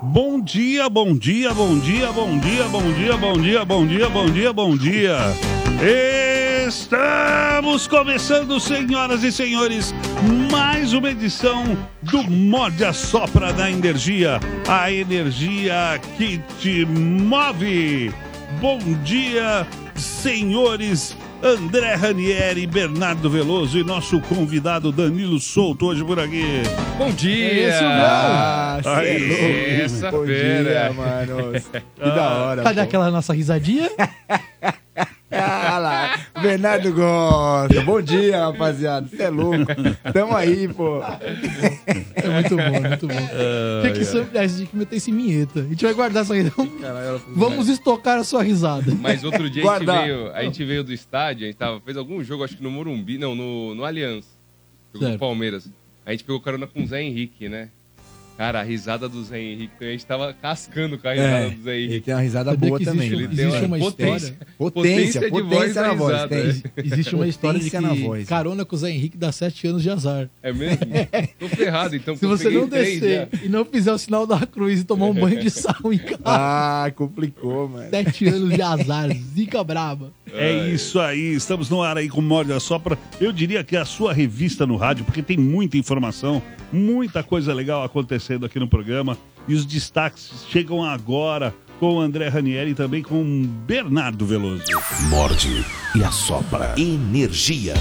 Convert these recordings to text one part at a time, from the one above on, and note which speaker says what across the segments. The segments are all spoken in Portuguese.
Speaker 1: Bom dia, bom dia, bom dia, bom dia, bom dia, bom dia, bom dia, bom dia, bom dia. Estamos começando, senhoras e senhores, mais uma edição do Morde a Sopra da Energia, a energia que te move. Bom dia, senhores André Ranieri, Bernardo Veloso e nosso convidado Danilo Souto hoje por aqui.
Speaker 2: Bom dia!
Speaker 3: Esse é o
Speaker 1: Aí.
Speaker 2: Ah, Essa
Speaker 4: Bom
Speaker 2: fera.
Speaker 4: dia, mano. Que da hora.
Speaker 3: Cadê
Speaker 4: pô.
Speaker 3: aquela nossa risadinha?
Speaker 4: Ah lá, Bernardo gosta. Bom dia, rapaziada. Você é louco. Tamo aí, pô.
Speaker 3: É muito bom, muito bom. Tem que sempre, a gente tem que meter esse vinheta. A gente vai guardar essa risada. Vamos estocar a sua risada.
Speaker 2: Mas outro dia a gente, veio, a gente veio do estádio, a gente tava, fez algum jogo, acho que no Morumbi, não, no, no Allianz. Jogou
Speaker 3: Certo.
Speaker 2: com o Palmeiras. A gente pegou carona com o Zé Henrique, né? Cara, a risada do Zé Henrique, a gente tava cascando com a risada
Speaker 4: É,
Speaker 2: do Zé
Speaker 4: ele
Speaker 2: Henrique.
Speaker 4: tem uma risada boa também.
Speaker 3: existe,
Speaker 2: Ele tem uma
Speaker 3: uma
Speaker 2: potência.
Speaker 3: história.
Speaker 4: Potência,
Speaker 2: de
Speaker 4: potência
Speaker 2: voz
Speaker 4: na
Speaker 2: da
Speaker 4: voz.
Speaker 2: risada,
Speaker 4: Tem.
Speaker 3: Existe uma história de que
Speaker 4: Potência na voz.
Speaker 3: carona com o Zé Henrique dá 7 anos de azar.
Speaker 2: É mesmo? Tô ferrado, então.
Speaker 3: Se você não
Speaker 2: três
Speaker 3: descer
Speaker 2: já.
Speaker 3: e não fizer o sinal da cruz e tomar um banho de sal em casa,
Speaker 4: Ah, complicou, mano.
Speaker 3: 7 anos de azar, zica braba.
Speaker 1: É isso aí, estamos no ar aí com Morde Sopra. Eu diria que é a sua revista no rádio, porque tem muita informação, muita coisa legal acontecendo aqui no programa. E os destaques chegam agora com o André Ranieri e também com Bernardo Veloso.
Speaker 5: Morde e assopra.
Speaker 6: Energia.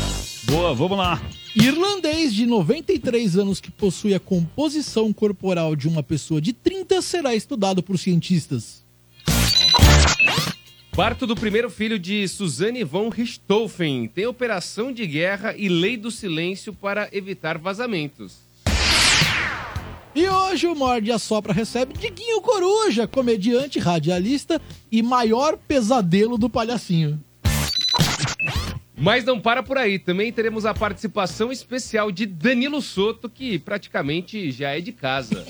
Speaker 1: Boa, vamos lá.
Speaker 3: Irlandês de 93 anos que possui a composição corporal de uma pessoa de 30 será estudado por cientistas.
Speaker 2: Parto do primeiro filho de Suzanne von Richthofen tem operação de guerra e lei do silêncio para evitar vazamentos.
Speaker 3: E hoje o Morde a Sopra recebe Diguinho Coruja, comediante, radialista e maior pesadelo do palhacinho.
Speaker 2: Mas não para por aí, também teremos a participação especial de Danilo Soto, que praticamente já é de casa.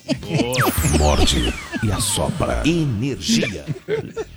Speaker 5: Morde e assopra.
Speaker 6: Energia.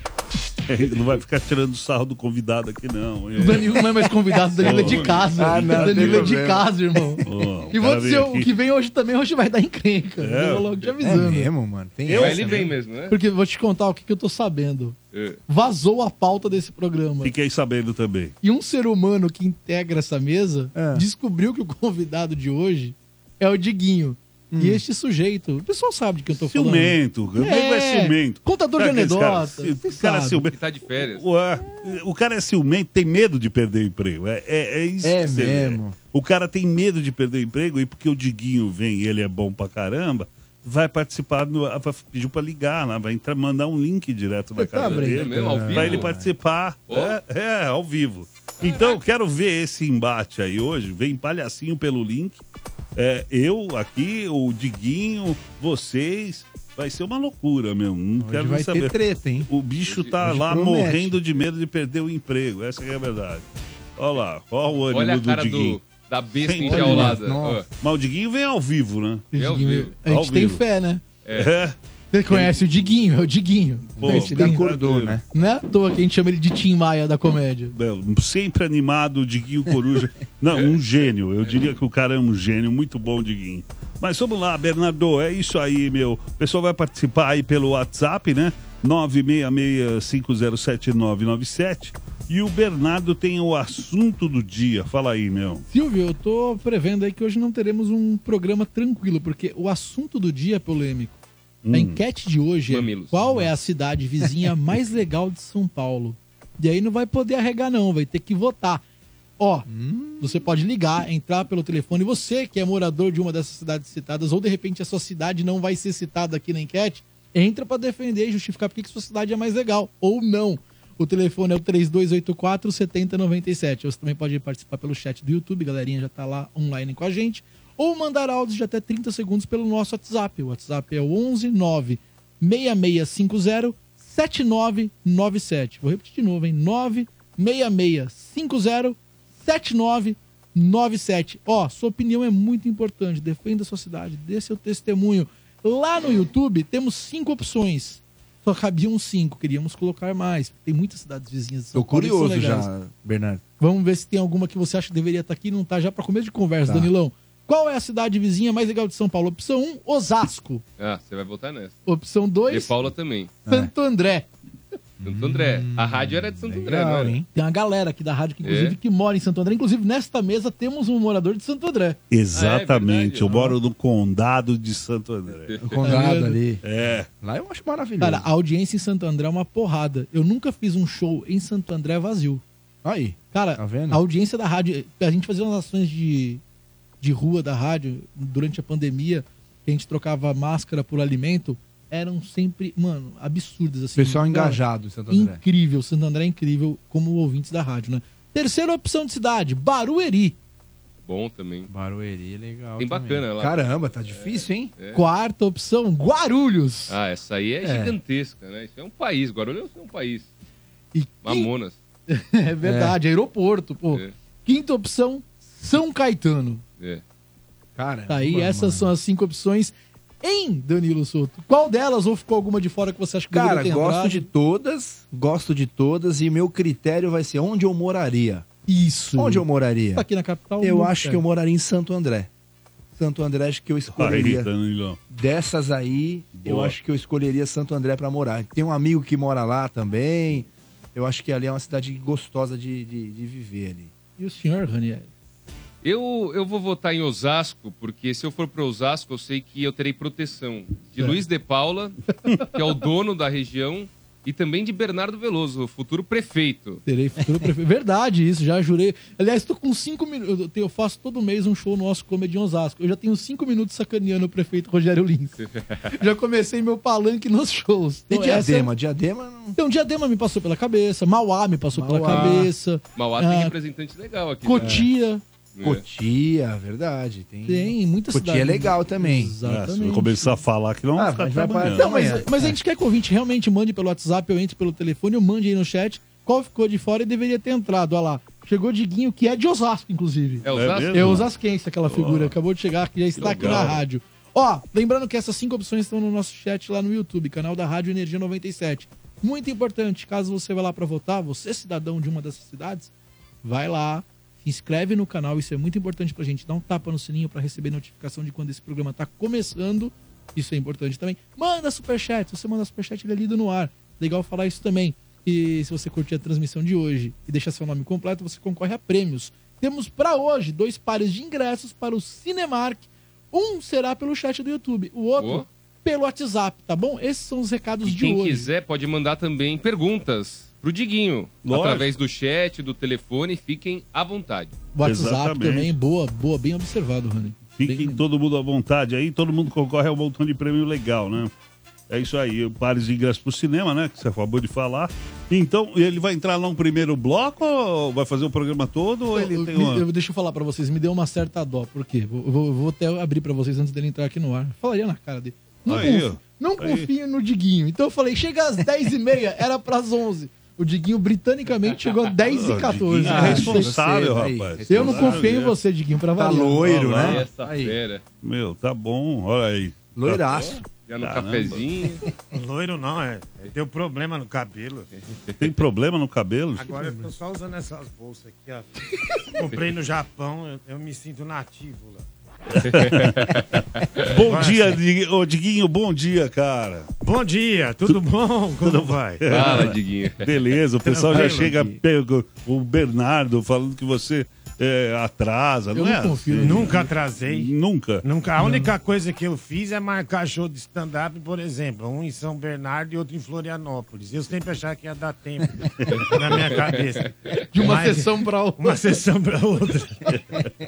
Speaker 1: Ele não vai ficar tirando sarro do convidado aqui, não.
Speaker 3: O Danilo não é mais convidado, o Danilo é de casa.
Speaker 4: Ah, não,
Speaker 3: o Danilo é de casa, irmão.
Speaker 1: Ó,
Speaker 3: E
Speaker 1: o
Speaker 3: vou dizer, o que vem hoje também, hoje vai dar encrenca.
Speaker 1: É.
Speaker 3: Eu vou logo te
Speaker 4: É
Speaker 3: avisando.
Speaker 4: mesmo, mano. Tem essa,
Speaker 2: ele
Speaker 4: né?
Speaker 2: vem mesmo, né?
Speaker 3: Porque eu vou te contar o que, que eu tô sabendo.
Speaker 2: É.
Speaker 3: Vazou a pauta desse programa.
Speaker 1: Fiquei sabendo também.
Speaker 3: E um ser humano que integra essa mesa
Speaker 4: É.
Speaker 3: descobriu que o convidado de hoje é o Diguinho. E este sujeito, o pessoal sabe de quem eu tô falando.
Speaker 1: Ciumento. O nego é ciumento.
Speaker 3: Contador de
Speaker 1: Sabe aqueles
Speaker 3: anedota.
Speaker 1: caras-
Speaker 3: você
Speaker 1: O cara é ciumento.
Speaker 2: Ele tá de férias.
Speaker 1: Ué, o cara é ciumento, tem medo de perder o emprego. É, é, é isso
Speaker 4: É
Speaker 1: que você
Speaker 4: mesmo.
Speaker 1: vê. O cara tem medo de perder o emprego e porque o Diguinho vem e ele é bom pra caramba, vai participar, no, vai pedir pra ligar lá, vai entrar, mandar um link direto
Speaker 3: Você tá
Speaker 1: casa
Speaker 3: brincando?
Speaker 1: dele.
Speaker 2: Mesmo, ao vivo?
Speaker 1: Pra ele participar.
Speaker 2: Ó.
Speaker 1: É, é, ao vivo. Então, eu quero ver esse embate aí hoje. Vem palhacinho pelo link. É, eu aqui, o Diguinho, vocês. Vai ser uma loucura mesmo. Não
Speaker 4: Hoje
Speaker 1: quero
Speaker 4: vai
Speaker 1: nem saber.
Speaker 4: ter treta, hein?
Speaker 1: O bicho tá
Speaker 4: hoje
Speaker 1: lá
Speaker 4: promete.
Speaker 1: morrendo de medo de perder o emprego. Essa que é a verdade. Olha lá, olha o ânimo
Speaker 2: Olha a
Speaker 1: do
Speaker 2: cara
Speaker 1: Diguinho.
Speaker 2: do, da besta
Speaker 1: Sem-
Speaker 2: enjaulada.
Speaker 1: Mas o Diguinho vem ao vivo, né?
Speaker 2: É ao vivo.
Speaker 3: A gente
Speaker 1: Ao
Speaker 3: tem
Speaker 1: vivo.
Speaker 3: fé, né?
Speaker 1: É.
Speaker 3: Você conhece o Diguinho, é o Diguinho.
Speaker 1: Pô,
Speaker 3: Esse
Speaker 4: Ele
Speaker 3: bem-
Speaker 4: acordou, né?
Speaker 3: Não é à toa que a gente chama ele de Tim Maia da comédia.
Speaker 1: Sempre animado, o Diguinho Coruja. Não, um gênio. Eu diria que o cara é um gênio, muito bom, Diguinho. Mas vamos lá, Bernardo, é isso aí, meu. O pessoal vai participar aí pelo WhatsApp, né? 966507997. E o Bernardo tem o assunto do dia. Fala aí, meu.
Speaker 3: Silvio, eu tô prevendo aí que hoje não teremos um programa tranquilo, porque o assunto do dia é polêmico. A enquete de hoje é
Speaker 2: Mamilos.
Speaker 3: qual é a cidade vizinha mais legal de São Paulo? E aí não vai poder arregar não, vai ter que votar. Ó, você pode ligar, entrar pelo telefone, você que é morador de uma dessas cidades citadas, ou de repente a sua cidade não vai ser citada aqui na enquete, entra pra defender e justificar por que que sua cidade é mais legal, ou não. O telefone é o 3284 7097. Você também pode participar pelo chat do YouTube, galerinha já tá lá online com a gente. Ou mandar áudios de até 30 segundos pelo nosso WhatsApp. O WhatsApp é o 11 9 96650 7997. Vou repetir de novo, hein? 96650 7997. Ó, sua opinião é muito importante. Defenda a sua cidade, dê seu testemunho. Lá no YouTube temos cinco opções. Só cabiam cinco, queríamos colocar mais. Tem muitas cidades vizinhas de São
Speaker 4: Tô
Speaker 3: Paulo são
Speaker 4: curioso já, Bernardo.
Speaker 3: Vamos ver se tem alguma que você acha que deveria estar aqui e não tá já para começo de conversa,
Speaker 4: Tá.
Speaker 3: Danilão. Qual é a cidade vizinha mais legal de São Paulo? Opção 1, Osasco.
Speaker 2: Ah, você vai votar nessa.
Speaker 3: Opção
Speaker 2: De
Speaker 3: 2,
Speaker 2: Paula também.
Speaker 3: Santo André.
Speaker 2: Santo André. A rádio era de Santo André, não era?
Speaker 4: hein?
Speaker 3: Tem uma galera aqui da rádio que, inclusive,
Speaker 2: É?
Speaker 3: que mora em Santo André. Inclusive, nesta mesa temos um morador de Santo André.
Speaker 1: Exatamente.
Speaker 2: Ah, é verdade,
Speaker 1: eu moro no condado de Santo André.
Speaker 4: O Conrado
Speaker 3: vendo?
Speaker 4: ali.
Speaker 1: É.
Speaker 4: Lá eu acho maravilhoso.
Speaker 3: Cara, a audiência em Santo André é uma porrada. Eu nunca fiz um show em Santo André vazio.
Speaker 4: Aí.
Speaker 3: Cara,
Speaker 4: Tá vendo?
Speaker 3: a audiência da rádio. A gente fazia umas ações de, de rua da rádio durante a pandemia, que a gente trocava máscara por alimento, eram sempre, mano, absurdas. Assim,
Speaker 4: Pessoal
Speaker 3: Cara,
Speaker 4: engajado em Santo André.
Speaker 3: Incrível, Santo André é incrível como ouvintes da rádio, né? Terceira opção de cidade, Barueri.
Speaker 2: Bom também.
Speaker 4: Barueri é legal.
Speaker 2: Tem
Speaker 4: também.
Speaker 2: bacana lá.
Speaker 4: Caramba, tá difícil, hein?
Speaker 2: É.
Speaker 3: Quarta opção, Guarulhos.
Speaker 2: Ah, essa aí é,
Speaker 4: É.
Speaker 2: gigantesca, né? Isso é um país. Guarulhos é um país.
Speaker 3: E
Speaker 2: Mamonas.
Speaker 3: É verdade, aeroporto, pô.
Speaker 2: É.
Speaker 3: Quinta opção, São Caetano.
Speaker 2: É.
Speaker 4: Cara,
Speaker 3: Tá aí, essas são as cinco opções em Danilo Souto. Qual delas ou ficou alguma de fora que você acha que
Speaker 4: Cara, gosto
Speaker 3: entrado?
Speaker 4: de todas, gosto de todas e meu critério vai ser onde eu moraria.
Speaker 3: Isso.
Speaker 4: Onde eu moraria?
Speaker 3: Tá aqui na capital?
Speaker 4: Eu acho que eu moraria em Santo André. Santo André acho que eu
Speaker 1: Aí,
Speaker 4: escolheria.
Speaker 1: Danilão.
Speaker 4: Dessas aí, eu
Speaker 1: Boa.
Speaker 4: acho que eu escolheria Santo André pra morar. Tem um amigo que mora lá também. Eu acho que ali é uma cidade gostosa de, de, de viver ali.
Speaker 3: E o senhor, Raniel?
Speaker 2: Eu, eu vou votar em Osasco, porque se eu for para Osasco, eu sei que eu terei proteção de
Speaker 3: É.
Speaker 2: Luiz de Paula, que é o dono da região, e também de Bernardo Veloso, o futuro prefeito.
Speaker 3: Terei futuro prefeito. Verdade, isso, já jurei. Aliás, tô com cinco minutos. Eu, faço todo mês um show nosso Comedy em Osasco. Eu já tenho cinco minutos sacaneando o prefeito Rogério Lins. já comecei meu palanque nos shows.
Speaker 4: E
Speaker 3: Então, essa-
Speaker 4: Diadema? Diadema não.
Speaker 3: Então, Diadema me passou pela cabeça, Mauá me passou pela
Speaker 4: Mauá.
Speaker 3: cabeça,
Speaker 2: Mauá tem
Speaker 3: Ah,
Speaker 2: representante legal aqui.
Speaker 3: Cotia.
Speaker 2: né?
Speaker 4: Cotia, verdade. Tem,
Speaker 3: Tem muitas
Speaker 4: Cotia
Speaker 3: cidades.
Speaker 4: é legal também.
Speaker 1: É, se
Speaker 3: Exatamente.
Speaker 1: eu começar a falar que não
Speaker 4: Ah,
Speaker 1: vai
Speaker 4: pra-
Speaker 3: Não, mas,
Speaker 4: Amanhã.
Speaker 3: mas a gente quer que o ouvinte realmente mande pelo WhatsApp, eu entre pelo telefone, eu mande aí no chat qual ficou de fora e deveria ter entrado. Olha lá. Chegou Diguinho, que é de Osasco, inclusive.
Speaker 2: É Osasco?
Speaker 1: mesmo?
Speaker 3: É osasquense aquela figura, acabou de chegar, que já está aqui
Speaker 1: legal.
Speaker 3: na rádio. Ó, lembrando que essas cinco opções estão no nosso chat lá no YouTube, canal da Rádio Energia 97. Muito importante, caso você vá lá para votar, você é cidadão de uma dessas cidades, vai lá, inscreve no canal, isso é muito importante pra gente. Dá um tapa no sininho para receber notificação de quando esse programa tá começando. Isso é importante também. Manda superchat, se você manda superchat, ele é lido no ar. Legal falar isso também. E se você curtir a transmissão de hoje e deixar seu nome completo, você concorre a prêmios. Temos para hoje dois pares de ingressos para o Cinemark. Um será pelo chat do YouTube, o outro
Speaker 2: Ô.
Speaker 3: pelo WhatsApp, tá bom? Esses são os recados
Speaker 2: E
Speaker 3: de
Speaker 2: quem
Speaker 3: hoje.
Speaker 2: quiser pode mandar também perguntas pro Diguinho.
Speaker 1: Lógico.
Speaker 2: Através do chat, do telefone, fiquem à vontade.
Speaker 3: WhatsApp
Speaker 1: Exatamente.
Speaker 3: também, boa, boa, bem observado, Rani.
Speaker 1: Fiquem
Speaker 3: Bem-
Speaker 1: todo mundo à vontade aí, todo mundo concorre a um montão de prêmio legal, né? É isso aí, pares de ingresso pro cinema, né? Que você acabou de falar. Então, ele vai entrar lá no primeiro bloco ou vai fazer o programa todo? Ou ele
Speaker 3: Eu-
Speaker 1: tem uma...
Speaker 3: eu- deixa eu falar pra vocês, me deu uma certa dó. Por quê? Vou, vou- vou até abrir pra vocês antes dele entrar aqui no ar. Falaria na cara dele. Não,
Speaker 1: Aí,
Speaker 3: confio, não confio no Diguinho. Então eu falei, chega às 10h30, era pras 11. O Diguinho britanicamente chegou às 10h14.
Speaker 1: Diguinho é
Speaker 4: Ah,
Speaker 1: responsável,
Speaker 4: você, aí.
Speaker 1: rapaz.
Speaker 3: Eu não confiei em
Speaker 1: É.
Speaker 3: você, Diguinho, pra
Speaker 4: Tá
Speaker 3: variar.
Speaker 4: loiro,
Speaker 1: Olha lá.
Speaker 4: né?
Speaker 2: Essa
Speaker 4: Aí.
Speaker 2: fera.
Speaker 1: Meu, tá bom, olha aí.
Speaker 4: Loiraço.
Speaker 2: Já no
Speaker 1: Caramba.
Speaker 2: cafezinho.
Speaker 7: Loiro não, é. Deu problema no cabelo.
Speaker 1: Tem problema no cabelo?
Speaker 7: Agora eu tô só usando essas bolsas aqui, ó. Comprei no Japão, eu, eu me sinto nativo lá.
Speaker 1: Bom dia, Dig- ô Diguinho, bom dia, cara.
Speaker 7: Bom dia, tudo bom? Como vai?
Speaker 2: Fala, Diguinho.
Speaker 1: Beleza, o pessoal já chega, pega o Bernardo falando que você é, atrasa,
Speaker 3: Eu
Speaker 1: não
Speaker 3: não
Speaker 1: é?
Speaker 3: confio.
Speaker 1: assim?
Speaker 7: Nunca atrasei.
Speaker 1: Nunca.
Speaker 7: Nunca. A única coisa que eu fiz é marcar show de stand-up, por exemplo, um em São Bernardo e outro em Florianópolis. Eu sempre achava que ia dar tempo na minha cabeça.
Speaker 3: De uma
Speaker 7: Mas-
Speaker 3: sessão pra outra.
Speaker 7: Uma sessão para outra.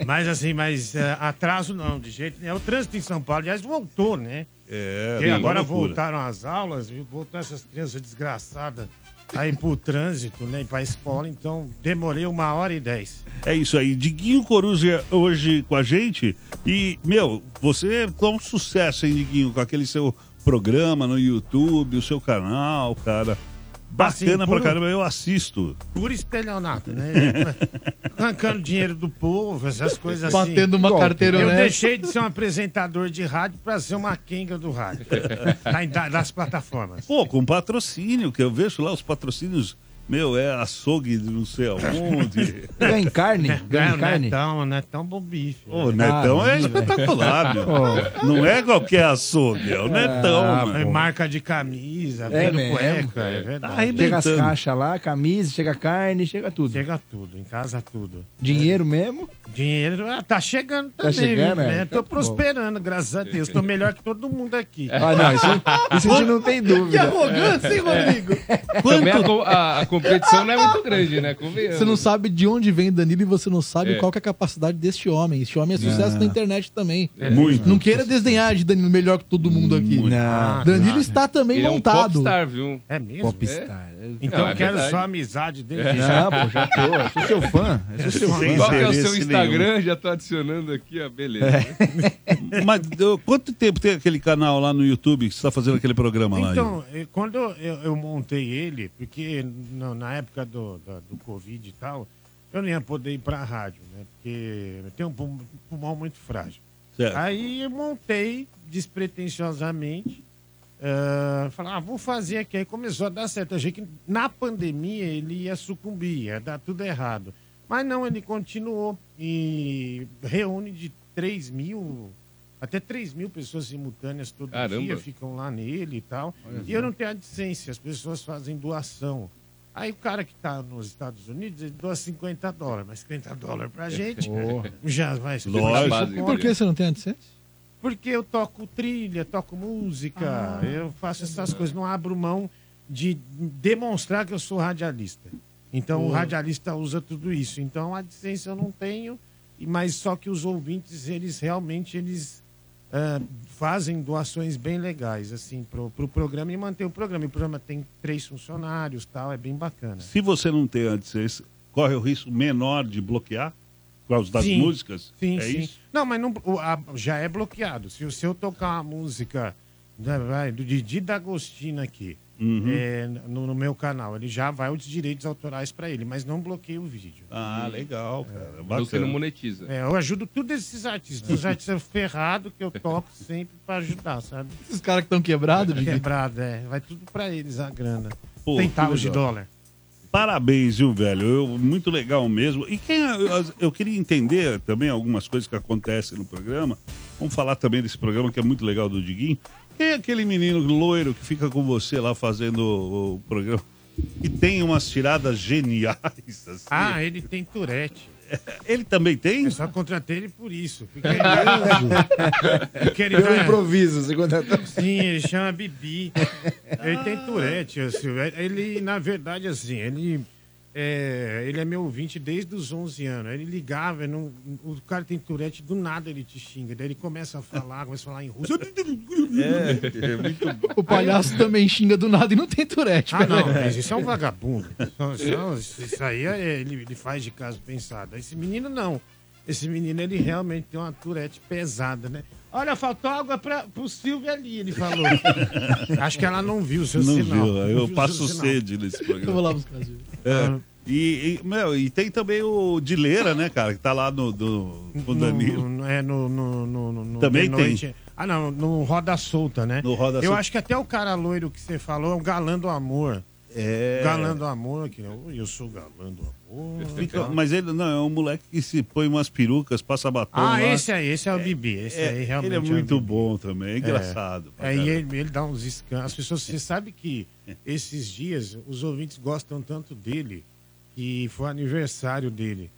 Speaker 7: mas assim, mas eh, atraso não, de jeito nenhum. É o trânsito em São Paulo, aliás, voltou, né?
Speaker 1: É,
Speaker 7: Porque
Speaker 1: uma
Speaker 7: agora
Speaker 1: loucura.
Speaker 7: voltaram as aulas, viu? voltou essas crianças desgraçadas a ir pro trânsito, né? Pra escola, então demorei uma hora e dez.
Speaker 1: É isso aí. Diguinho Coruja hoje com a gente. E, meu, você tá um sucesso, hein, Diguinho, com aquele seu programa no YouTube, o seu canal, cara. Bacana
Speaker 7: Assim,
Speaker 1: pra
Speaker 7: por-
Speaker 1: caramba, eu assisto.
Speaker 7: Puro estelionato, né? Arrancando dinheiro do povo, essas coisas assim.
Speaker 3: Batendo uma carteira
Speaker 7: Eu
Speaker 3: honesta.
Speaker 7: deixei de ser um apresentador de rádio pra ser uma quenga do rádio. Da- da- das plataformas.
Speaker 1: Pô, com patrocínio, que eu vejo lá os patrocínios, meu, é açougue de não sei aonde.
Speaker 4: Ganha em carne? Ganha
Speaker 7: é
Speaker 4: carne?
Speaker 7: tão, não é bom bife.
Speaker 1: O Netão é espetacular, meu. Não é qualquer açougue, é o Netão,
Speaker 4: Ah,
Speaker 1: mano.
Speaker 7: É marca de camisa,
Speaker 4: É
Speaker 7: vendo
Speaker 4: mesmo.
Speaker 7: cueca, é
Speaker 1: Tá
Speaker 7: verdade.
Speaker 4: Chega as caixas lá, camisa, chega carne, chega tudo.
Speaker 7: Chega tudo, em casa tudo.
Speaker 4: Dinheiro mesmo?
Speaker 7: Dinheiro, ah, tá chegando
Speaker 4: Tá
Speaker 7: também,
Speaker 4: chegando,
Speaker 7: viu,
Speaker 4: é?
Speaker 7: né?
Speaker 4: Tá
Speaker 7: Tô
Speaker 4: bom.
Speaker 7: prosperando, graças a Deus. Tô melhor que todo mundo aqui.
Speaker 4: Ah, não, isso, isso a gente não tem
Speaker 3: Que
Speaker 4: dúvida.
Speaker 3: arrogância, hein, Rodrigo?
Speaker 2: A- a competição não é muito grande, né? Convenhamos.
Speaker 3: Você não sabe de onde vem Danilo e você não sabe
Speaker 2: É.
Speaker 3: qual que é a capacidade deste homem. Este homem é sucesso na internet também.
Speaker 1: Muito.
Speaker 3: Não queira desdenhar de Danilo melhor que todo mundo aqui.
Speaker 4: Não,
Speaker 3: Danilo está também
Speaker 2: Ele é um
Speaker 3: montado.
Speaker 2: popstar, viu?
Speaker 7: É mesmo?
Speaker 4: popstar.
Speaker 7: Então
Speaker 2: Não, é
Speaker 7: eu quero
Speaker 2: verdade.
Speaker 7: só amizade dele. já.
Speaker 4: Não, pô, já tô. Eu sou seu fã. Eu sou seu fã.
Speaker 2: Qual que é o seu Instagram? Já tô adicionando aqui, ó, beleza.
Speaker 1: Mas ô, quanto tempo tem aquele canal lá no YouTube que você tá fazendo aquele programa lá?
Speaker 7: Então, eh, quando eu, eu montei ele, porque no- na época do, da- do Covid e tal, eu não ia poder ir pra rádio, né? Porque eu tenho um pul- pulmão muito frágil.
Speaker 1: Certo.
Speaker 7: Aí eu montei despretensiosamente. Uh, falei, ah, vou fazer aqui. Aí começou a dar certo. Eu achei que na pandemia ele ia sucumbir, ia dar tudo errado. Mas não, ele continuou e reúne de 3 mil, até 3 mil pessoas simultâneas todo
Speaker 2: Caramba.
Speaker 7: dia, ficam lá nele e tal. e eu não tenho AdSense, as pessoas fazem doação. Aí o cara que está nos Estados Unidos, ele doa 50 dólares, mas 50 dólares pra gente já vai
Speaker 1: Lógico.
Speaker 3: E por que você não tem AdSense?
Speaker 7: Porque eu toco trilha, toco música, eu faço essas coisas, não abro mão de demonstrar que eu sou radialista. Então o radialista usa tudo isso. Então a AdSense eu não tenho, e- mas só que os ouvintes, eles realmente eles ah, fazem doações bem legais assim pro, pro programa e manter o programa. E o programa tem três funcionários, tal, é bem bacana.
Speaker 1: Se você não tem AdSense, corre o risco menor de bloquear por causa das
Speaker 7: Sim.
Speaker 1: músicas?
Speaker 7: Sim,
Speaker 1: é
Speaker 7: sim.
Speaker 1: isso?
Speaker 7: Não, mas não, o- a- já é bloqueado. Se, o- se eu tocar uma música né, vai, do Didi D'Agostino aqui
Speaker 1: Uhum.
Speaker 7: é, no, no meu canal, ele já vai os direitos autorais para ele, mas não bloqueia o vídeo.
Speaker 1: Ah, legal, cara.
Speaker 2: Então você não monetiza.
Speaker 7: É, eu ajudo todos esses artistas, os artistas ferrados que eu toco sempre para ajudar, sabe?
Speaker 3: Esses caras que estão quebrados, Didi.
Speaker 7: Quebrado, é. Vai tudo para eles a grana.
Speaker 1: Pô,
Speaker 7: Centavos de dólar.
Speaker 1: Parabéns, viu, velho? Eu- muito legal mesmo. E quem eu, eu queria entender também algumas coisas que acontecem no programa. Vamos falar também desse programa que é muito legal do Diguinho. Quem é aquele menino loiro que fica com você lá fazendo o, o programa? E tem umas tiradas geniais. assim.
Speaker 7: Ah, ele tem Tourette.
Speaker 1: Ele também tem?
Speaker 7: Eu só contratei ele por isso. Porque ele, porque ele
Speaker 4: Pelo
Speaker 7: vai-
Speaker 4: improviso, você contratou.
Speaker 7: Sim, ele chama Bibi. Ele tem Tourette, assim, ele, na verdade, assim, ele é, ele é meu ouvinte desde os 11 anos. Ele ligava, não, o cara tem Tourette, do nada ele te xinga. Daí ele começa a falar, começa a falar em russo.
Speaker 1: É, muito bom.
Speaker 3: O palhaço também xinga do nada e não tem turete.
Speaker 7: Ah, não, mas isso é um vagabundo. Isso, isso- isso aí é, ele, ele faz de caso pensado. Esse menino não. Esse menino, ele realmente tem uma Tourette pesada, né? Olha, faltou água para pro Silvio ali, ele falou. Acho que ela não viu o seu
Speaker 1: Não
Speaker 7: sinal.
Speaker 1: viu?
Speaker 7: Não
Speaker 1: Eu
Speaker 7: viu o
Speaker 1: passo sede nesse
Speaker 3: Eu vou
Speaker 1: programa.
Speaker 3: lá buscar.
Speaker 1: É. E, e, meu, e tem também o Dileira, né, cara? Que tá lá no, no, com o Danilo.
Speaker 7: No, é, no, no, no, no- no
Speaker 1: Também tem.
Speaker 7: Ah, não, no Roda Solta, né?
Speaker 1: No Roda
Speaker 7: Eu
Speaker 1: Solta.
Speaker 7: acho que até o cara loiro que você falou é o galã do amor.
Speaker 1: É.
Speaker 7: Galã do amor, que eu, eu sou galã do amor.
Speaker 1: Fica- mas ele não, é um moleque que se põe umas perucas, passa batom.
Speaker 7: Ah,
Speaker 1: lá.
Speaker 7: esse aí, esse é o Bibi. Esse
Speaker 1: É,
Speaker 7: aí realmente
Speaker 1: ele é
Speaker 7: o
Speaker 1: muito
Speaker 7: Bibi.
Speaker 1: bom também, é engraçado. pra
Speaker 7: Aí ele, ele dá uns escândalos. As pessoas, você sabe que esses dias os ouvintes gostam tanto dele que foi aniversário dele.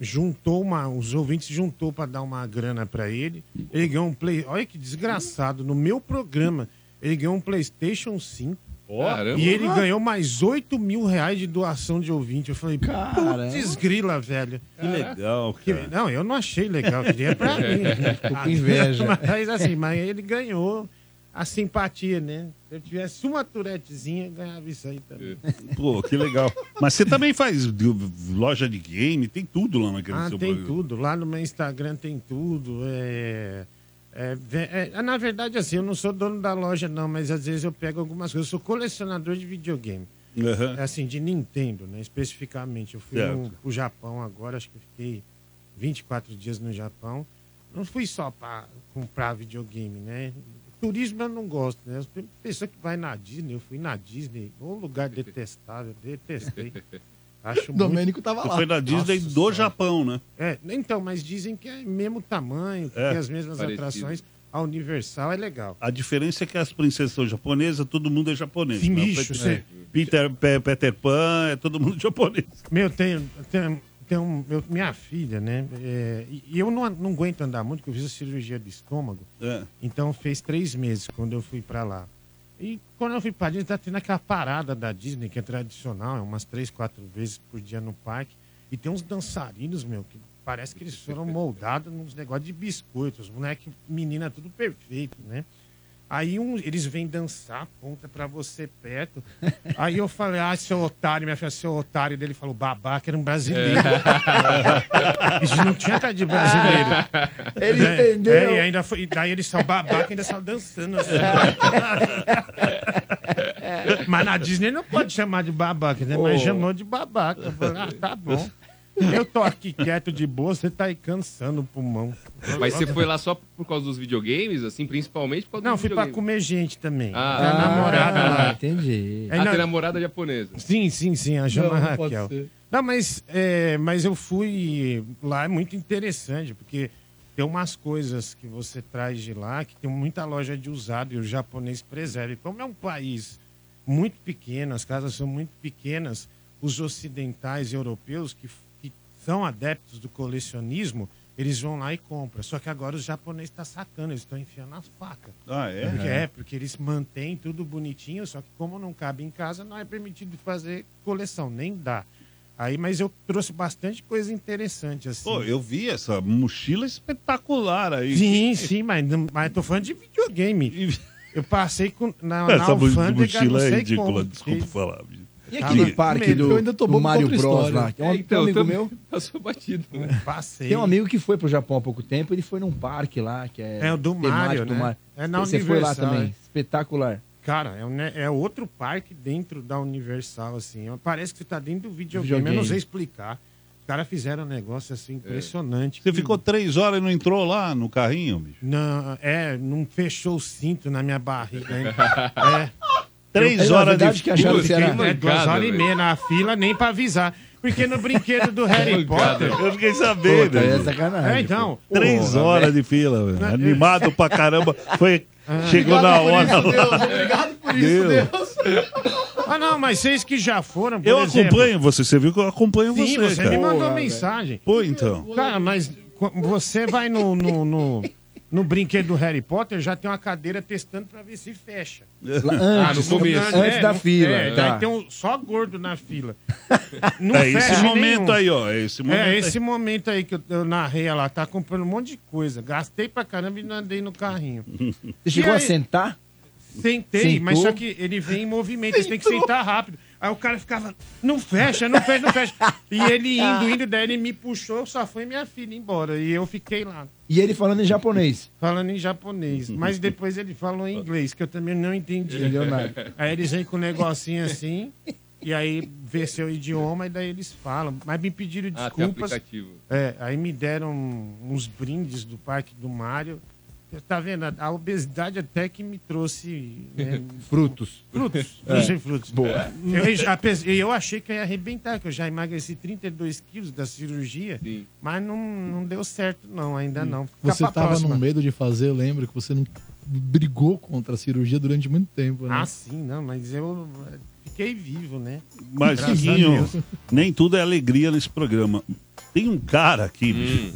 Speaker 7: Juntou uma, os ouvintes juntou para dar uma grana para ele. Ele ganhou um play. Olha que desgraçado, no meu programa ele ganhou um PlayStation 5
Speaker 2: Caramba.
Speaker 7: e ele ganhou mais 8 mil reais de doação de ouvinte. Eu falei, putz, grila, velho.
Speaker 1: Que legal,
Speaker 7: Que-
Speaker 1: cara.
Speaker 7: não, eu não achei legal, queria pra mim.
Speaker 4: com inveja.
Speaker 7: Mas assim, mas ele ganhou a simpatia, né? Se eu tivesse uma turetezinha, ganhava isso aí também.
Speaker 1: Pô, que legal. Mas você também faz loja de game, tem tudo lá naquele
Speaker 7: Ah,
Speaker 1: seu
Speaker 7: tem
Speaker 1: programa.
Speaker 7: tudo. Lá no meu Instagram tem tudo. É... É, é, na verdade, assim, eu não sou dono da loja, não, mas às vezes eu pego algumas coisas. Eu sou colecionador de videogame. É assim, de Nintendo, né? Especificamente. Eu fui no, pro Japão agora, acho que fiquei 24 dias no Japão. Não fui só para comprar videogame, né? Turismo eu não gosto, né? As pe- pessoa que vai na Disney, eu fui na Disney, um lugar detestável, detestei. Acho
Speaker 3: Domênico tava
Speaker 1: Você
Speaker 3: lá.
Speaker 1: foi na Disney
Speaker 7: Nossa
Speaker 1: do
Speaker 7: Senhora.
Speaker 1: Japão, né?
Speaker 7: É, então, mas dizem que é mesmo tamanho, que
Speaker 1: É,
Speaker 7: tem as mesmas
Speaker 2: parecido.
Speaker 7: atrações. A Universal é legal.
Speaker 1: A diferença é que as princesas são japonesas, todo mundo é japonês.
Speaker 7: Sim, bicho,
Speaker 1: Peter,
Speaker 7: você-
Speaker 1: Peter, Pe- Peter Pan, é todo mundo japonês.
Speaker 7: Meu, tem, tem, tem um, meu- minha filha, né? é, e eu não, não aguento andar muito, porque eu fiz a cirurgia de estômago.
Speaker 1: É.
Speaker 7: Então fez três meses quando eu fui pra lá. E quando eu fui pra Disney, tá tendo aquela parada da Disney, que é tradicional, é umas três, quatro vezes por dia no parque. E tem uns dançarinos, meu, que parece que eles foram moldados nos negócios de biscoitos. Moleque, menina, tudo perfeito, né? Aí um, eles vêm dançar, ponta pra você perto. Aí eu falei, ah, seu otário, minha filha, seu otário. Dele falou, babaca, era um brasileiro. Isso não tinha cara de brasileiro.
Speaker 4: Ele
Speaker 7: É,
Speaker 4: entendeu.
Speaker 7: É, e ainda foi, e daí eles são babaca ainda são dançando. assim. Mas na Disney não pode chamar de babaca, né? Mas
Speaker 4: Oh.
Speaker 7: chamou de babaca. Eu falei, ah, tá bom. Eu tô aqui quieto de boa, você tá aí cansando o pulmão.
Speaker 2: Mas você foi lá só por causa dos videogames, assim, principalmente por causa
Speaker 7: Não,
Speaker 2: dos
Speaker 7: fui pra
Speaker 2: videogames?
Speaker 7: comer gente também.
Speaker 2: Ah.
Speaker 7: Minha namorada
Speaker 4: Ah,
Speaker 7: lá.
Speaker 4: entendi.
Speaker 7: Aí
Speaker 2: Ah,
Speaker 7: na-
Speaker 2: tem namorada japonesa.
Speaker 7: Sim, sim, sim, a Jama
Speaker 3: Não, não pode
Speaker 7: Raquel.
Speaker 3: ser.
Speaker 7: Não, mas, é, mas eu fui lá, é muito interessante, porque tem umas coisas que você traz de lá, que tem muita loja de usado e o japonês preserva. E como é um país muito pequeno, as casas são muito pequenas, os ocidentais europeus que, que são adeptos do colecionismo, eles vão lá e compram. Só que agora os japoneses estão sacando, eles estão enfiando as facas.
Speaker 1: Ah, é?
Speaker 7: Porque é, porque eles mantêm tudo bonitinho, só que como não cabe em casa, não é permitido fazer coleção, nem dá. Aí, mas eu trouxe bastante coisa interessante, assim.
Speaker 1: Pô, eu vi essa mochila espetacular aí.
Speaker 7: Sim, sim, mas, mas tô falando de videogame. Eu passei com, na, na
Speaker 1: Essa mo-
Speaker 7: alfândega,
Speaker 1: mochila é ridícula,
Speaker 7: como.
Speaker 1: desculpa falar.
Speaker 4: E
Speaker 7: Tá
Speaker 4: aquele
Speaker 7: bem.
Speaker 4: parque
Speaker 7: Medo.
Speaker 4: do,
Speaker 3: Eu ainda tô
Speaker 4: do
Speaker 3: bom com
Speaker 4: Mario Bros
Speaker 3: história.
Speaker 4: lá? Que é um,
Speaker 2: É,
Speaker 4: um
Speaker 2: então,
Speaker 4: amigo meu.
Speaker 2: Passou batido, né?
Speaker 7: Passei.
Speaker 4: Tem um amigo que foi pro Japão há pouco tempo, ele foi num parque lá, que é.
Speaker 7: É o do Mario,
Speaker 4: do
Speaker 7: né?
Speaker 4: Mario.
Speaker 7: É na
Speaker 4: Você foi lá
Speaker 7: Universal,
Speaker 4: também.
Speaker 7: é.
Speaker 4: Espetacular.
Speaker 7: Cara, é, um ne- é outro parque dentro da Universal, assim. Parece que você tá dentro do videogame. Eu
Speaker 4: Videogame.
Speaker 7: não sei explicar. Os caras fizeram um negócio assim impressionante.
Speaker 1: Você
Speaker 7: que-
Speaker 1: ficou três horas e não entrou lá no carrinho, bicho?
Speaker 7: Não, é, não fechou o cinto na minha barriga ainda. É,
Speaker 1: Três
Speaker 4: É, na
Speaker 1: horas de
Speaker 4: que acharam que era.
Speaker 7: é duas horas e meia na fila, nem pra avisar. Porque no brinquedo do Harry. Potter.
Speaker 1: Eu fiquei
Speaker 4: Pô,
Speaker 1: sabendo.
Speaker 4: tá aí é sacanagem.
Speaker 7: É, então.
Speaker 1: Três
Speaker 4: Porra,
Speaker 1: horas de fila, velho. animado pra caramba. Foi, chegou
Speaker 3: Obrigado
Speaker 1: na hora.
Speaker 3: isso,
Speaker 1: lá.
Speaker 3: Deus. Obrigado por isso,
Speaker 1: Deus.
Speaker 3: Deus.
Speaker 7: Ah, não, mas vocês que já foram. Por
Speaker 1: Eu
Speaker 7: exemplo,
Speaker 1: acompanho você, você viu que eu acompanho
Speaker 7: Sim,
Speaker 1: você,
Speaker 7: você
Speaker 1: cara.
Speaker 7: me mandou
Speaker 4: Porra,
Speaker 7: mensagem.
Speaker 1: Pô, então.
Speaker 7: Cara, mas você vai no, no, no, no brinquedo do Harry Potter, já tem uma cadeira testando pra ver se fecha.
Speaker 4: Lá
Speaker 2: Ah,
Speaker 4: Antes,
Speaker 2: no começo.
Speaker 4: antes da
Speaker 7: não-
Speaker 4: fila.
Speaker 7: É,
Speaker 4: tá.
Speaker 7: daí tem um, só gordo na fila. Não
Speaker 1: É esse momento
Speaker 7: nenhum.
Speaker 1: aí, ó. É esse momento
Speaker 7: É,
Speaker 1: aí.
Speaker 7: esse momento aí que eu, eu narrei lá, tá comprando um monte de coisa. Gastei pra caramba e não andei no carrinho.
Speaker 4: Você chegou
Speaker 7: E
Speaker 4: a
Speaker 7: aí?
Speaker 4: sentar?
Speaker 7: Sentei,
Speaker 4: Sentou?
Speaker 7: mas só que ele vem em movimento, você tem que sentar rápido. Aí o cara ficava, não fecha, não fecha, não fecha. E ele indo, indo, daí ele me puxou, só foi minha filha embora. E eu fiquei lá,
Speaker 4: E ele falando em japonês.
Speaker 7: falando em japonês. Mas depois ele falou em inglês, que eu também não entendi.
Speaker 4: Entendeu nada.
Speaker 7: Aí eles vêm com um negocinho assim, e aí vê seu idioma, e daí eles falam. Mas me pediram
Speaker 2: Ah, tem
Speaker 7: desculpas.
Speaker 2: aplicativo.
Speaker 7: É, aí me deram uns brindes do Parque do Mário. Tá vendo? A obesidade até que me trouxe né,
Speaker 4: Frutos.
Speaker 7: frutos. Trouxe frutos. Boa. Eu, eu achei que eu ia arrebentar, que eu já emagreci 32 quilos da cirurgia,
Speaker 2: Sim.
Speaker 7: mas não, não deu certo, não, ainda não. Fica
Speaker 3: Você tava
Speaker 7: próxima.
Speaker 3: no medo de fazer, eu lembro que você não brigou contra a cirurgia durante muito tempo, né?
Speaker 7: Ah, sim, não, mas eu fiquei vivo, né?
Speaker 1: Mas,
Speaker 7: Graças
Speaker 1: Guinho, nem tudo é alegria nesse programa. Tem um cara aqui, bicho,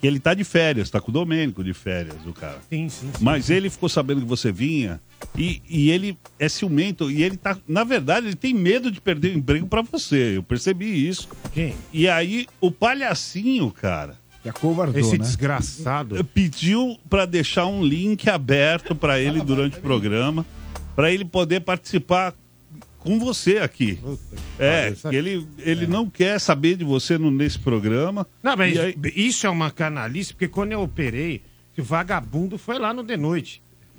Speaker 1: que ele tá de férias, tá com o Domênico de férias, o cara.
Speaker 7: Sim, sim. sim.
Speaker 1: Mas ele ficou sabendo que você vinha e, e ele é ciumento e ele tá, na verdade, ele tem medo de perder o emprego pra você. Eu percebi isso.
Speaker 7: Quem?
Speaker 1: E aí o palhacinho, cara,
Speaker 4: Que acovardou,
Speaker 7: Esse
Speaker 4: né?
Speaker 7: desgraçado.
Speaker 1: pediu pra deixar um link aberto pra ele durante o programa, pra ele poder participar com você aqui. É, que ele, ele não quer saber de você no- nesse programa.
Speaker 7: Não, mas
Speaker 1: aí-
Speaker 7: isso é uma canalice, porque quando eu operei, que o vagabundo foi lá no The Noite.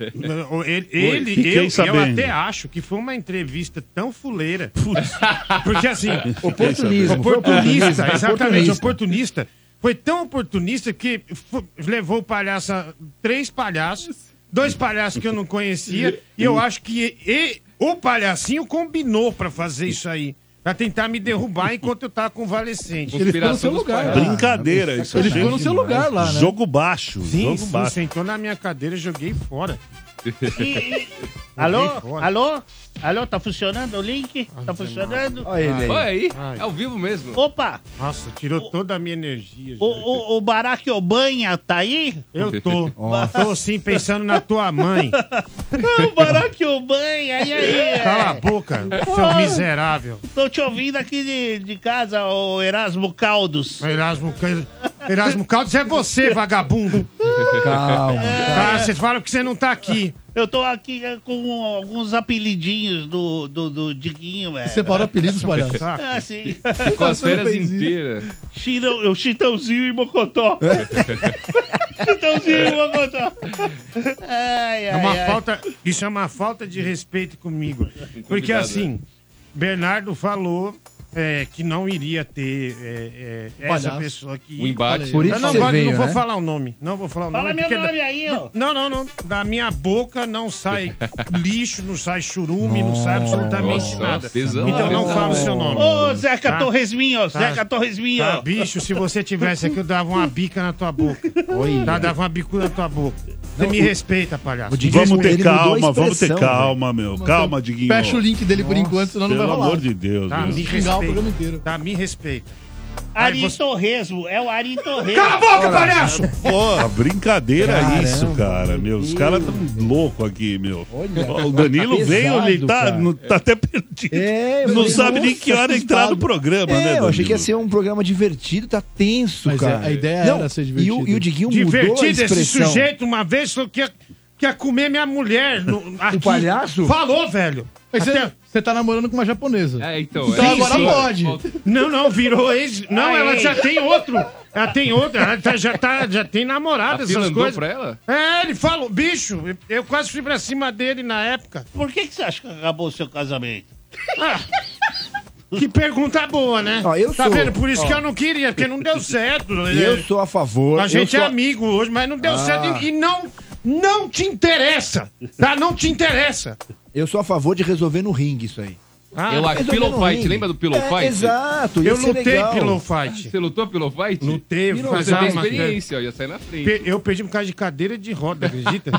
Speaker 7: Ele, ele eu, eu até acho que foi uma entrevista tão fuleira. Porque assim, oportunista,
Speaker 4: oportunismo,
Speaker 7: exatamente,
Speaker 4: oportunista.
Speaker 7: oportunista. Foi tão oportunista que levou o palhaço, a- três palhaços, dois palhaços que eu não conhecia, e eu acho que e- o palhacinho combinou pra fazer isso aí. Pra tentar me derrubar enquanto eu tava convalescente.
Speaker 3: Ele ficou no seu lugar.
Speaker 1: Brincadeira, isso
Speaker 3: Ele
Speaker 1: é
Speaker 3: ficou no seu lugar lá, né?
Speaker 1: Jogo baixo,
Speaker 7: Sim,
Speaker 1: jogo
Speaker 7: sim,
Speaker 1: baixo.
Speaker 7: sentou na minha cadeira, joguei fora.
Speaker 8: Alô? Alô? Alô, tá funcionando o link? Tá funcionando?
Speaker 4: Olha ele aí.
Speaker 2: Olha aí, é ao vivo mesmo.
Speaker 8: Opa,
Speaker 7: Nossa, tirou toda a minha energia.
Speaker 8: o,
Speaker 7: gente.
Speaker 8: o, o Barack Obama tá aí?
Speaker 7: Eu tô. Tô sim pensando na tua mãe.
Speaker 8: o Barack Obama, e aí?
Speaker 7: Cala a boca, seu miserável.
Speaker 8: Tô te ouvindo aqui de, de casa, o Erasmo Caldos.
Speaker 7: Erasmo, Erasmo Caldas é você, vagabundo.
Speaker 4: Calma.
Speaker 7: Ah, vocês falam que você não tá aqui.
Speaker 8: Eu tô aqui é, com alguns apelidinhos do, do, do Diguinho, velho.
Speaker 3: Separou apelidos, palhaço.
Speaker 8: Ah, sim.
Speaker 2: Com as
Speaker 3: isso.
Speaker 2: inteiras.
Speaker 8: Chitão, o Chitãozinho e Mocotó. Chitãozinho e Mocotó. Ai, ai,
Speaker 7: É uma
Speaker 8: ai.
Speaker 7: falta, isso é uma falta de respeito comigo. Porque assim, Bernardo falou é, que não iria ter é, é, essa
Speaker 3: Palhaço.
Speaker 7: pessoa aqui.
Speaker 2: O embate.
Speaker 4: Por isso
Speaker 7: Eu não,
Speaker 4: você
Speaker 7: gosto-
Speaker 4: veio,
Speaker 7: não vou
Speaker 4: né?
Speaker 7: falar o nome. Não vou falar o
Speaker 8: Fala
Speaker 7: nome.
Speaker 8: meu
Speaker 7: porque da-
Speaker 8: nome aí, ó.
Speaker 7: Não, não, não. Da minha boca não sai lixo, não sai churume, não sai absolutamente
Speaker 2: Nossa,
Speaker 7: nada.
Speaker 2: pesão.
Speaker 7: Então não fala o seu nome.
Speaker 8: Ô, Zeca
Speaker 7: Tá.
Speaker 8: Torresminho,
Speaker 7: Tá.
Speaker 8: Zeca Torresminho.
Speaker 7: Tá, bicho, se você tivesse aqui, eu dava uma bica na tua boca.
Speaker 4: Oi.
Speaker 7: Tá, dava uma bicuda na tua boca. Você me respeita, palhaço.
Speaker 4: O Diguinho
Speaker 1: Vamos ter calma, vamos ter calma, meu. Calma, Diguinho.
Speaker 3: Fecha o link dele por enquanto, senão não vai
Speaker 1: Pelo
Speaker 3: rolar.
Speaker 1: amor de Deus.
Speaker 7: Tá,
Speaker 1: meu.
Speaker 7: me
Speaker 3: Xingar o programa
Speaker 7: respeita.
Speaker 3: inteiro.
Speaker 7: Tá, me respeita.
Speaker 8: Ari
Speaker 7: você-
Speaker 8: Torresmo, é o Ari Torresmo.
Speaker 7: Cala a boca, palhaço!
Speaker 1: Porra, brincadeira
Speaker 4: Caramba.
Speaker 1: isso, cara, meu. Os caras tão loucos aqui, meu.
Speaker 4: Olha,
Speaker 1: o Danilo
Speaker 4: tá
Speaker 1: veio, ele tá, não- tá até perdido.
Speaker 4: É,
Speaker 1: não
Speaker 4: falei,
Speaker 1: sabe nem que hora entrar no
Speaker 4: assustado.
Speaker 1: programa, né,
Speaker 4: É, eu achei que ia
Speaker 1: Danilo?
Speaker 4: ser um programa divertido, tá tenso,
Speaker 3: Mas
Speaker 4: cara.
Speaker 3: a- a ideia era ser
Speaker 4: E o,
Speaker 3: divertido.
Speaker 4: e o Diguinho mudou a
Speaker 7: Divertido esse
Speaker 4: expressão.
Speaker 7: sujeito, uma vez falou que ia, que ia comer minha mulher. No, aqui.
Speaker 4: palhaço?
Speaker 7: Falou, velho.
Speaker 3: Mas
Speaker 7: Até-
Speaker 3: você, você tá namorando com uma japonesa.
Speaker 2: É, então.
Speaker 3: Então
Speaker 2: é
Speaker 3: agora
Speaker 2: isso.
Speaker 3: pode.
Speaker 7: Não, não, virou ex. Não,
Speaker 8: Ah,
Speaker 7: ela
Speaker 8: é.
Speaker 7: já tem outro. Ela tem outro. Ela tá- já, tá, já tem namorada, essas coisas.
Speaker 2: pra ela?
Speaker 7: É, ele falou, bicho, eu quase fui pra cima dele na época.
Speaker 8: Por que, que você acha que acabou o seu casamento?
Speaker 7: Que pergunta boa, né?
Speaker 4: Ó, eu
Speaker 7: tá
Speaker 4: sou-
Speaker 7: vendo? Por isso
Speaker 4: ó.
Speaker 7: que eu não queria, porque não deu certo.
Speaker 4: Eu sou a favor.
Speaker 7: A gente é
Speaker 4: a-
Speaker 7: amigo hoje, mas não deu
Speaker 4: Ah.
Speaker 7: certo. E, e não, não te interessa. Tá? Não te interessa.
Speaker 4: Eu sou a favor de resolver no ringue isso aí.
Speaker 7: Ah,
Speaker 2: Eu acho. Pillow Fight,
Speaker 4: ringue.
Speaker 2: lembra do Pillow
Speaker 4: É,
Speaker 2: Fight?
Speaker 4: Exato,
Speaker 7: eu lutei
Speaker 4: legal.
Speaker 7: pillow fight.
Speaker 2: Você lutou Pillow Fight?
Speaker 7: Lutei,
Speaker 4: Pillow-
Speaker 2: Você tem experiência, ó, ia sair na frente.
Speaker 7: Pe- Eu perdi por causa de cadeira de roda, acredita?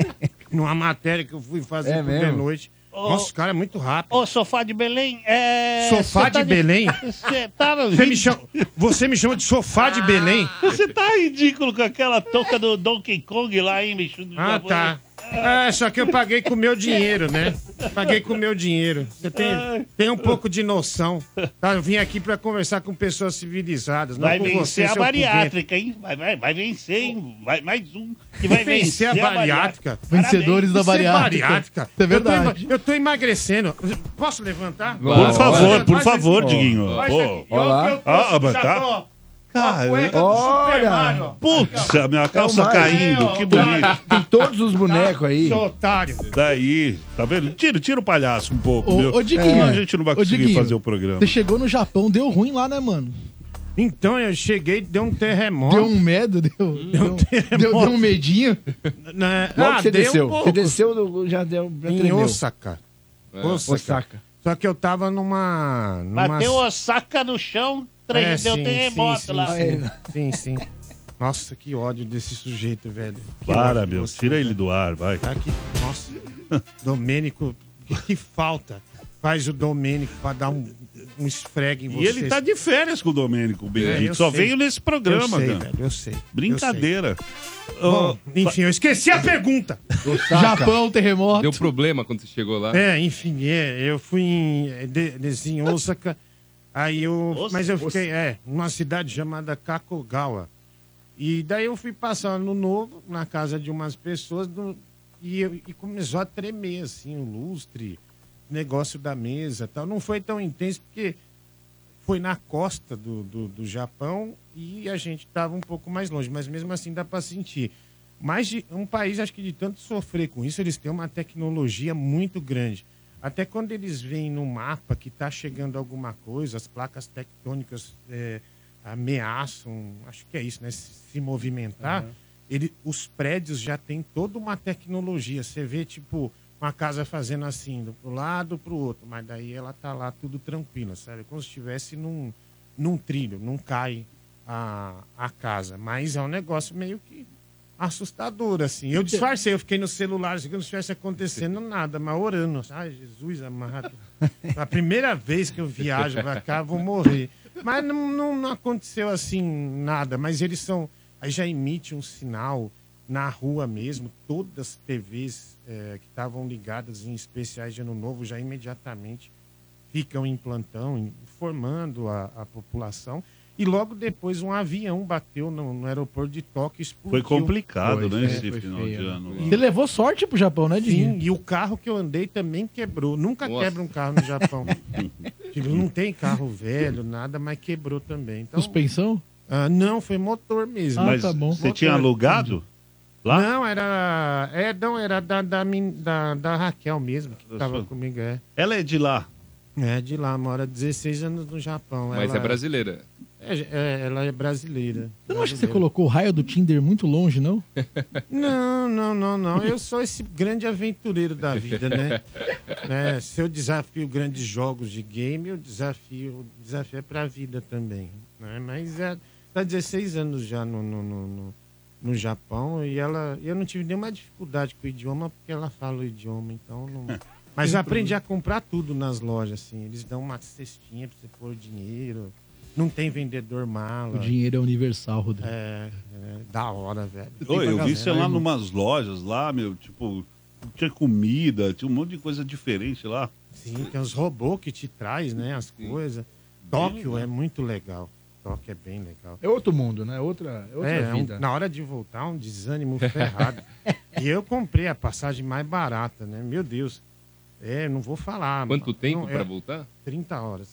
Speaker 7: Numa matéria que eu fui fazer
Speaker 4: É
Speaker 7: por
Speaker 4: mesmo?
Speaker 7: De noite. Nossa, o cara é muito rápido.
Speaker 8: Ô, Sofá de Belém, é...
Speaker 7: Sofá
Speaker 8: você tá
Speaker 7: de Belém?
Speaker 8: Você tá no
Speaker 7: Você me, chama, você me chama de sofá de Belém?
Speaker 8: Você tá ridículo com aquela touca do Donkey Kong lá, hein, bicho?
Speaker 7: Ah, tá. É, só que eu paguei com o meu dinheiro, né? Paguei com o meu dinheiro. Você tem, tem um pouco de noção. Tá? Eu vim aqui pra conversar com pessoas civilizadas. Não
Speaker 8: Vai
Speaker 7: com
Speaker 8: vencer
Speaker 7: você,
Speaker 8: a
Speaker 7: seu
Speaker 8: bariátrica, hein? Vai, vai, vai vencer, hein? Vai, mais um que vai
Speaker 7: Vencer
Speaker 8: vencer,
Speaker 7: a bariátrica.
Speaker 3: Vencedores da
Speaker 7: Isso é
Speaker 3: bariátrica.
Speaker 7: bariátrica.
Speaker 3: É verdade.
Speaker 7: Eu tô, eu tô emagrecendo. Posso levantar?
Speaker 1: Por favor, por favor, Diguinho.
Speaker 7: Vai,
Speaker 1: Pô.
Speaker 7: aqui.
Speaker 4: Olha
Speaker 7: Eu-
Speaker 1: Ah, tá-
Speaker 4: olha.
Speaker 7: Super Mario, ó.
Speaker 1: Putz, minha calça
Speaker 4: É mais-
Speaker 1: caindo, que bonito.
Speaker 4: Tem todos os bonecos aí.
Speaker 7: Seu otário.
Speaker 1: Daí, tá vendo? Tira, tira o palhaço um pouco,
Speaker 3: Ô,
Speaker 1: meu.
Speaker 3: ô, Diguinho.
Speaker 1: A gente não vai conseguir
Speaker 3: Diguinho,
Speaker 1: fazer o programa.
Speaker 3: Você chegou no Japão, deu ruim lá, né, mano?
Speaker 7: Então eu cheguei, deu um terremoto.
Speaker 3: Deu um medo, deu, deu, deu, deu um medinho.
Speaker 7: né?
Speaker 4: Logo
Speaker 7: Ah,
Speaker 4: você
Speaker 7: deu um
Speaker 4: desceu.
Speaker 7: pouco.
Speaker 4: você desceu, do- já deu. Já
Speaker 7: Em
Speaker 4: tremeu.
Speaker 7: Osaka. Osaka.
Speaker 4: Osaka.
Speaker 7: Só que eu tava numa. numa...
Speaker 8: Bateu Osaka no chão, três,
Speaker 7: É,
Speaker 8: deu
Speaker 7: sim,
Speaker 8: terremoto
Speaker 7: sim,
Speaker 8: lá.
Speaker 7: Sim, sim, sim. Nossa, que ódio desse sujeito, velho. Que
Speaker 1: Para, meu.
Speaker 7: você,
Speaker 1: Tira
Speaker 7: velho.
Speaker 1: ele do ar, vai.
Speaker 7: Tá aqui. Nossa. Domênico, que, que falta faz o Domênico pra dar um, um esfregue em
Speaker 1: E
Speaker 7: vocês.
Speaker 1: ele tá de férias com o Domênico, o
Speaker 7: É,
Speaker 1: Benedito.
Speaker 7: eu
Speaker 1: Só
Speaker 7: sei.
Speaker 1: veio nesse
Speaker 7: Eu
Speaker 1: programa,
Speaker 7: sei,
Speaker 1: cara.
Speaker 7: velho, eu sei.
Speaker 1: Brincadeira.
Speaker 7: Eu sei. Bom, enfim, eu esqueci a pergunta.
Speaker 3: Japão, terremoto.
Speaker 2: Deu problema quando você chegou lá.
Speaker 7: É, enfim, é, eu fui em, é, de, de- em Osaka, aí eu,
Speaker 8: Osaka?
Speaker 7: mas eu fiquei, é, numa cidade chamada Kakogawa. E daí eu fui passar ano novo na casa de umas pessoas no- e, eu- e começou a tremer, assim, o lustre, negócio da mesa tal. Não foi tão intenso porque foi na costa do, do, do Japão e a gente estava um pouco mais longe, mas mesmo assim dá para sentir. Mas de, um país, acho que de tanto sofrer com isso, eles têm uma tecnologia muito grande. Até quando eles veem no mapa que está chegando alguma coisa, as placas tectônicas é, ameaçam, acho que é isso, né? Se, se movimentar, ele, os prédios já têm toda uma tecnologia. Você vê, tipo, uma casa fazendo assim, do pro lado, pro outro, mas daí ela tá lá tudo tranquila, sabe? Como se estivesse num, num trilho, não cai a, a casa. Mas é um negócio meio que assustador, assim. Eu disfarcei, eu fiquei no celular, assim, como se estivesse acontecendo nada, mas orando. Ai, Jesus amado. A primeira vez que eu viajo pra cá, vou morrer. Mas não, não, não aconteceu assim nada, mas eles são. Aí já emite um sinal na rua mesmo, todas as TVs eh, que estavam ligadas em especiais de Ano Novo já imediatamente ficam em plantão, informando a, a população. E logo depois um avião bateu no, no aeroporto de Tóquio e explodiu.
Speaker 1: Foi complicado,
Speaker 3: Foi,
Speaker 1: né,
Speaker 3: é,
Speaker 1: esse
Speaker 3: foi
Speaker 1: final
Speaker 3: feio,
Speaker 1: de
Speaker 3: né?
Speaker 1: ano.
Speaker 3: Você levou sorte pro Japão, né, Diguinho?
Speaker 7: Sim, e o carro que eu andei também quebrou. Nunca
Speaker 2: Nossa.
Speaker 7: quebra um carro no Japão. tipo, não tem carro velho, nada, mas quebrou também. Então,
Speaker 3: Suspensão?
Speaker 7: ah, não, foi motor mesmo.
Speaker 3: Ah,
Speaker 1: Mas
Speaker 3: tá bom.
Speaker 1: você tinha alugado? Lá?
Speaker 7: Não, era. É, não, era da, da, da, da Raquel mesmo, que
Speaker 1: Da
Speaker 7: tava comigo. É.
Speaker 1: Ela é de lá.
Speaker 7: é, de lá, mora 16 anos no Japão.
Speaker 2: Mas
Speaker 7: ela,
Speaker 2: é brasileira.
Speaker 7: É, é, ela é brasileira.
Speaker 3: Você não acha que você colocou o raio do Tinder muito longe, não?
Speaker 7: Não, não, não, não. Eu sou esse grande aventureiro da vida, né? né? Se eu desafio grandes jogos de game, eu desafio, o desafio é pra vida também. Né? Mas é, tá 16 anos já no, no, no, no- no Japão e ela, eu não tive nenhuma dificuldade com o idioma porque ela fala o idioma, então não. Mas eu aprendi a comprar tudo nas lojas, assim. Eles dão uma cestinha pra você pôr o dinheiro. Não tem vendedor mala.
Speaker 3: O dinheiro é universal, Rodrigo.
Speaker 7: É, é, da hora, velho.
Speaker 1: Oi, eu vi você lá
Speaker 3: irmão.
Speaker 1: numas lojas lá, meu, tipo, tinha comida, tinha um monte de coisa diferente lá.
Speaker 7: Sim, tem os robôs que te traz, né, as coisas. Tóquio é muito legal. Tóquio é bem legal.
Speaker 9: É outro mundo, né? Outra, é outra
Speaker 7: É, um-
Speaker 9: vida.
Speaker 7: na hora de voltar, um desânimo ferrado. e eu comprei a passagem mais barata, né? Meu Deus. É, não vou falar.
Speaker 2: Quanto tempo
Speaker 7: Não,
Speaker 2: pra
Speaker 7: é
Speaker 2: voltar?
Speaker 7: 30 horas.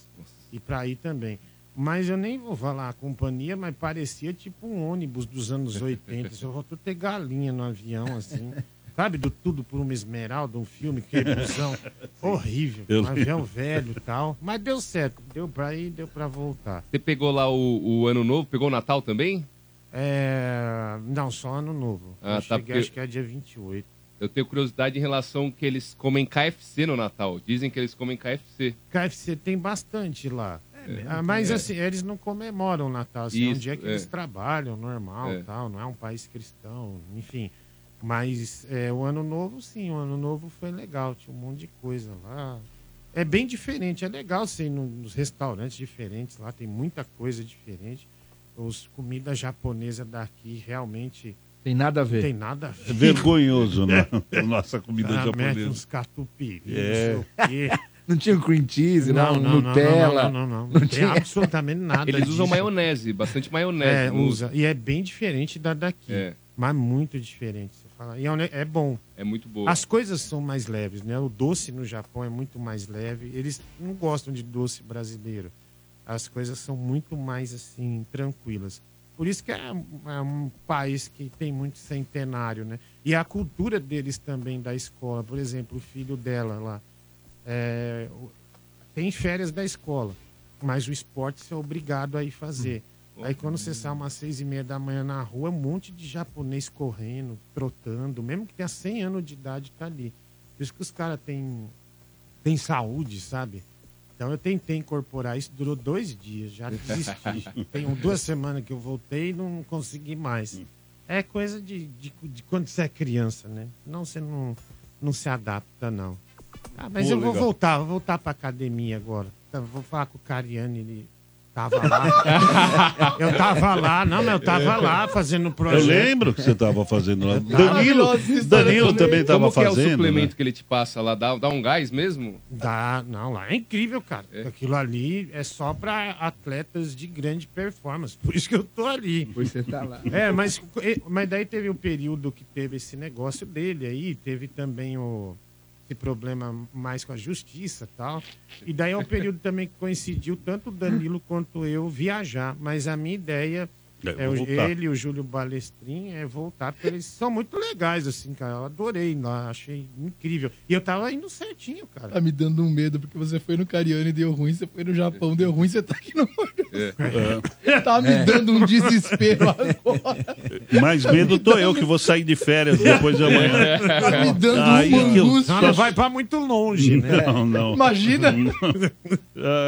Speaker 7: E pra ir também. Mas eu nem vou falar a companhia, mas parecia tipo um ônibus dos anos 80. Só faltou ter galinha no avião, assim. Sabe, do Tudo por uma Esmeralda, um filme, que busão horrível.
Speaker 1: Eu
Speaker 7: Um avião velho e tal. Mas deu certo. Deu pra ir, deu pra voltar.
Speaker 2: Você pegou lá o, o Ano Novo, pegou o Natal também?
Speaker 7: É... Não, só ano novo.
Speaker 2: Ah,
Speaker 7: eu
Speaker 2: tá,
Speaker 7: cheguei,
Speaker 2: porque-
Speaker 7: acho que é dia 28.
Speaker 2: Eu tenho curiosidade em relação que eles comem KFC no Natal. Dizem que eles comem KFC.
Speaker 7: KFC tem bastante lá. Ah, mas
Speaker 2: É.
Speaker 7: assim, eles não comemoram o Natal. Assim, é um
Speaker 2: Isso,
Speaker 7: dia que
Speaker 2: é.
Speaker 7: eles trabalham normal
Speaker 2: É.
Speaker 7: tal. Não é um país cristão, enfim. Mas é, o ano novo, sim, o ano novo foi legal. Tinha um monte de coisa lá. É bem diferente, é legal ser no- nos restaurantes diferentes lá, tem muita coisa diferente. Os comida japonesa daqui realmente
Speaker 9: Tem nada a ver.
Speaker 7: tem nada a ver.
Speaker 1: É vergonhoso, né? A nossa comida
Speaker 7: Ah, mete
Speaker 1: japonesa.
Speaker 7: uns catupiry,
Speaker 1: É.
Speaker 7: não sei o quê.
Speaker 9: Não tinha cream cheese, não,
Speaker 7: Não,
Speaker 9: Nutella.
Speaker 7: Não, não, não, não.
Speaker 9: Não
Speaker 7: Não
Speaker 9: tinha.
Speaker 7: absolutamente nada
Speaker 2: Eles usam
Speaker 7: disso.
Speaker 2: maionese, bastante maionese.
Speaker 7: É, usa. E é bem diferente da daqui.
Speaker 2: É.
Speaker 7: Mas muito diferente. Você fala. E é, é bom.
Speaker 2: É muito boa.
Speaker 7: As coisas são mais leves, né? O doce no Japão é muito mais leve. Eles não gostam de doce brasileiro. As coisas são muito mais, assim, tranquilas. Por isso que é, é um país que tem muito centenário, né? E a cultura deles também da escola. Por exemplo, o filho dela lá. É, tem férias da escola, mas o esporte você é obrigado a ir fazer. Aí quando você sai umas seis e meia da manhã na rua, um monte de japonês correndo, trotando, mesmo que tenha 100 anos de idade, tá ali. Por isso que os caras têm, têm saúde, sabe? Então eu tentei incorporar isso, durou dois dias, já desisti. Tem duas semanas que eu voltei e não consegui mais. É coisa de, de, de quando você é criança, né? Não, você não, não se adapta, não. Ah, mas
Speaker 1: Pô,
Speaker 7: eu vou
Speaker 1: legal.
Speaker 7: voltar, vou voltar pra academia agora. Tá, Vou falar com o Cariani, ele tava lá. eu tava lá, não, mas eu tava lá fazendo o
Speaker 1: Eu
Speaker 7: projeto.
Speaker 1: lembro que você estava fazendo lá. Danilo, Danilo
Speaker 3: também.
Speaker 1: estava
Speaker 2: Como que é o
Speaker 1: fazendo.
Speaker 2: suplemento
Speaker 1: né?
Speaker 2: que ele te passa lá? Dá, dá um gás mesmo?
Speaker 7: Dá, não, lá é incrível, cara.
Speaker 2: É?
Speaker 7: Aquilo ali é só pra atletas de grande performance. Por isso que eu tô ali.
Speaker 9: Pois você tá lá.
Speaker 7: É, mas, mas daí teve o período que teve esse negócio dele aí, teve também o, esse problema mais com a justiça tal. E daí é um período também que coincidiu tanto o Danilo quanto eu viajar. Mas a minha ideia É, o- ele e o Júlio Balestrin é voltar, porque eles são muito legais, assim, cara. Eu adorei lá, achei incrível. E eu tava indo certinho, cara.
Speaker 3: Tá me dando um medo, porque você foi no Cariano e deu ruim, você foi no Japão, deu ruim, você tá aqui no
Speaker 1: É.
Speaker 3: Tá me
Speaker 1: É.
Speaker 3: dando um desespero agora.
Speaker 1: Mais medo tô eu, que vou sair de férias depois de amanhã.
Speaker 3: Tá me dando
Speaker 1: Aí
Speaker 3: uma
Speaker 1: que eu
Speaker 3: angústia.
Speaker 7: Não, não vai pra muito longe, né?
Speaker 1: Não, não.
Speaker 3: Imagina.
Speaker 1: Não.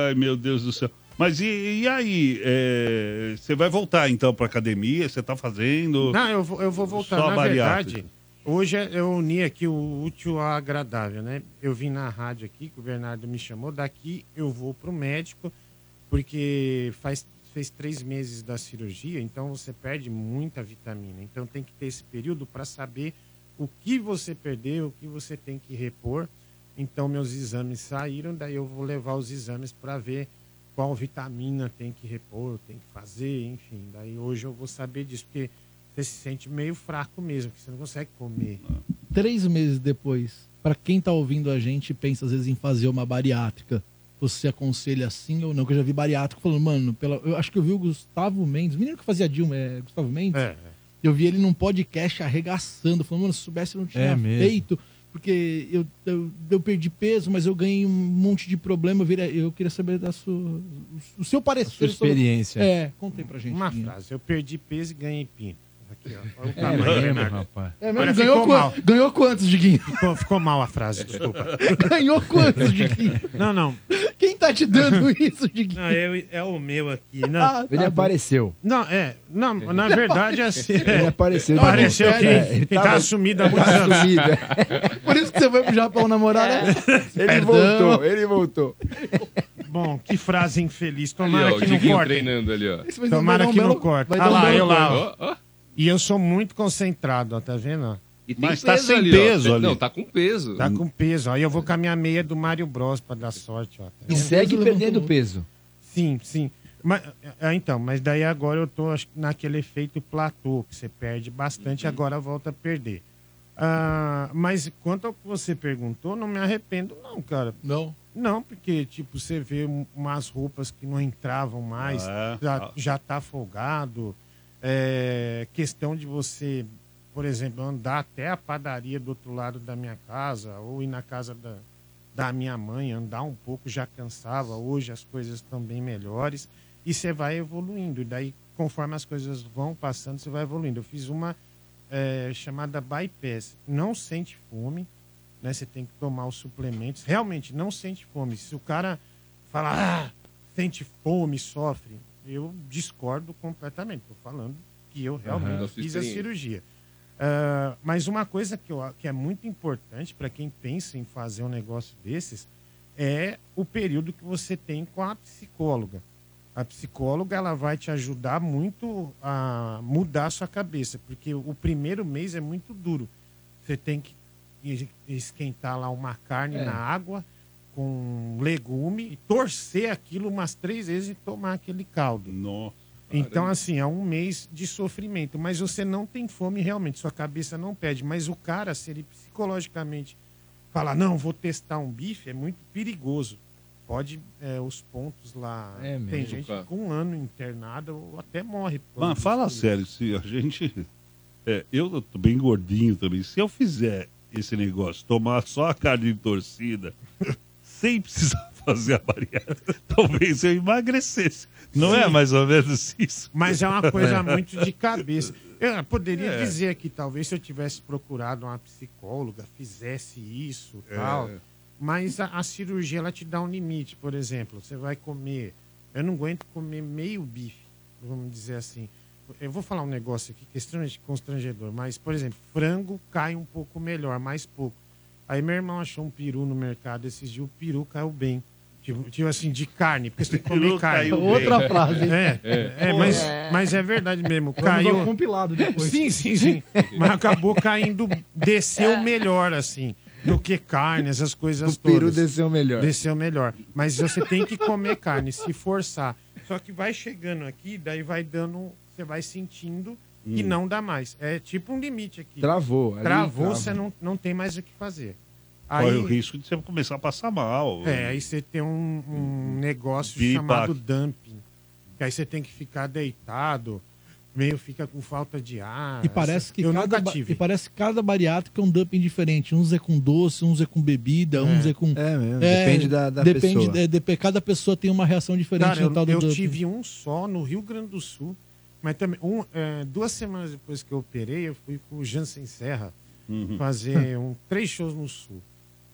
Speaker 1: Ai, meu Deus do céu. Mas e, e aí? é, Você vai voltar então pra academia? Você tá fazendo?
Speaker 7: Não, eu vou, eu vou voltar.
Speaker 1: Só
Speaker 7: Na verdade, hoje eu uni aqui o útil ao agradável, né? Eu vim na rádio aqui, que o Bernardo me chamou. Daqui eu vou pro médico, porque faz, fez três meses da cirurgia, então você perde muita vitamina. Então tem que ter esse período para saber o que você perdeu, o que você tem que repor. Então meus exames saíram, daí eu vou levar os exames para ver qual vitamina tem que repor, tem que fazer, enfim. Daí hoje eu vou saber disso, porque você se sente meio fraco mesmo, que você não consegue comer.
Speaker 3: Três meses depois, pra quem tá ouvindo a gente e pensa às vezes em fazer uma bariátrica, você aconselha sim ou não? Que eu já vi bariátrico falando, mano, pela... eu acho que eu vi o Gustavo Mendes, o menino que fazia Dilma, é Gustavo Mendes?
Speaker 7: É.
Speaker 3: Eu vi ele num podcast arregaçando, falando, mano, se soubesse eu não tinha
Speaker 10: É mesmo.
Speaker 3: Porque eu, eu, eu perdi peso, mas eu ganhei um monte de problema. Eu, virei- eu queria saber da sua, o seu parecer.
Speaker 10: sua
Speaker 3: sobre-
Speaker 10: experiência.
Speaker 3: É, contei pra gente.
Speaker 7: Uma
Speaker 3: Guinho.
Speaker 7: frase, eu perdi peso e ganhei pinto. Aqui, ó. Olha o
Speaker 10: É
Speaker 7: tamanho,
Speaker 10: mesmo,
Speaker 7: Bernardo.
Speaker 10: rapaz.
Speaker 3: É mesmo?
Speaker 7: Olha,
Speaker 3: ganhou,
Speaker 7: ficou mal.
Speaker 3: ganhou quantos, Diguinho?
Speaker 7: Ficou, ficou mal a frase, desculpa.
Speaker 3: ganhou quantos, Diguinho?
Speaker 7: Não, não.
Speaker 3: Quem tá te dando isso, Diguinho?
Speaker 7: Não, eu- é o meu aqui. Não,
Speaker 3: Ah,
Speaker 10: Ele
Speaker 3: tá bom.
Speaker 10: apareceu.
Speaker 7: não é. Não, na verdade é assim.
Speaker 10: Ele apareceu.
Speaker 7: Pareceu que,
Speaker 10: É, ele
Speaker 7: tá
Speaker 10: tava-
Speaker 7: sumido há muitos anos.
Speaker 10: Sumido, é.
Speaker 3: Por isso que você foi pro Japão namorar, né?
Speaker 10: Ele
Speaker 3: Perdão.
Speaker 10: voltou, ele voltou.
Speaker 7: Bom, que frase infeliz.
Speaker 2: Ali,
Speaker 7: Tomara
Speaker 2: ó, o
Speaker 7: que não corte.
Speaker 2: treinando ali, ó.
Speaker 7: Tomara que não
Speaker 3: belo-
Speaker 7: corte. Ah
Speaker 3: um
Speaker 7: lá, eu lá. ó. E eu sou muito concentrado, ó, tá vendo?
Speaker 2: E
Speaker 1: Mas tá sem
Speaker 2: ali,
Speaker 1: peso
Speaker 2: ó.
Speaker 1: ali.
Speaker 2: Não, tá com peso.
Speaker 7: Tá com peso. Aí eu vou com a minha meia do Mario Bros pra dar sorte, ó. Tá
Speaker 10: E segue perdendo peso.
Speaker 7: Sim, sim. Mas, é, então, mas daí agora eu tô acho, que naquele efeito platô, que você perde bastante,
Speaker 3: Uhum.
Speaker 7: agora volta a perder. Ah, mas quanto ao que você perguntou, não me arrependo, não, cara.
Speaker 3: Não.
Speaker 7: Não, porque, tipo, você vê um- umas roupas que não entravam mais,
Speaker 1: É.
Speaker 7: já, já tá folgado. É, questão de você, por exemplo, andar até a padaria do outro lado da minha casa, ou ir na casa da, da minha mãe, andar um pouco já cansava. Hoje as coisas estão bem melhores e você vai evoluindo. E daí, conforme as coisas vão passando, você vai evoluindo. Eu fiz uma é, chamada bypass. Não sente fome, né? Você tem que tomar os suplementos. Realmente, não sente fome. Se o cara fala, ah, sente fome, sofre, eu discordo completamente. Estou falando que eu realmente
Speaker 2: sua
Speaker 7: fiz a cirurgia. Ah, mas uma coisa que, eu, que é muito importante para quem pensa em fazer um negócio desses é o período que você tem com a psicóloga. A psicóloga ela vai te ajudar muito a mudar a sua cabeça, porque o primeiro mês é muito duro. Você tem que es- esquentar lá uma carne
Speaker 10: É.
Speaker 7: na água com legume e torcer aquilo umas três vezes e tomar aquele caldo.
Speaker 1: Nossa.
Speaker 7: Então, assim, é um mês de sofrimento, mas você não tem fome realmente, sua cabeça não pede. Mas o cara, se ele psicologicamente falar, não, vou testar um bife, é muito perigoso. Pode, é, os pontos lá.
Speaker 10: É mesmo,
Speaker 7: tem gente
Speaker 2: cara.
Speaker 7: com um ano internada ou até morre. causa
Speaker 1: fala sério, se a gente. é, eu tô bem gordinho também. Se eu fizer esse negócio, tomar só a carne torcida, sem precisar fazer a bariátrica, talvez eu emagrecesse. Não é
Speaker 7: Sim.
Speaker 1: mais ou menos isso?
Speaker 7: Mas é uma coisa muito de cabeça. Eu poderia
Speaker 1: É.
Speaker 7: dizer que talvez se eu tivesse procurado uma psicóloga, fizesse isso
Speaker 1: É.
Speaker 7: tal. Mas a, a cirurgia ela te dá um limite. Por exemplo, você vai comer. Eu não aguento comer meio bife, vamos dizer assim. Eu vou falar um negócio aqui que é extremamente constrangedor, mas, por exemplo, frango cai um pouco melhor, mais pouco. Aí meu irmão achou um peru no mercado esses dias, o peru caiu bem. Tipo, tipo assim, de carne, porque você tem que comer carne.
Speaker 1: caiu
Speaker 3: Outra
Speaker 1: bem.
Speaker 3: frase. hein?
Speaker 7: É, é, mas, mas é verdade mesmo.
Speaker 3: Vamos um
Speaker 7: Caiu.
Speaker 3: compilado depois.
Speaker 7: Sim, sim, sim. Mas acabou caindo, desceu melhor, assim, do que carne, essas coisas
Speaker 10: O peru
Speaker 7: todas.
Speaker 10: desceu melhor.
Speaker 7: Desceu melhor. Mas você tem que comer carne, se forçar. Só que vai chegando aqui, daí vai dando. Você vai sentindo que
Speaker 1: Hum.
Speaker 7: não dá mais. É tipo um limite aqui.
Speaker 10: Travou. ali,
Speaker 7: Travou, você não, não tem mais o que fazer.
Speaker 1: Corre
Speaker 7: Aí,
Speaker 1: o risco de você começar a passar mal.
Speaker 7: é, aí você tem um, um negócio
Speaker 1: Pipa.
Speaker 7: chamado dumping. Que aí você tem que ficar deitado. meio fica com falta de ar.
Speaker 3: E parece que
Speaker 7: eu
Speaker 3: cada, e parece que cada bariátrico é um dumping diferente. Uns é com doce, uns é com bebida, uns é com.
Speaker 4: É mesmo, depende da- da
Speaker 3: depende,
Speaker 4: pessoa.
Speaker 3: é, dep- cada pessoa tem uma reação diferente
Speaker 7: Cara,
Speaker 3: no
Speaker 7: eu,
Speaker 3: tal do
Speaker 7: eu
Speaker 3: dumping.
Speaker 7: tive um só no Rio Grande do Sul, mas também um, é, duas semanas depois que eu operei, eu fui com o Jansen Serra fazer um, três shows no Sul.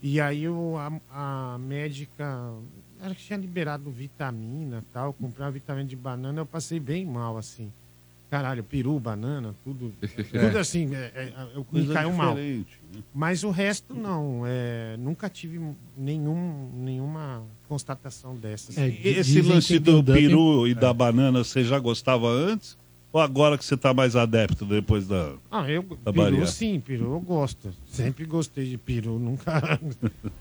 Speaker 7: E aí eu, a, a médica, que tinha liberado vitamina tal, comprei uma vitamina de banana, eu passei bem mal, assim. Caralho, peru, banana, tudo. Tudo assim, é, é, eu me
Speaker 1: Coisa
Speaker 7: caiu mal.
Speaker 1: diferente, né?
Speaker 7: Mas o resto não. é, nunca tive nenhum, nenhuma constatação dessas.
Speaker 3: É,
Speaker 1: E esse lance do peru e da banana, você já gostava antes? Ou agora que você tá mais adepto depois da.
Speaker 7: Ah, eu,
Speaker 1: da
Speaker 7: peru sim, peru eu gosto. Sempre gostei de peru, nunca.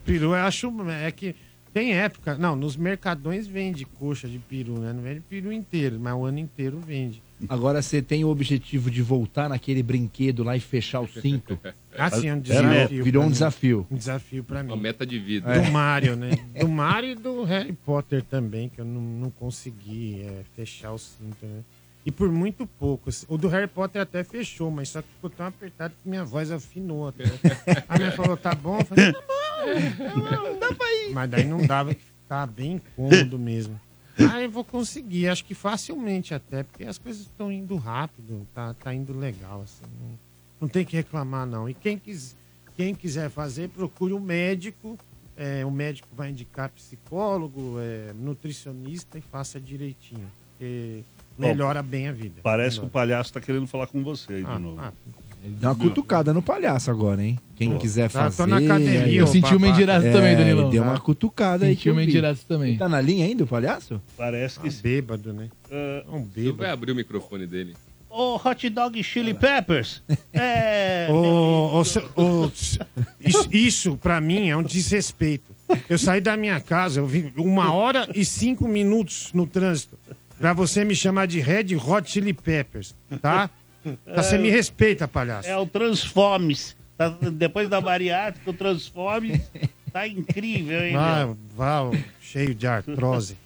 Speaker 7: peru eu acho. É que tem época. Não, nos mercadões vende coxa de peru, né? Não vende peru inteiro, mas o ano inteiro vende.
Speaker 4: Agora você tem o objetivo de voltar naquele brinquedo lá e fechar o cinto.
Speaker 7: Assim, é um
Speaker 4: É,
Speaker 7: desafio.
Speaker 4: virou um
Speaker 7: mim.
Speaker 4: desafio.
Speaker 7: Um desafio pra mim.
Speaker 2: Uma meta de vida.
Speaker 7: Do Mario, né? Do Mario e do Harry Potter também, que eu não, não consegui é, fechar o cinto, né? E por muito pouco. assim. O do Harry Potter até fechou, mas só que ficou tão apertado que minha voz afinou até. A minha falou, tá bom? Eu falei, tá bom, não dá pra ir. Mas daí não dava, que tá bem cômodo mesmo. Ah, eu vou conseguir, acho que facilmente até, porque as coisas estão indo rápido, tá, tá indo legal, assim. Não, não tem que reclamar, não. E quem, quis, quem quiser fazer, procure um médico. É, o médico vai indicar psicólogo, é, nutricionista e faça direitinho. Porque melhora bem a vida.
Speaker 1: Parece que o
Speaker 7: Melhora.
Speaker 1: palhaço tá querendo falar com você aí
Speaker 7: Ah,
Speaker 1: de novo.
Speaker 7: ah.
Speaker 4: Dá uma cutucada no palhaço agora, hein? Quem
Speaker 1: Pô.
Speaker 4: quiser
Speaker 7: Tá,
Speaker 4: fazer.
Speaker 7: tô na academia,
Speaker 4: aí,
Speaker 3: Eu senti uma indireta
Speaker 4: É,
Speaker 3: também, Danilão.
Speaker 4: ele Deu uma cutucada aí.
Speaker 3: Senti
Speaker 4: que eu
Speaker 3: uma
Speaker 4: vi.
Speaker 3: indireta também.
Speaker 4: Ele Tá na linha ainda o palhaço?
Speaker 1: Parece que
Speaker 7: Ah, bêbado, né?
Speaker 1: Ah,
Speaker 7: um
Speaker 2: Você vai
Speaker 7: bêbado.
Speaker 2: abrir o microfone dele.
Speaker 8: Ô, hot dog chili peppers. É.
Speaker 7: Ô, ô, isso, isso, pra mim, é um desrespeito. Eu saí da minha casa, eu vim uma hora e cinco minutos no trânsito pra você me chamar de Red Hot Chili Peppers, tá? Tá, Você me respeita, palhaço.
Speaker 8: É o Transformes. Tá- depois da bariátrica, o Transformes tá incrível, hein?
Speaker 7: Ah, vá, cheio de artrose.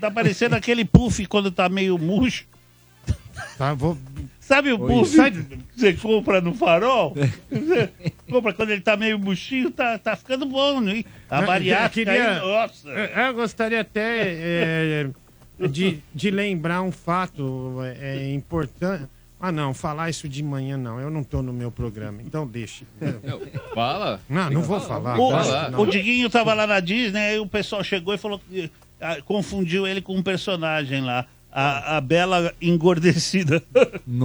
Speaker 8: Tá parecendo aquele puff quando tá meio murcho.
Speaker 7: Tá, vou...
Speaker 8: Sabe o puff que você compra no farol? Você compra quando ele tá meio murchinho, tá, tá ficando bom, né? A
Speaker 7: Eu-
Speaker 8: bariátrica
Speaker 7: eu queria-
Speaker 8: aí, nossa.
Speaker 7: Eu, eu gostaria até é, de, de lembrar um fato é, importante. Ah, não, falar isso de manhã não. Eu não tô no meu programa, então deixa.
Speaker 2: Fala.
Speaker 7: Não, não vou falar.
Speaker 8: O,
Speaker 7: não.
Speaker 8: o Diguinho tava lá na Disney, aí o pessoal chegou e falou que ah, confundiu ele com um personagem lá. A, a Bela engordecida.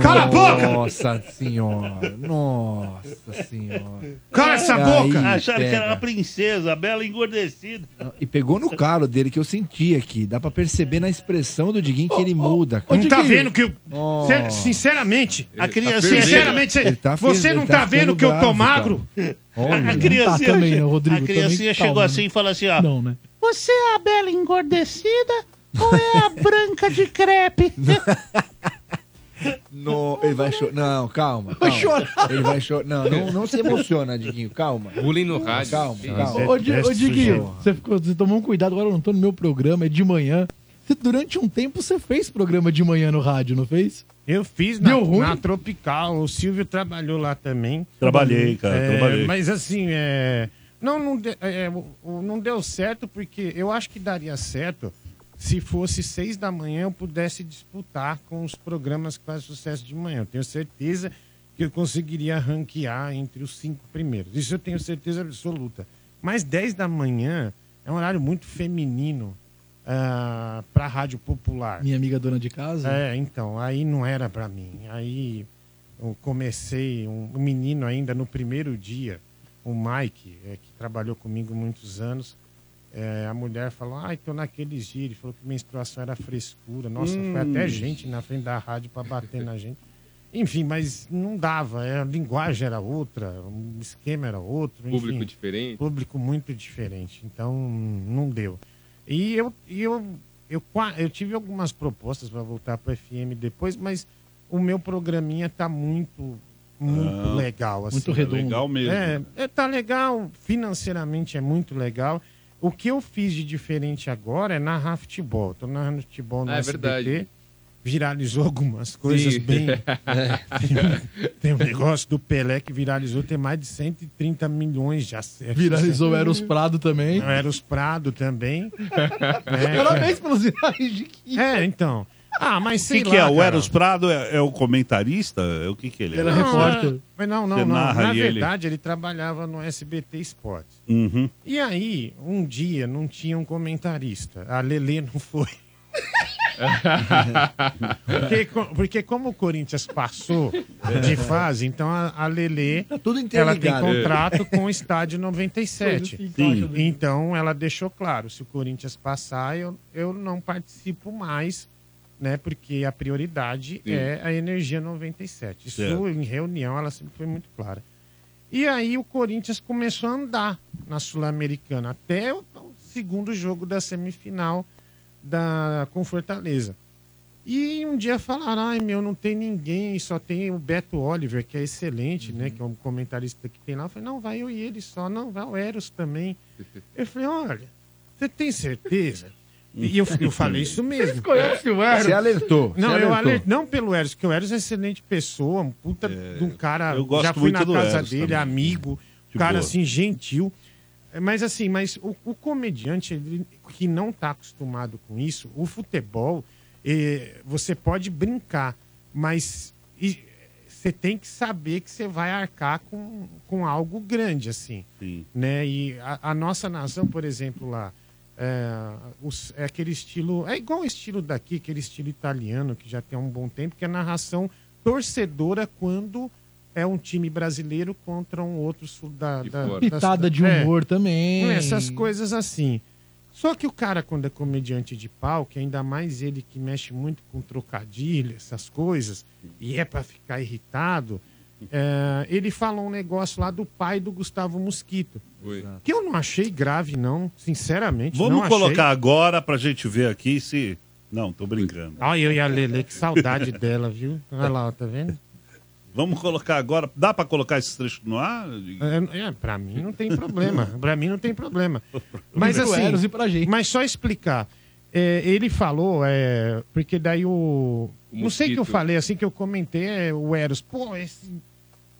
Speaker 7: Cala a boca!
Speaker 4: Nossa senhora. Nossa senhora.
Speaker 7: Cala essa
Speaker 4: Aí
Speaker 7: boca!
Speaker 8: Acharam que era
Speaker 4: pega.
Speaker 8: uma princesa, a Bela engordecida.
Speaker 4: E pegou no calo dele que eu senti aqui. Dá pra perceber na expressão do Diguinho que ele muda.
Speaker 7: Não tá
Speaker 3: Diguinho.
Speaker 7: vendo que eu.
Speaker 4: Oh.
Speaker 7: Sinceramente,
Speaker 8: A criancinha
Speaker 7: sinceramente, cê-
Speaker 4: Ele tá
Speaker 7: você não tá,
Speaker 4: tá
Speaker 7: vendo que eu tô
Speaker 4: bravo,
Speaker 7: magro?
Speaker 4: Olha.
Speaker 8: A criancinha,
Speaker 3: Tá também, né, Rodrigo?
Speaker 8: a criancinha chegou
Speaker 3: calma,
Speaker 8: assim
Speaker 3: né?
Speaker 8: e falou assim, ó.
Speaker 3: Não, né?
Speaker 8: Você é a Bela engordecida ou é a branca de crepe?
Speaker 4: No, ele vai chorar. Não, calma. calma.
Speaker 3: chorar.
Speaker 4: Ele vai chorar. Não, não, não se emociona, Diguinho. Calma.
Speaker 2: Bullying no rádio.
Speaker 4: Calma, calma.
Speaker 3: Ô, Di- ô, Diguinho, você, ficou- você tomou um cuidado, agora eu não tô no meu programa, é de manhã. Você, durante um tempo você fez programa de manhã no rádio, não fez?
Speaker 7: Eu fiz na,
Speaker 3: Deu ruim?
Speaker 7: na Tropical. O Silvio trabalhou lá também.
Speaker 1: Trabalhei, cara,
Speaker 7: É,
Speaker 1: trabalhei.
Speaker 7: Mas assim, é, não, não, de- é, o- o- não deu certo porque eu acho que daria certo se fosse seis da manhã eu pudesse disputar com os programas que fazem sucesso de manhã. Eu tenho certeza que eu conseguiria ranquear entre os cinco primeiros. Isso eu tenho certeza absoluta. Mas 10 da manhã é um horário muito feminino para rádio popular.
Speaker 3: Minha amiga dona de casa.
Speaker 7: É, então, aí não era pra mim. Aí eu comecei, um, um menino ainda no primeiro dia, o Mike, é, que trabalhou comigo muitos anos, é, a mulher falou, ai, tô naqueles dias, ele falou que menstruação era frescura. Nossa, foi até gente na frente da rádio pra bater na gente. Enfim, mas não dava, é, a linguagem era outra, o esquema era outro.
Speaker 2: Público
Speaker 7: enfim
Speaker 2: diferente.
Speaker 7: público muito diferente. Então, não deu. E eu, e eu, eu, eu tive algumas propostas para voltar para FM depois, mas o meu programinha tá muito, muito
Speaker 1: Ah,
Speaker 7: legal. Assim.
Speaker 3: muito
Speaker 1: É
Speaker 3: redondo.
Speaker 1: legal mesmo.
Speaker 7: É, é, tá legal, financeiramente é muito legal. O que eu fiz de diferente agora é narrar futebol. Tô narrando futebol no
Speaker 2: Ah, é
Speaker 7: SBT.
Speaker 2: verdade.
Speaker 7: viralizou algumas coisas
Speaker 2: Sim.
Speaker 7: bem. Tem, tem um negócio do Pelé que viralizou, tem mais de 130 milhões de acessos.
Speaker 3: Viralizou o Eros Prado também.
Speaker 7: O Eros Prado também. É.
Speaker 3: Parabéns pelos virais de
Speaker 7: É, então. Ah, mas
Speaker 1: O
Speaker 7: sei
Speaker 1: que, que é?
Speaker 7: lá,
Speaker 1: O
Speaker 7: cara.
Speaker 1: Eros Prado é, é o comentarista? É o que, que ele é?
Speaker 3: Ele é repórter.
Speaker 7: Mas não, não,
Speaker 1: Você
Speaker 7: não.
Speaker 1: narra
Speaker 7: Na
Speaker 1: e ele-
Speaker 7: verdade, ele trabalhava no SBT Esportes.
Speaker 1: Uhum.
Speaker 7: E aí, um dia não tinha um comentarista. A Lelê não foi. porque, co- porque como o Corinthians passou de fase, então a, a Lelê
Speaker 4: tudo
Speaker 7: ela tem
Speaker 4: interligado.
Speaker 7: contrato com o Estádio 97.
Speaker 3: Tudo se encaixa bem.
Speaker 7: Então ela deixou claro, se o Corinthians passar, eu, eu não participo mais, né? Porque a prioridade
Speaker 2: Sim.
Speaker 7: é a energia 97. Isso
Speaker 1: Certo.
Speaker 7: em reunião ela sempre foi muito clara. E aí o Corinthians começou a andar na Sul-Americana até o, segundo jogo da semifinal da, com Fortaleza. E um dia falaram, ai meu, não tem ninguém, só tem o Beto Oliver, que é excelente, né? Que é um comentarista que tem lá. Eu falei, não, vai eu e ele só, não, vai o Eros também. Eu falei, olha, você tem certeza? E eu, eu falei isso mesmo.
Speaker 3: Conhece o Eros?
Speaker 4: Você alertou.
Speaker 7: Não,
Speaker 4: você
Speaker 7: eu
Speaker 4: alertou.
Speaker 7: alerto, não pelo Eros, porque o Eros é excelente pessoa, um puta de um cara.
Speaker 1: eu gosto
Speaker 7: já fui na casa
Speaker 1: Eros
Speaker 7: dele,
Speaker 1: também.
Speaker 7: amigo,
Speaker 1: De
Speaker 7: cara
Speaker 1: boa.
Speaker 7: assim, gentil. É, Mas assim, mas o, o comediante ele, que não tá acostumado com isso, o futebol, eh, você pode brincar, mas e, você tem que saber que você vai arcar com, com algo grande, assim
Speaker 1: Sim.
Speaker 7: né? E a, a nossa nação, por exemplo, lá, é, os- é aquele estilo, é igual o estilo daqui, aquele estilo italiano que já tem há um bom tempo, que é a narração torcedora quando é um time brasileiro contra um outro sul da,
Speaker 2: De
Speaker 7: da, da-
Speaker 3: Pitada de
Speaker 7: é,
Speaker 3: humor também.
Speaker 7: essas coisas assim. Só que o cara, quando é comediante de pau, que ainda mais ele que mexe muito com trocadilho, essas coisas, e é pra ficar irritado, é, ele falou um negócio lá do pai do Gustavo Mosquito.
Speaker 2: Oi.
Speaker 7: Que eu não achei grave, não, sinceramente.
Speaker 1: Vamos
Speaker 7: não achei.
Speaker 1: colocar agora pra gente ver aqui se. Não, tô brincando.
Speaker 7: Olha, eu e a Lele, que saudade dela, viu? Olha lá, ó, tá vendo?
Speaker 1: Vamos colocar agora. Dá pra colocar esse trecho no ar?
Speaker 7: É, é, pra mim não tem problema. pra mim não tem problema. Mas assim,
Speaker 3: Eros e pra gente.
Speaker 7: mas só explicar. É, ele falou, é, porque daí o. Não sei o que eu
Speaker 2: mosquito.
Speaker 7: falei, assim que eu comentei, é, o Eros, pô, esse,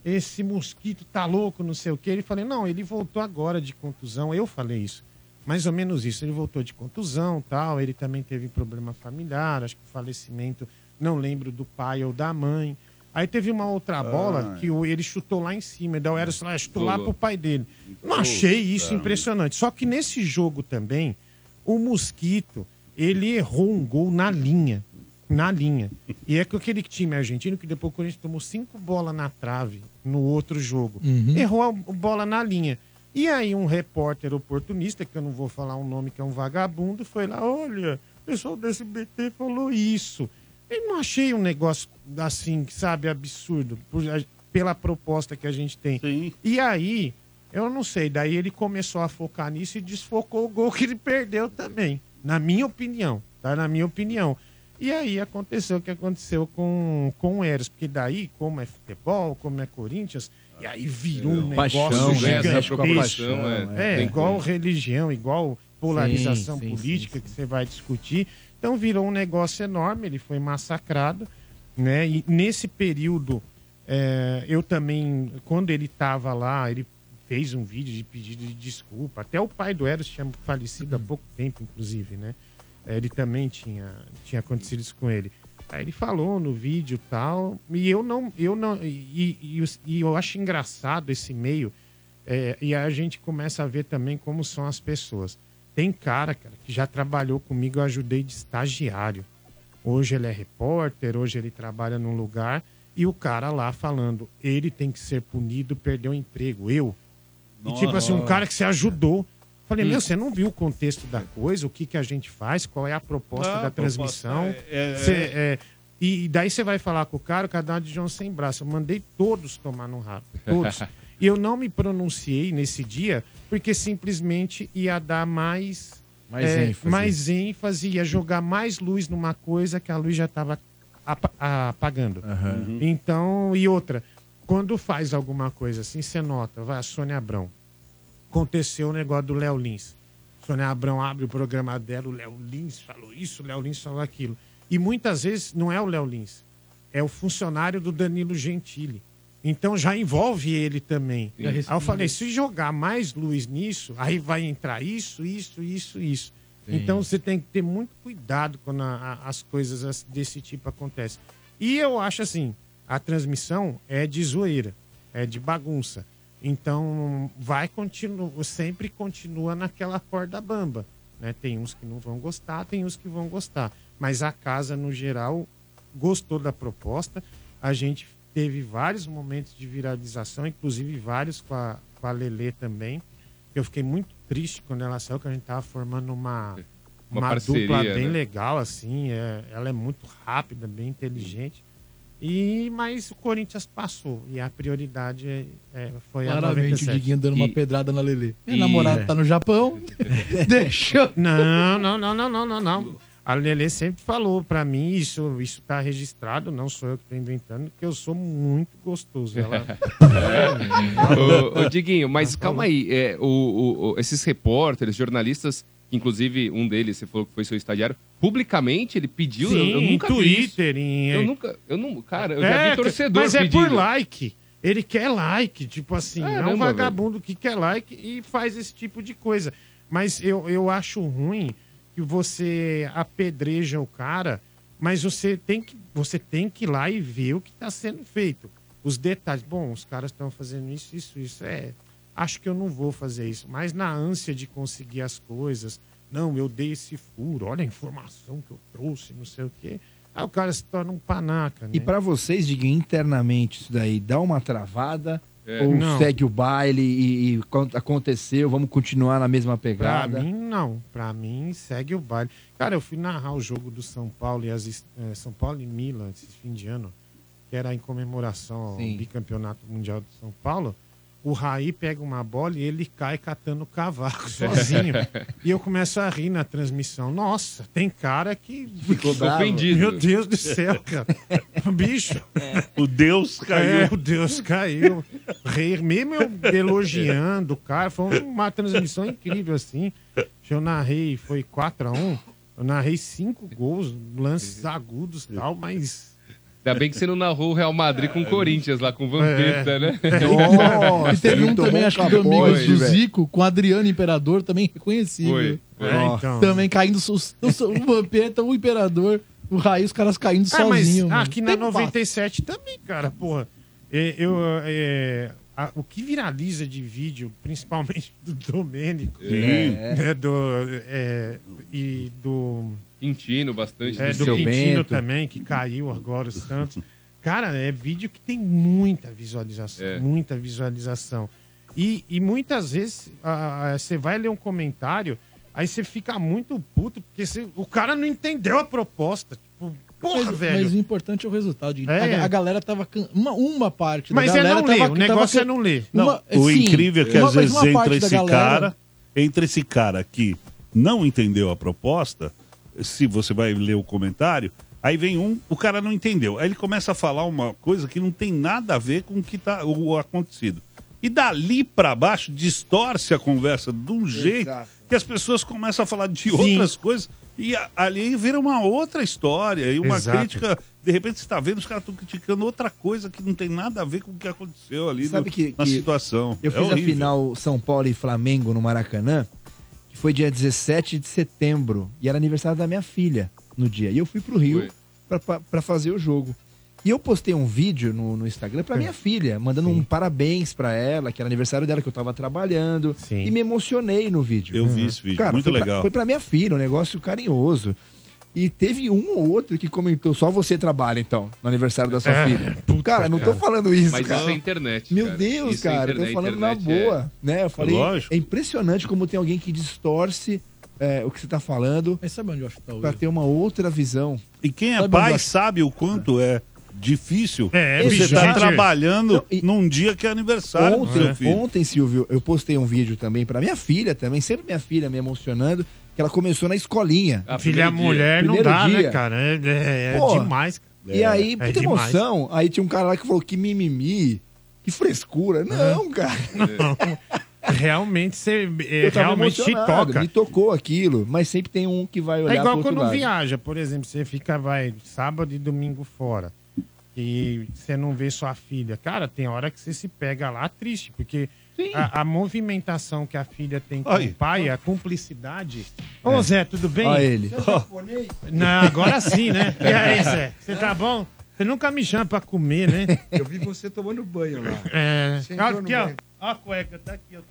Speaker 7: esse mosquito tá louco, não sei o que. Ele falou, não, ele voltou agora de contusão. Eu falei isso. Mais ou menos isso. Ele voltou de contusão tal. Ele também teve problema familiar, acho que falecimento, não lembro do pai ou da mãe. Aí teve uma outra bola que ele chutou lá em cima. E daí o Eros falou, ah, chutou lá pro pai dele. Não achei isso impressionante. Só que nesse jogo também, o Mosquito, ele errou um gol na linha. Na linha. E é com aquele time argentino que depois o Corinthians tomou cinco bolas na trave no outro jogo. Errou a bola na linha. E aí um repórter oportunista, que eu não vou falar um nome que é um vagabundo, foi lá, olha, o pessoal do SBT falou isso. Eu não achei um negócio assim, sabe, absurdo, por- pela proposta que a gente tem.
Speaker 1: Sim.
Speaker 7: E aí, eu não sei, daí ele começou a focar nisso e desfocou o gol que ele perdeu também. Na minha opinião, tá? Na minha opinião. E aí aconteceu o que aconteceu com, com o Eros, porque daí, como é futebol, como é Corinthians, e aí virou um
Speaker 4: Paixão,
Speaker 7: negócio
Speaker 2: ganha essa
Speaker 7: gigantesco.
Speaker 2: é.
Speaker 7: É,
Speaker 2: Tem
Speaker 7: igual
Speaker 2: como.
Speaker 7: religião, igual polarização
Speaker 3: Sim, sim,
Speaker 7: política
Speaker 3: sim,
Speaker 7: que você vai discutir. Então virou um negócio enorme, ele foi massacrado, né? E nesse período, é, eu também, quando ele estava lá, ele fez um vídeo de pedido de desculpa. Até o pai do Eros tinha falecido há pouco tempo, inclusive, né? É, Ele também tinha, tinha acontecido isso com ele. Aí ele falou no vídeo e tal, e eu não, eu não, e, e, e eu acho engraçado esse meio, é, e a gente começa a ver também como são as pessoas. Tem cara, cara, que já trabalhou comigo, eu ajudei de estagiário. Hoje ele é repórter, hoje ele trabalha num lugar, e o cara lá falando, ele tem que ser punido, perdeu o emprego, eu. E tipo assim, um cara que você ajudou. Falei, meu, você não viu o contexto da coisa, o que, que a gente faz, qual é a proposta da transmissão.
Speaker 1: proposta é- é-
Speaker 7: Cê- é, e daí você vai falar com o cara, o cadastro de João sem braço. Eu mandei todos tomar no rabo. Todos. e eu não me pronunciei nesse dia, porque simplesmente ia dar mais.
Speaker 4: Mais
Speaker 7: é,
Speaker 4: ênfase.
Speaker 7: mais ênfase, ia jogar mais luz numa coisa que a luz já estava apagando. Então, e outra, quando faz alguma coisa assim, você nota, vai, a Sônia Abrão. Aconteceu o negócio do Léo Lins. Sônia Abrão abre o programa dela, o Léo Lins falou isso, o Léo Lins falou aquilo. E muitas vezes não é o Léo Lins, é o funcionário do Danilo Gentili. Então já envolve ele também. Aí eu falei, se jogar mais luz nisso, aí vai entrar isso, isso, isso, isso.
Speaker 3: Sim.
Speaker 7: Então você tem que ter muito cuidado quando a- a- as coisas as- desse tipo acontecem. E eu acho assim, a transmissão é de zoeira, é de bagunça. Então vai continuar, sempre continua naquela corda bamba. Né? Tem uns que não vão gostar, tem uns que vão gostar. Mas a casa, no geral, gostou da proposta. A gente teve vários momentos de viralização, inclusive vários com a, com a Lelê também. Eu fiquei muito triste quando ela saiu, que a gente tava formando uma,
Speaker 2: Uma
Speaker 7: uma,
Speaker 2: parceria,
Speaker 7: dupla bem
Speaker 2: né?
Speaker 7: legal, assim. é- ela é muito rápida, bem inteligente. E, mas o Corinthians passou. E a prioridade é, é- foi a
Speaker 3: Claramente o
Speaker 7: 97.
Speaker 3: Diguinho dando uma
Speaker 7: E-
Speaker 3: pedrada na Lelê. Minha
Speaker 7: e-
Speaker 3: namorada tá no Japão. Deixa.
Speaker 7: Não, não, não, não, não, não, não. A Lelê sempre falou pra mim, isso, isso tá registrado, não sou eu que tô inventando, que eu sou muito gostoso. Ela...
Speaker 2: ô, ô, Diguinho, mas calma aí. é, o- o- o- esses repórteres, jornalistas, inclusive um deles, você falou que foi seu estagiário, publicamente ele pediu. eu, eu
Speaker 7: Sim,
Speaker 2: nunca
Speaker 7: em
Speaker 2: vi isso.
Speaker 7: Twitter, em-
Speaker 2: Eu nunca. Eu não, cara, eu já
Speaker 7: É,
Speaker 2: vi torcedor
Speaker 7: Mas é
Speaker 2: pedindo.
Speaker 7: por like. Ele quer like, tipo assim, é
Speaker 2: Caramba,
Speaker 7: um vagabundo que quer like e faz esse tipo de coisa. Mas eu, eu acho ruim que você apedreja o cara, mas você tem que, você tem que ir lá e ver o que está sendo feito. Os detalhes. Bom, os caras estão fazendo isso, isso, isso. É, acho que eu não vou fazer isso. Mas na ânsia de conseguir as coisas, não, eu dei esse furo, olha a informação que eu trouxe, não sei o quê. Aí o cara se torna um panaca, né?
Speaker 4: E pra vocês, diga internamente isso daí, dá uma travada
Speaker 7: É.
Speaker 4: ou
Speaker 7: Não.
Speaker 4: segue o baile e, e quando aconteceu, vamos continuar na mesma
Speaker 7: Pra
Speaker 4: pegada?
Speaker 7: mim, não. Pra mim, segue o baile. Cara, eu fui narrar o jogo do São Paulo e as, eh, São Paulo e Milan esse fim de ano, que era em comemoração ao
Speaker 4: Sim.
Speaker 7: bicampeonato mundial de São Paulo. O Raí pega uma bola e ele cai catando cavaco sozinho. e eu começo a rir na transmissão. Nossa, tem cara que.
Speaker 2: Ficou ofendido.
Speaker 7: Meu Deus do céu, cara. Bicho.
Speaker 1: O Deus caiu.
Speaker 7: É, o Deus caiu. Rei, mesmo eu elogiando o cara, foi uma transmissão incrível, assim. Eu narrei, foi 4x1. Eu narrei cinco gols, lances agudos e tal, mas.
Speaker 2: Ainda bem que você não narrou o Real Madrid com o Corinthians lá, com o Vampeta,
Speaker 7: É.
Speaker 2: né?
Speaker 3: e teve um também, acho que Domingos do. Zico, com Adriano Imperador, também reconhecível.
Speaker 2: Foi, foi.
Speaker 7: É, então.
Speaker 3: Também caindo, os- os- o Vampeta, o Imperador, o Raí, os caras caindo
Speaker 7: Ah, mas
Speaker 3: sozinho. mano.
Speaker 7: aqui na
Speaker 3: Tem um
Speaker 7: 97 também, cara, porra. É, eu, é, a- o que viraliza de vídeo, principalmente do Domênico,
Speaker 2: É.
Speaker 7: né, do, é, e do.
Speaker 2: Quintino, bastante.
Speaker 7: É, do Quintino também, que caiu agora, o Santos. Cara, é vídeo que tem muita visualização,
Speaker 2: É.
Speaker 7: muita visualização. E, e muitas vezes ah, você vai ler um comentário, aí você fica muito puto, porque você- o cara não entendeu a proposta. Tipo, porra,
Speaker 3: mas,
Speaker 7: velho.
Speaker 3: mas o importante é o resultado.
Speaker 7: É.
Speaker 3: A, a galera tava. can- Uma, uma parte
Speaker 7: Mas
Speaker 3: da
Speaker 7: é
Speaker 3: galera
Speaker 7: não
Speaker 3: tava,
Speaker 7: ler, o negócio
Speaker 3: tava
Speaker 7: é não ler.
Speaker 1: Não,
Speaker 3: Uma-
Speaker 1: o
Speaker 3: sim,
Speaker 1: incrível é que
Speaker 3: uma-
Speaker 1: às
Speaker 3: mas
Speaker 1: vezes entra esse
Speaker 3: galera-
Speaker 1: cara, entra esse cara que não entendeu a proposta, se você vai ler o comentário, aí vem um, o cara não entendeu. Aí ele começa a falar uma coisa que não tem nada a ver com o que tá o acontecido. E dali pra baixo distorce a conversa de um jeito que as pessoas começam a falar de outras coisas e a- ali vira uma outra história e uma
Speaker 7: Exato.
Speaker 1: crítica. De repente você está vendo, os caras estão criticando outra coisa que não tem nada a ver com o que aconteceu ali
Speaker 4: Sabe
Speaker 1: no-
Speaker 4: que-
Speaker 1: na
Speaker 4: que
Speaker 1: situação.
Speaker 4: Eu
Speaker 1: É
Speaker 4: fiz a final São Paulo e Flamengo no Maracanã, foi dia 17 de setembro, e era aniversário da minha filha no dia. E eu fui pro Rio pra- pra pra fazer o jogo. E eu postei um vídeo no, no Instagram pra minha filha, mandando um parabéns pra ela, que era aniversário dela, que eu tava trabalhando. E me emocionei no vídeo.
Speaker 1: Eu vi esse vídeo,
Speaker 4: Cara,
Speaker 1: muito
Speaker 4: foi pra-
Speaker 1: legal.
Speaker 4: foi pra minha filha, um negócio carinhoso. E teve um ou outro que comentou, só você trabalha então, no aniversário da sua
Speaker 2: É,
Speaker 4: filha. Cara, não tô
Speaker 2: cara.
Speaker 4: falando isso,
Speaker 2: Mas
Speaker 4: cara.
Speaker 2: isso é internet,
Speaker 4: Meu
Speaker 2: cara.
Speaker 4: Deus,
Speaker 2: Isso é
Speaker 4: cara, eu
Speaker 2: internet,
Speaker 4: tô falando na
Speaker 2: internet,
Speaker 4: boa. Né? Eu falei,
Speaker 1: Lógico.
Speaker 4: é impressionante como tem alguém que distorce é, o que você tá falando
Speaker 3: Mas sabe onde eu acho que tá o
Speaker 4: pra ter uma outra visão.
Speaker 1: E quem é
Speaker 4: Sabe
Speaker 1: pai
Speaker 4: acho-
Speaker 1: sabe o quanto é difícil
Speaker 7: É,
Speaker 1: você
Speaker 4: bicho,
Speaker 1: tá trabalhando
Speaker 4: Não, e-
Speaker 1: num dia que é aniversário do
Speaker 4: Ontem,
Speaker 1: seu filho.
Speaker 4: ontem, Silvio, eu postei um vídeo também pra minha filha também, sempre minha filha me emocionando, que ela começou na escolinha.
Speaker 2: Ah,
Speaker 7: Filha mulher não dá, né,
Speaker 4: dia.
Speaker 7: cara? É, é- é
Speaker 4: Pô,
Speaker 7: demais.
Speaker 4: E aí,
Speaker 7: é demais.
Speaker 4: emoção. Aí tinha um cara lá que falou que mimimi, que frescura. Não, cara.
Speaker 7: realmente você é, realmente te toca.
Speaker 4: Me tocou aquilo, mas sempre tem um que vai olhar
Speaker 7: É igual
Speaker 4: pro outro
Speaker 7: quando
Speaker 4: lado.
Speaker 7: viaja, por exemplo, você fica, vai, sábado e domingo fora. E você não vê sua filha. Cara, tem hora que você se pega lá triste, porque a, a movimentação que a filha tem com
Speaker 1: Aí.
Speaker 7: o pai, a cumplicidade. Ô,
Speaker 4: É.
Speaker 7: Zé, tudo bem?
Speaker 4: Olha ele.
Speaker 7: Não, agora sim, né? E aí, Zé? Você tá bom? Você nunca me chama pra comer, né?
Speaker 9: Eu vi você tomando banho lá.
Speaker 7: É.
Speaker 9: Você entrou no
Speaker 7: Aqui, ó.
Speaker 9: banho.
Speaker 7: Ó a cueca, tá aqui, ó.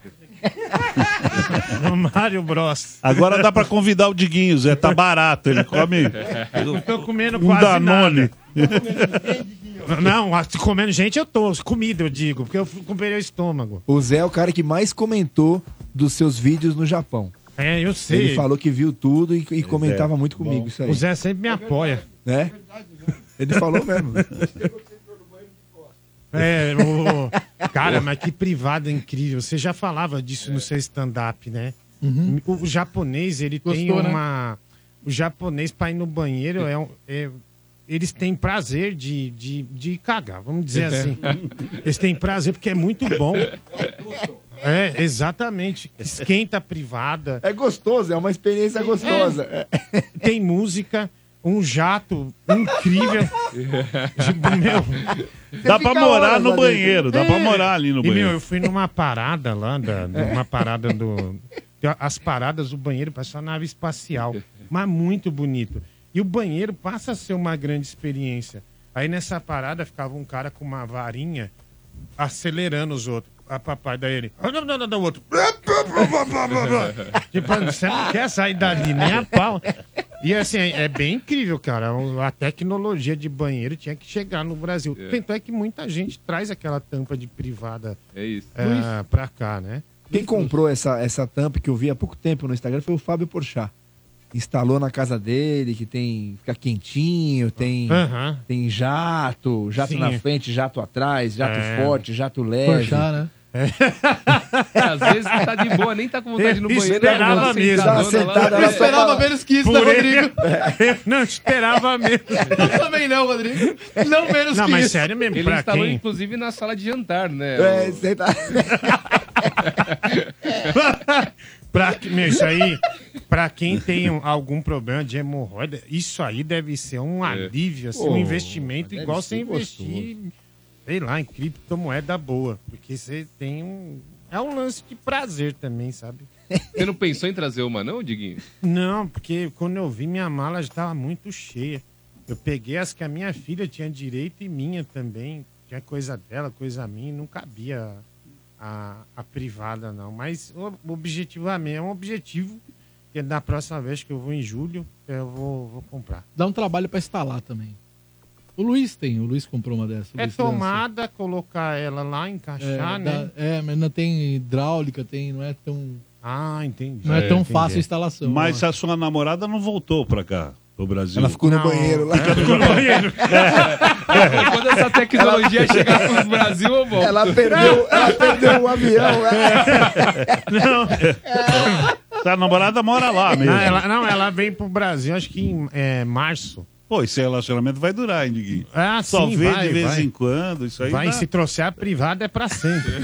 Speaker 7: No Mário Bros.
Speaker 1: Agora dá pra convidar o Diguinho, Zé. Tá barato. Ele come
Speaker 7: Não tô comendo
Speaker 1: um
Speaker 7: quase
Speaker 1: Danone.
Speaker 7: nada. Não, comendo gente eu tô. Comida, eu digo, porque eu comprei o estômago.
Speaker 4: O Zé é o cara que mais comentou dos seus vídeos no Japão.
Speaker 7: É, eu sei.
Speaker 4: Ele falou que viu tudo e, e comentava muito comigo isso aí.
Speaker 7: O Zé sempre me apoia.
Speaker 4: Né? Ele falou mesmo.
Speaker 7: É, o... Cara, mas que privado incrível. Você já falava disso no seu stand-up, né? O, o japonês, ele tem
Speaker 3: Gostou, né?
Speaker 7: uma. O japonês, pra ir no banheiro, é, um- é- eles têm prazer de, de, de cagar, vamos dizer assim. Eles têm prazer porque é muito bom. É, exatamente. Esquenta a privada.
Speaker 4: É gostoso, é uma experiência gostosa. É.
Speaker 7: Tem música, um jato incrível. Tipo, meu,
Speaker 1: Dá pra morar no banheiro. Dá pra
Speaker 7: É.
Speaker 1: morar ali no
Speaker 7: E, meu,
Speaker 1: banheiro.
Speaker 7: eu fui numa parada lá, da, numa parada do. As paradas do banheiro parece uma nave espacial. Mas muito bonito. E o banheiro passa a ser uma grande experiência. Aí nessa parada ficava um cara com uma varinha acelerando os outros. A papai daí ele. "Ah, Não, não, não, não, o outro. tipo, você não quer sair dali, nem a pau. E assim, é bem incrível, cara. A tecnologia de banheiro tinha que chegar no Brasil.
Speaker 2: É.
Speaker 7: Tanto é que muita gente traz aquela tampa de privada
Speaker 2: É isso.
Speaker 7: é, pra cá, né?
Speaker 4: Quem comprou essa, essa tampa que eu vi há pouco tempo no Instagram foi o Fábio Porchat. Instalou na casa dele, que tem. fica quentinho, tem,
Speaker 7: Aham.
Speaker 4: tem jato, jato
Speaker 7: Sim.
Speaker 4: na frente, jato atrás, jato
Speaker 7: É.
Speaker 4: forte, jato leve.
Speaker 3: Porchá, né?
Speaker 2: É, às vezes tá de boa, nem tá com vontade de ir no
Speaker 7: Eu
Speaker 2: banheiro.
Speaker 7: esperava
Speaker 2: tá
Speaker 7: mesmo.
Speaker 2: sentadona
Speaker 4: Tava sentada
Speaker 2: lá.
Speaker 4: lá
Speaker 3: Eu esperava menos que isso, né, Rodrigo?
Speaker 7: Não, esperava mesmo.
Speaker 3: Eu também não, Rodrigo. Não menos
Speaker 7: Não,
Speaker 3: que
Speaker 7: mas
Speaker 3: isso.
Speaker 7: sério mesmo,
Speaker 2: Ele
Speaker 7: pra
Speaker 2: instalou,
Speaker 7: quem?
Speaker 2: inclusive, na sala de jantar, né?
Speaker 4: É,
Speaker 2: O-
Speaker 4: você tá...
Speaker 7: pra, que- meu, isso aí, pra quem tem um- algum problema de hemorroida, isso aí deve ser um alívio, assim, um
Speaker 4: Pô,
Speaker 7: investimento
Speaker 4: deve
Speaker 7: igual
Speaker 4: ser
Speaker 7: você investir, sei lá, em criptomoeda boa. Porque você tem um. É um lance de prazer também, sabe?
Speaker 2: Você não pensou em trazer uma, não, Diguinho?
Speaker 7: Não, porque quando eu vi minha mala já estava muito cheia. Eu peguei as que a minha filha tinha direito e minha também. Tinha coisa dela, coisa minha, e não cabia a, a privada, não. Mas o- objetivamente, é um objetivo que da próxima vez que eu vou em julho, eu vou, vou comprar.
Speaker 3: Dá um trabalho pra instalar também. O Luiz tem, o Luiz comprou uma dessas. o
Speaker 7: É
Speaker 3: Luiz
Speaker 7: tomada, colocar ela lá,
Speaker 3: É,
Speaker 7: encaixar,
Speaker 3: dá-
Speaker 7: né?
Speaker 3: é, mas não tem hidráulica, tem, não é tão,
Speaker 7: Ah, entendi.
Speaker 3: não é, tão
Speaker 7: Entendi.
Speaker 3: fácil a instalação.
Speaker 1: Mas a sua namorada não voltou pra cá, pro Brasil.
Speaker 4: Ela ficou no
Speaker 7: Não,
Speaker 4: banheiro lá.
Speaker 7: é, ficou no banheiro.
Speaker 2: Quando essa tecnologia chegar pro Brasil, eu volto.
Speaker 4: Ela perdeu, ela perdeu o avião. né?
Speaker 1: Sua namorada mora lá mesmo.
Speaker 7: Não ela, não, ela vem pro Brasil, acho que em é, março.
Speaker 1: Pô, esse relacionamento vai durar, hein, Diguinho?
Speaker 7: Ah,
Speaker 1: Só
Speaker 7: sim,
Speaker 1: vê
Speaker 7: vai,
Speaker 1: de vez
Speaker 7: vai.
Speaker 1: em quando, isso aí
Speaker 7: Vai,
Speaker 1: dá-
Speaker 7: se trouxer a privada é pra sempre.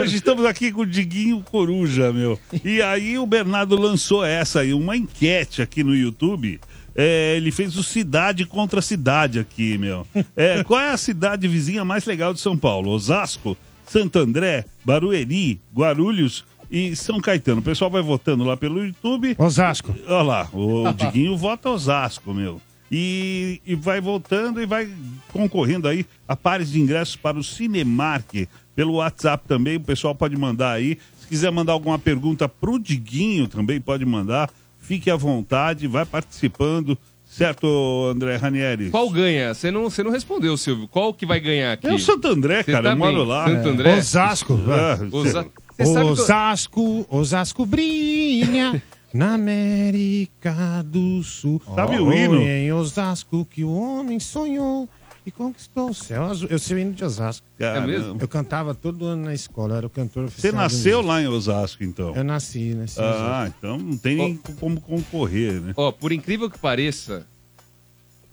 Speaker 1: Hoje estamos aqui com o Diguinho Coruja, meu. E aí o Bernardo lançou essa aí, uma enquete aqui no YouTube. É, ele fez o cidade contra cidade aqui, meu. É, qual é a cidade vizinha mais legal de São Paulo? Osasco, Santo André, Barueri, Guarulhos e São Caetano. O pessoal vai votando lá pelo YouTube.
Speaker 7: Osasco.
Speaker 1: Olha lá, o Diguinho vota Osasco, meu. E, e vai voltando e vai concorrendo aí a pares de ingressos para o Cinemark. Pelo WhatsApp também, o pessoal pode mandar aí. Se quiser mandar alguma pergunta pro Diguinho também, pode mandar. Fique à vontade, vai participando. Certo, André Ranieri?
Speaker 2: Qual ganha? Você não, você não respondeu, Silvio. Qual que vai ganhar aqui?
Speaker 1: É o Santo André, cara,
Speaker 2: tá
Speaker 1: eu moro
Speaker 2: bem.
Speaker 1: lá.
Speaker 2: Santo André?
Speaker 7: Osasco.
Speaker 1: Ah,
Speaker 2: Osa- Você que
Speaker 7: Osasco, Osasco brilha na América do Sul.
Speaker 1: Sabe o hino?
Speaker 7: Em Osasco que o homem sonhou e conquistou o céu azul. Eu sei o hino de Osasco.
Speaker 1: Caramba.
Speaker 2: mesmo?
Speaker 7: Eu cantava todo ano na escola, eu era o cantor
Speaker 1: Você
Speaker 7: oficial. do
Speaker 1: nasceu lá em Osasco, então?
Speaker 7: Eu nasci, nasci.
Speaker 1: Ah, então não tem nem como concorrer, né?
Speaker 2: Ó, por incrível que pareça,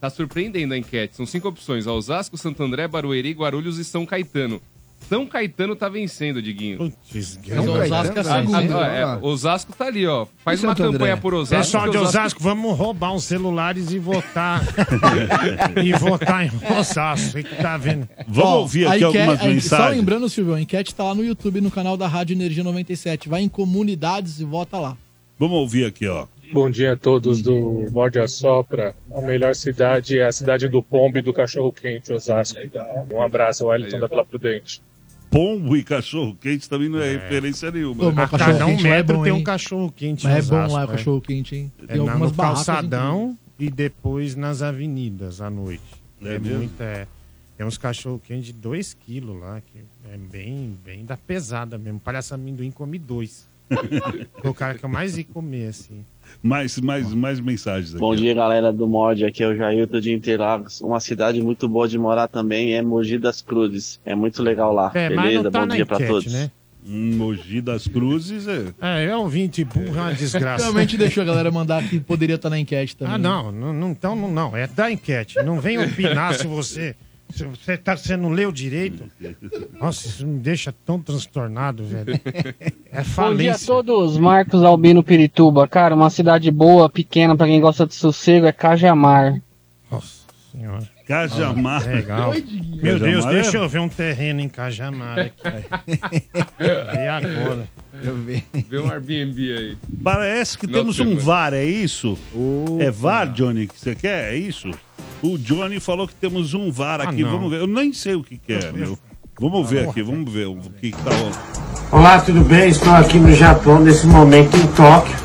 Speaker 2: Tá surpreendendo a enquete. São cinco opções: Osasco, Santo André, Barueri, Guarulhos e São Caetano. São Caetano tá vencendo, Diguinho.
Speaker 7: Putz,
Speaker 3: Osasco é segundo.
Speaker 2: ah, é, Osasco tá ali, ó. Faz
Speaker 4: E
Speaker 2: uma campanha
Speaker 4: André?
Speaker 2: por Osasco.
Speaker 7: Pessoal de Osasco, vamos roubar uns celulares e votar. e votar em Osasco. Você que tá vendo?
Speaker 1: Vamos ouvir aqui
Speaker 3: enquete-
Speaker 1: algumas
Speaker 3: a- Só
Speaker 1: mensagens.
Speaker 3: lembrando, Silvio, a enquete tá lá no YouTube, no canal da Rádio Energia 97. Vai em comunidades e vota lá.
Speaker 1: Vamos ouvir aqui, ó.
Speaker 11: Bom dia a todos do Morde a Sopra. A melhor cidade é a cidade do Pombo e do Cachorro Quente, Osasco. Um abraço, Wellington da Vila Prudente.
Speaker 1: Pombo e cachorro quente também não é, referência nenhuma.
Speaker 3: Mas
Speaker 7: A cada um
Speaker 3: lá é
Speaker 7: metro
Speaker 3: bom,
Speaker 7: tem um cachorro quente.
Speaker 3: Mas é
Speaker 7: em
Speaker 3: bom lá o
Speaker 7: é.
Speaker 3: cachorro quente, hein?
Speaker 7: É
Speaker 3: Tem
Speaker 7: na-
Speaker 3: algumas
Speaker 7: no
Speaker 3: barracas.
Speaker 7: calçadão e depois nas avenidas à noite.
Speaker 1: É
Speaker 7: É,
Speaker 1: mesmo?
Speaker 7: muito, é. Tem uns cachorro quente de 2 quilos lá, que é bem, bem da pesada mesmo. Parece amendoim come dois. Foi o cara que eu mais ia comer, assim.
Speaker 1: Mais, mais, mais mensagens aqui.
Speaker 12: Bom dia, galera do Mod. Aqui é o Jailton de Interlagos. Uma cidade muito boa de morar também é Mogi das Cruzes. É muito legal lá.
Speaker 7: É,
Speaker 12: Beleza?
Speaker 7: tá
Speaker 12: Bom dia pra
Speaker 7: enquete,
Speaker 12: todos.
Speaker 7: né?
Speaker 1: Um Mogi das Cruzes é.
Speaker 7: É, é ouvinte burro, é uma desgraça.
Speaker 3: Realmente deixou a galera mandar que poderia estar na enquete também.
Speaker 7: Ah, não, não, não, então não, não, é da enquete. Não vem opinar se você. Você, tá, você não leu direito. Nossa, isso me deixa tão transtornado, velho. É
Speaker 13: Bom dia a
Speaker 7: falência.
Speaker 13: todos, Marcos Albino Pirituba. Cara, uma cidade boa, pequena, pra quem gosta de sossego, é Cajamar.
Speaker 7: Nossa senhora.
Speaker 1: Cajamar.
Speaker 7: Legal.
Speaker 3: Oi, Diguinho.
Speaker 7: Meu Deus,
Speaker 1: Cajamar é-
Speaker 7: deixa eu ver um terreno em Cajamar aqui. E agora?
Speaker 4: Eu vi.
Speaker 2: Vê um Airbnb aí.
Speaker 1: Parece que
Speaker 2: Não,
Speaker 1: temos um
Speaker 2: Silvio.
Speaker 1: VAR, é isso? É VAR, Johnny, que você quer? É isso? O Johnny falou que temos um VAR
Speaker 7: Ah,
Speaker 1: aqui.
Speaker 7: não.
Speaker 1: vamos ver. Eu nem sei o que, que é, meu. Vamos ver aqui, vamos ver o que, que tá rolando.
Speaker 14: Olá, tudo bem? Estou aqui no Japão nesse momento em Tóquio,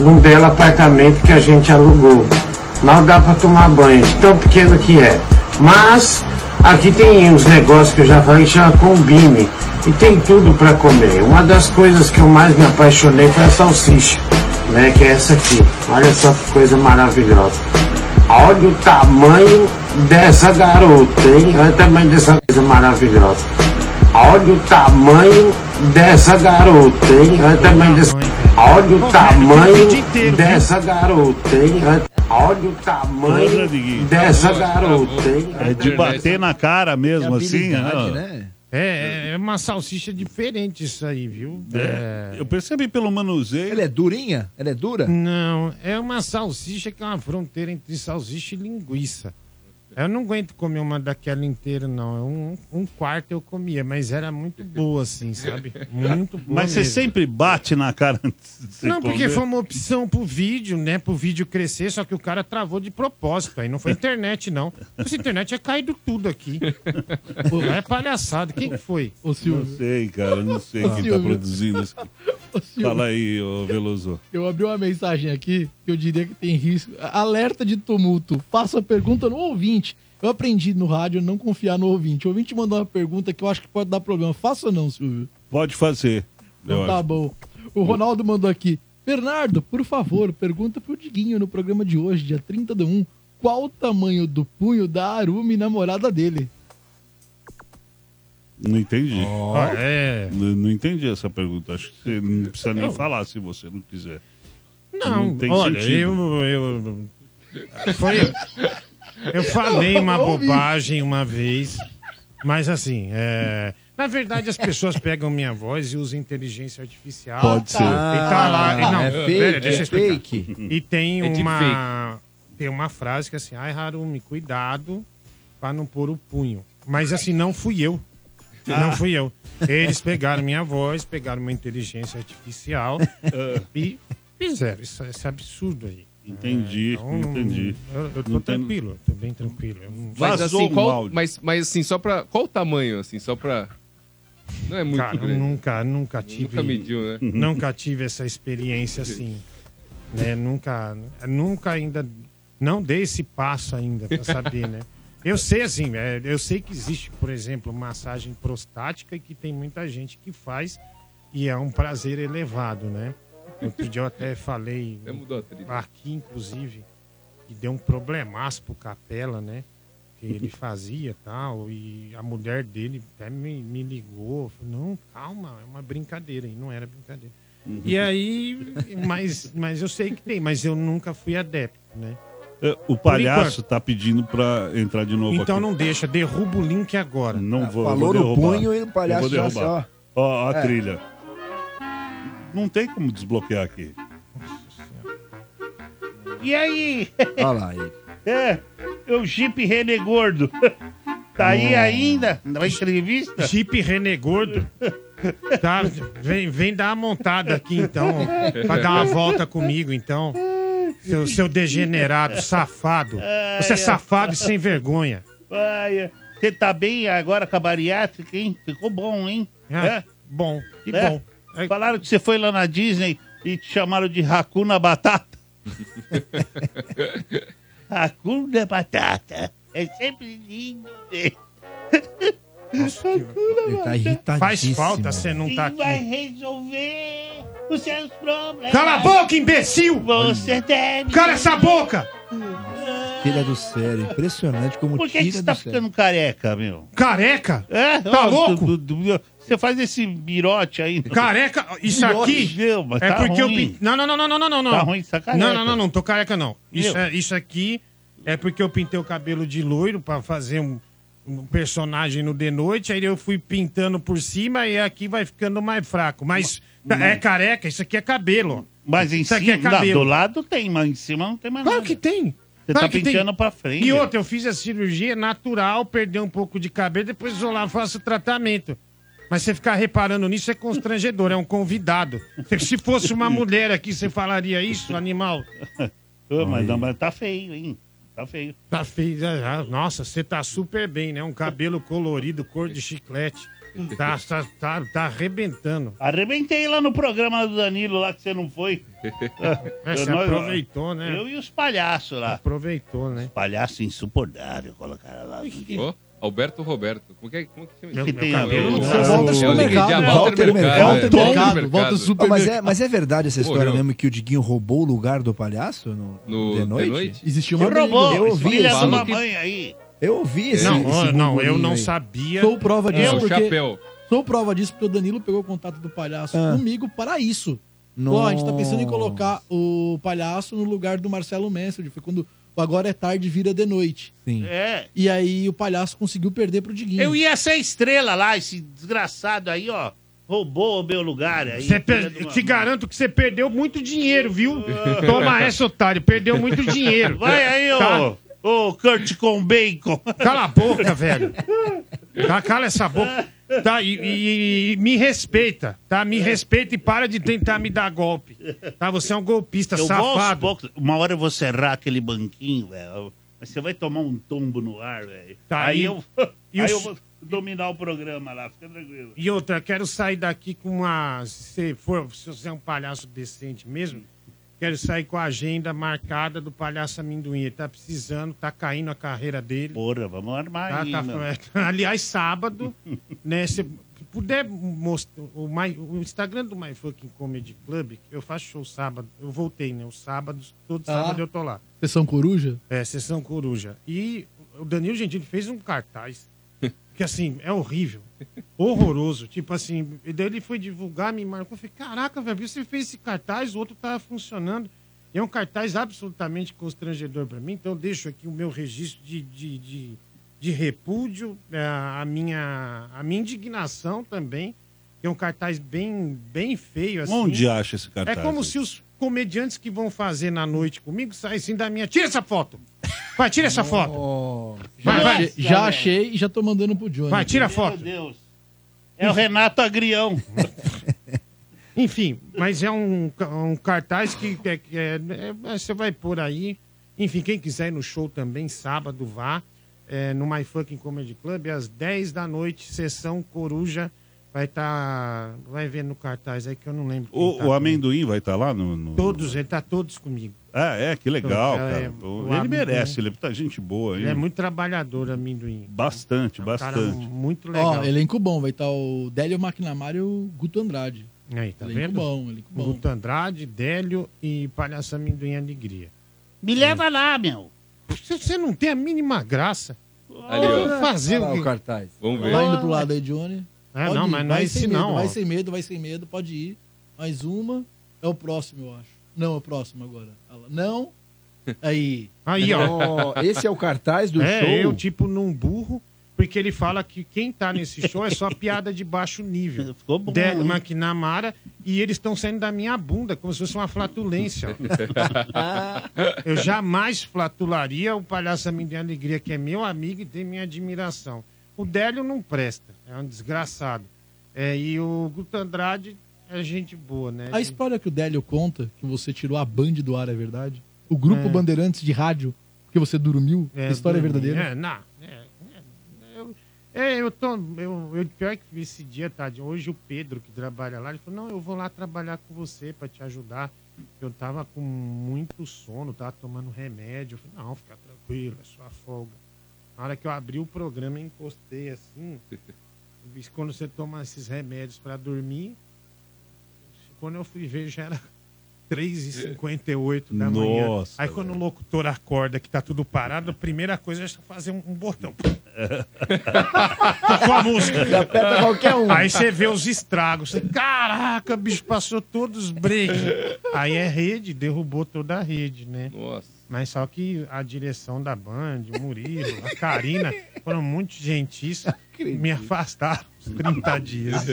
Speaker 14: num belo apartamento que a gente alugou. Mal dá para tomar banho, tão pequeno que é. Mas aqui tem uns negócios que eu já falei que chama Combine e tem tudo para comer. Uma das coisas que eu mais me apaixonei foi a salsicha, né? Que é essa aqui. Olha só que coisa maravilhosa. Olha o tamanho dessa garota, hein? Olha o tamanho dessa coisa maravilhosa. Olha o tamanho dessa garota, hein? Olha o tamanho dessa. Olha o tamanho dessa garota, hein? Olha o tamanho dessa garota, hein?
Speaker 1: É de bater na cara mesmo, assim.
Speaker 4: habilidade,
Speaker 1: né?
Speaker 4: Né?
Speaker 7: É, é uma salsicha diferente isso aí, viu?
Speaker 1: É. Eu percebi pelo manuseio.
Speaker 4: Ela é durinha? Ela é dura?
Speaker 7: Não, é uma salsicha que é uma fronteira entre salsicha e linguiça. Eu não aguento comer uma daquela inteira, não. Um, um quarto eu comia, mas era muito boa, assim, sabe? Muito boa.
Speaker 1: Mas você
Speaker 7: mesmo.
Speaker 1: sempre bate na cara antes de você
Speaker 7: Não, porque
Speaker 1: comer?
Speaker 7: foi uma opção pro vídeo, né? Pro vídeo crescer, só que o cara travou de propósito. Aí não foi internet, não. Essa internet é caído tudo aqui. Pô, é palhaçada. Quem que foi?
Speaker 3: Ô,
Speaker 1: Não
Speaker 3: Silvio,
Speaker 1: sei, cara, não sei
Speaker 3: Ô,
Speaker 1: quem tá
Speaker 3: Silvio.
Speaker 1: produzindo isso. aqui.
Speaker 3: ô, Silvio,
Speaker 1: Fala aí, ô Veloso.
Speaker 3: eu abri uma mensagem aqui que eu diria que tem risco. Alerta de tumulto. Faça a pergunta no ouvinte. Eu aprendi no rádio a não confiar no ouvinte. O ouvinte mandou uma pergunta que eu acho que pode dar problema. Faça ou não, Silvio?
Speaker 1: Pode fazer.
Speaker 3: Então tá
Speaker 1: acho.
Speaker 3: bom. O Ronaldo mandou aqui. Bernardo, por favor, pergunta pro Diguinho no programa de hoje, dia 30 de 1, qual o tamanho do punho da Arumi, namorada dele?
Speaker 1: Não entendi.
Speaker 7: Ah, é.
Speaker 1: Não, não entendi essa pergunta. Acho que você não precisa nem falar se você não quiser.
Speaker 7: Não,
Speaker 1: Não tem
Speaker 7: olha,
Speaker 1: sentido.
Speaker 7: eu, eu, foi, eu falei uma bobagem uma vez, mas assim, é, na verdade as pessoas pegam minha voz e usam inteligência artificial.
Speaker 1: Pode ser.
Speaker 7: E tá lá, e não,
Speaker 4: é fake,
Speaker 7: pera, deixa eu
Speaker 4: é
Speaker 7: explicar.
Speaker 4: fake.
Speaker 7: E tem
Speaker 2: É
Speaker 7: uma tem uma frase que é assim, ai Harumi, cuidado pra não pôr o punho. Mas assim, não fui eu. Não fui eu. Eles pegaram minha voz, pegaram uma inteligência artificial e fizeram esse, esse absurdo aí.
Speaker 1: Entendi,
Speaker 7: Então, não-
Speaker 1: entendi.
Speaker 7: Eu, eu tô
Speaker 1: Não tem-
Speaker 7: tranquilo, eu tô bem tranquilo. Não-
Speaker 2: Mas
Speaker 1: Vazou
Speaker 2: assim, qual, mas, mas assim, só pra. Qual o tamanho, assim, só pra. Não é muito
Speaker 7: Cara,
Speaker 2: grande.
Speaker 7: nunca, nunca tive.
Speaker 2: Nunca mediu, né?
Speaker 7: Nunca tive essa experiência assim. Né? Nunca, nunca ainda. Não dei esse passo ainda pra saber, né? Eu sei assim, é, eu sei que existe, por exemplo, massagem prostática e que tem muita gente que faz e é um prazer elevado, né? Outro dia eu até falei aqui, inclusive, que deu um problemaço pro Capela, né? Que ele fazia e tal, e a mulher dele até me, me ligou, falou, não, calma, é uma brincadeira, e não era brincadeira. E aí, mas, mas eu sei que tem, mas eu nunca fui adepto, né?
Speaker 15: É, O palhaço tá pedindo pra entrar de novo
Speaker 7: Então
Speaker 15: aqui.
Speaker 7: não deixa, derruba o link agora.
Speaker 15: Não vou,
Speaker 4: falou
Speaker 15: eu
Speaker 4: no
Speaker 15: vou derrubar.
Speaker 4: punho e o palhaço já
Speaker 15: derrubar.
Speaker 4: assim,
Speaker 15: Ó, a
Speaker 4: É.
Speaker 15: trilha. Não tem como desbloquear aqui.
Speaker 1: E aí?
Speaker 4: Olha lá ele.
Speaker 1: É, é o Jeep René Gordo. Tá aí ainda? Na entrevista?
Speaker 7: Jeep René Gordo. Tá, vem, vem dar uma montada aqui então, pra dar uma volta comigo então. Seu, seu degenerado, safado. Você é safado e sem vergonha.
Speaker 1: Ai, você tá bem agora com a bariátrica, hein? Ficou bom, hein?
Speaker 7: Ah, Bom, que
Speaker 1: É?
Speaker 7: bom.
Speaker 1: Falaram que você foi lá na Disney e te chamaram de Hakuna Batata. Hakuna Batata. É sempre lindo.
Speaker 4: Ele tá irritadíssimo.
Speaker 7: Faz falta você não tá
Speaker 1: Quem vai
Speaker 7: aqui.
Speaker 1: resolver os seus problemas?
Speaker 7: Cala a boca, imbecil!
Speaker 1: Você deve.
Speaker 7: Cala essa boca!
Speaker 4: Tira do sério. Impressionante como
Speaker 1: Por que, que
Speaker 4: tira
Speaker 1: você
Speaker 4: do
Speaker 1: tá
Speaker 4: sério.
Speaker 1: ficando careca, meu?
Speaker 7: Careca?
Speaker 1: É?
Speaker 7: Tá
Speaker 1: Ó,
Speaker 7: louco?
Speaker 1: du- du- du- Você faz esse birote aí.
Speaker 7: Careca, isso aqui
Speaker 1: Meu, mas
Speaker 7: é
Speaker 1: tá
Speaker 7: porque eu
Speaker 1: ruim.
Speaker 7: pin- Não, não, não, não, não, não, não.
Speaker 1: Tá ruim, tá careca.
Speaker 7: Não, não, não, não, tô careca não. Isso,
Speaker 1: Meu.
Speaker 7: é, isso aqui é porque eu pintei o cabelo de loiro pra fazer um, um personagem no de noite, aí eu fui pintando por cima e aqui vai ficando mais fraco. Mas é careca, isso aqui é cabelo.
Speaker 1: Mas em
Speaker 7: isso aqui
Speaker 1: cima,
Speaker 7: é cabelo.
Speaker 1: do lado tem, mas em cima não tem mais
Speaker 7: Claro
Speaker 1: nada.
Speaker 7: que tem.
Speaker 1: Você
Speaker 7: Claro
Speaker 1: tá
Speaker 7: que tem.
Speaker 1: penteando pra frente.
Speaker 7: E outra, eu fiz a cirurgia natural, perder um pouco de cabelo, depois vou lá faço o tratamento. Mas você ficar reparando nisso é constrangedor, é um convidado. Se fosse uma mulher aqui, você falaria isso, animal?
Speaker 1: Ô, mas, não, mas tá feio, hein? Tá feio.
Speaker 7: Tá feio. Nossa, você tá super bem, né? Um cabelo colorido, cor de chiclete. Tá, tá, tá, tá arrebentando.
Speaker 1: Arrebentei lá no programa do Danilo, lá que você não foi.
Speaker 7: É, você
Speaker 1: Nós-
Speaker 7: aproveitou, né?
Speaker 1: Eu e os palhaços lá.
Speaker 7: Aproveitou, né?
Speaker 1: Palhaço insuportável, colocaram lá.
Speaker 2: Ó, Alberto Roberto. Como que é? Como que chama isso? É o-
Speaker 1: Você
Speaker 2: é o-
Speaker 1: volta
Speaker 2: é
Speaker 3: supermercado,
Speaker 2: Walter
Speaker 3: né? Mercado,
Speaker 2: Mercado,
Speaker 3: é.
Speaker 2: é.
Speaker 3: Walter Mercado, volta
Speaker 4: mas, é, mas é verdade essa história
Speaker 2: Morreu.
Speaker 4: mesmo que o Diguinho roubou o lugar do palhaço no,
Speaker 2: No
Speaker 4: de
Speaker 2: de
Speaker 4: noite?
Speaker 2: noite?
Speaker 3: Existiu uma
Speaker 1: roubou,
Speaker 4: eu ouvi
Speaker 1: filha da
Speaker 2: que-
Speaker 1: mamãe aí.
Speaker 4: Eu ouvi esse
Speaker 7: Não,
Speaker 4: esse
Speaker 7: não, eu não
Speaker 4: aí.
Speaker 7: sabia.
Speaker 3: Sou prova
Speaker 2: É,
Speaker 3: disso porque...
Speaker 2: chapéu.
Speaker 3: Sou prova disso porque o Danilo pegou o contato do palhaço
Speaker 4: Ah.
Speaker 3: comigo para isso. Ó, a gente tá pensando em colocar o palhaço no lugar do Marcelo Mansfield. Foi quando o Agora é Tarde vira de noite.
Speaker 4: Sim.
Speaker 1: É.
Speaker 3: E aí o palhaço conseguiu perder pro Diguinho.
Speaker 1: Eu ia ser estrela lá, esse desgraçado aí, ó. Roubou o meu lugar aí.
Speaker 7: Você per-
Speaker 1: uma
Speaker 7: Te garanto que você perdeu muito dinheiro, viu? Toma essa, otário. Perdeu muito dinheiro.
Speaker 1: Vai aí, ô.
Speaker 7: Tá?
Speaker 1: Ô, Kurt com bacon.
Speaker 7: Cala a boca, velho. Cala essa boca. Tá, e, e- e me respeita, tá? Me respeita e para de tentar me dar golpe. Tá? Você é um golpista
Speaker 1: Eu
Speaker 7: safado.
Speaker 1: poucos. Uma hora eu vou serrar aquele banquinho, velho. Mas você vai tomar um tombo no ar, velho.
Speaker 7: Tá,
Speaker 1: aí
Speaker 7: e-
Speaker 1: eu, aí
Speaker 7: o-
Speaker 1: eu vou dominar o programa lá, fica tranquilo.
Speaker 7: E outra, quero sair daqui com uma. Se, for, se você é um palhaço decente mesmo, quero sair com a agenda marcada do palhaço amendoim. Ele tá precisando, tá caindo a carreira dele.
Speaker 1: Porra, vamos armar
Speaker 7: Tá,
Speaker 1: aí,
Speaker 7: tá-
Speaker 1: meu.
Speaker 7: é, aliás, sábado, né? Se puder mostrar o, My- o Instagram do My Fucking Comedy Club, eu faço show sábado. Eu voltei, né? Os sábados, todo
Speaker 3: Ah.
Speaker 7: sábado eu tô lá.
Speaker 3: Sessão Coruja?
Speaker 7: É, Sessão Coruja. E o Danilo Gentili fez um cartaz que, assim, é horrível. Horroroso. Tipo assim, e daí ele foi divulgar, me marcou. Eu falei, caraca, velho, você fez esse cartaz? O outro tava funcionando. E é um cartaz absolutamente constrangedor pra mim. Então eu deixo aqui o meu registro de, de, de, de repúdio, é, a, minha, a minha indignação também. Que é um cartaz bem, bem feio, assim.
Speaker 15: Onde acha esse cartaz?
Speaker 7: É como se os comediantes que vão fazer na noite comigo saíssem da minha. Tira essa foto! Vai, tira essa foto! Vai,
Speaker 3: já,
Speaker 7: vai.
Speaker 3: achei, já achei e já tô mandando pro Johnny.
Speaker 7: Vai, tira a foto.
Speaker 1: Meu Deus. É o Renato Agrião.
Speaker 7: Enfim, mas é um, um cartaz que, é- que é- é- você vai pôr aí. Enfim, quem quiser ir no show também, sábado, vá. É, no My Fucking Comedy Club, às 10 da noite, sessão Coruja. Vai estar. vai ver no cartaz aí que eu não lembro.
Speaker 15: O,
Speaker 7: tá
Speaker 15: o amendoim vai estar lá no, no-
Speaker 7: Todos, ele tá todos comigo.
Speaker 15: Ah, é, que legal,
Speaker 7: É,
Speaker 15: cara.
Speaker 7: é, o
Speaker 15: ele
Speaker 7: amendoim.
Speaker 15: merece, ele é muita gente boa.
Speaker 7: Ele
Speaker 15: hein?
Speaker 7: é muito trabalhador, amendoim.
Speaker 15: Bastante,
Speaker 7: É um cara
Speaker 15: bastante.
Speaker 7: muito legal.
Speaker 3: Ó, elenco bom. Vai estar o Délio McNamara e o Guto Andrade.
Speaker 7: Aí, tá
Speaker 3: elenco
Speaker 7: vendo?
Speaker 3: bom, elenco bom.
Speaker 7: Guto Andrade, Délio e Palhaço Amendoim Alegria.
Speaker 1: Me leva lá, meu.
Speaker 7: Você, você não tem a mínima graça.
Speaker 2: Ali, ó.
Speaker 7: Fazer
Speaker 4: Olha lá
Speaker 7: o
Speaker 4: o
Speaker 7: que...
Speaker 4: cartaz.
Speaker 2: Vamos ver.
Speaker 3: Vai indo pro lado aí, Johnny.
Speaker 7: É,
Speaker 3: Pode
Speaker 7: não,
Speaker 3: ir,
Speaker 7: mas não
Speaker 3: vai
Speaker 7: é
Speaker 3: sem
Speaker 7: esse
Speaker 3: medo,
Speaker 7: não,
Speaker 3: Vai
Speaker 7: ó.
Speaker 3: sem medo, vai sem medo, pode ir. Mais uma. É o próximo, eu acho. Não, é o próximo agora. Ela- Não. Aí.
Speaker 7: Aí, ó.
Speaker 4: Esse é o cartaz do
Speaker 7: é,
Speaker 4: show?
Speaker 7: eu, tipo, num burro, porque ele fala que quem tá nesse show é só piada de baixo nível.
Speaker 8: Ficou bom,
Speaker 7: De,
Speaker 8: hein?
Speaker 7: McNamara, e eles estão saindo da minha bunda, como se fosse uma flatulência. eu jamais flatularia o Palhaço Amigo de Alegria, que é meu amigo e tem minha admiração. O Délio não presta, é um desgraçado. É, e o Guto Andrade é gente boa, né?
Speaker 3: A história que o Délio conta, que você tirou a Band do ar, é verdade? O grupo
Speaker 7: É.
Speaker 3: Bandeirantes de rádio, porque você dormiu, a história é
Speaker 7: dormi.
Speaker 3: verdadeira?
Speaker 7: É, não. É, é, eu, é, eu tô. Eu, eu, pior que esse dia, Tadinho, hoje o Pedro, que trabalha lá, ele falou: não, eu vou lá trabalhar com você pra te ajudar. Eu tava com muito sono, tava tomando remédio. Eu falei: não, fica tranquilo, é sua folga. Na hora que eu abri o programa, encostei assim. Quando você toma esses remédios pra dormir, quando eu fui ver já era 3h58 da manhã.
Speaker 1: Nossa,
Speaker 7: Aí quando o locutor acorda que tá tudo parado, a primeira coisa é fazer um, um botão. Tocou a música.
Speaker 4: Aperta qualquer um.
Speaker 7: Aí você vê os estragos. Você, Caraca, bicho, passou todos os breaks. Aí é rede, derrubou toda a rede, né?
Speaker 2: Nossa.
Speaker 7: Mas só que a direção da Band, o Murilo, a Karina, foram muito gentis, me afastaram uns 30 dias.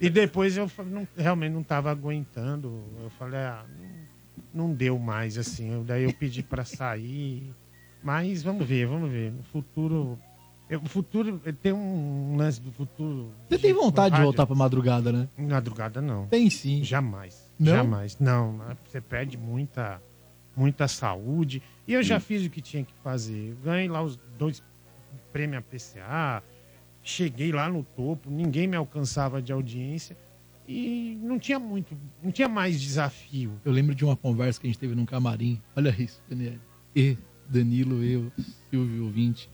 Speaker 7: E depois eu não- realmente não estava aguentando. Eu falei, ah, não, não deu mais, assim. Eu- daí eu pedi para sair. Mas vamos ver, vamos ver. No futuro. eu- O futuro tem um lance do futuro.
Speaker 3: Você tem vontade de voltar pra madrugada, né?
Speaker 7: Madrugada não.
Speaker 3: Tem sim.
Speaker 7: Jamais.
Speaker 3: Não?
Speaker 7: Jamais. Não, você perde muita, muita saúde. E eu já fiz o que tinha que fazer. Eu Ganhei lá os dois prêmios PCA. Cheguei lá no topo, ninguém me alcançava de audiência. E não tinha muito, não tinha mais desafio.
Speaker 3: Eu lembro de uma conversa que a gente teve num camarim. Olha isso, Daniel. E Danilo, eu, Silvio, ouvinte.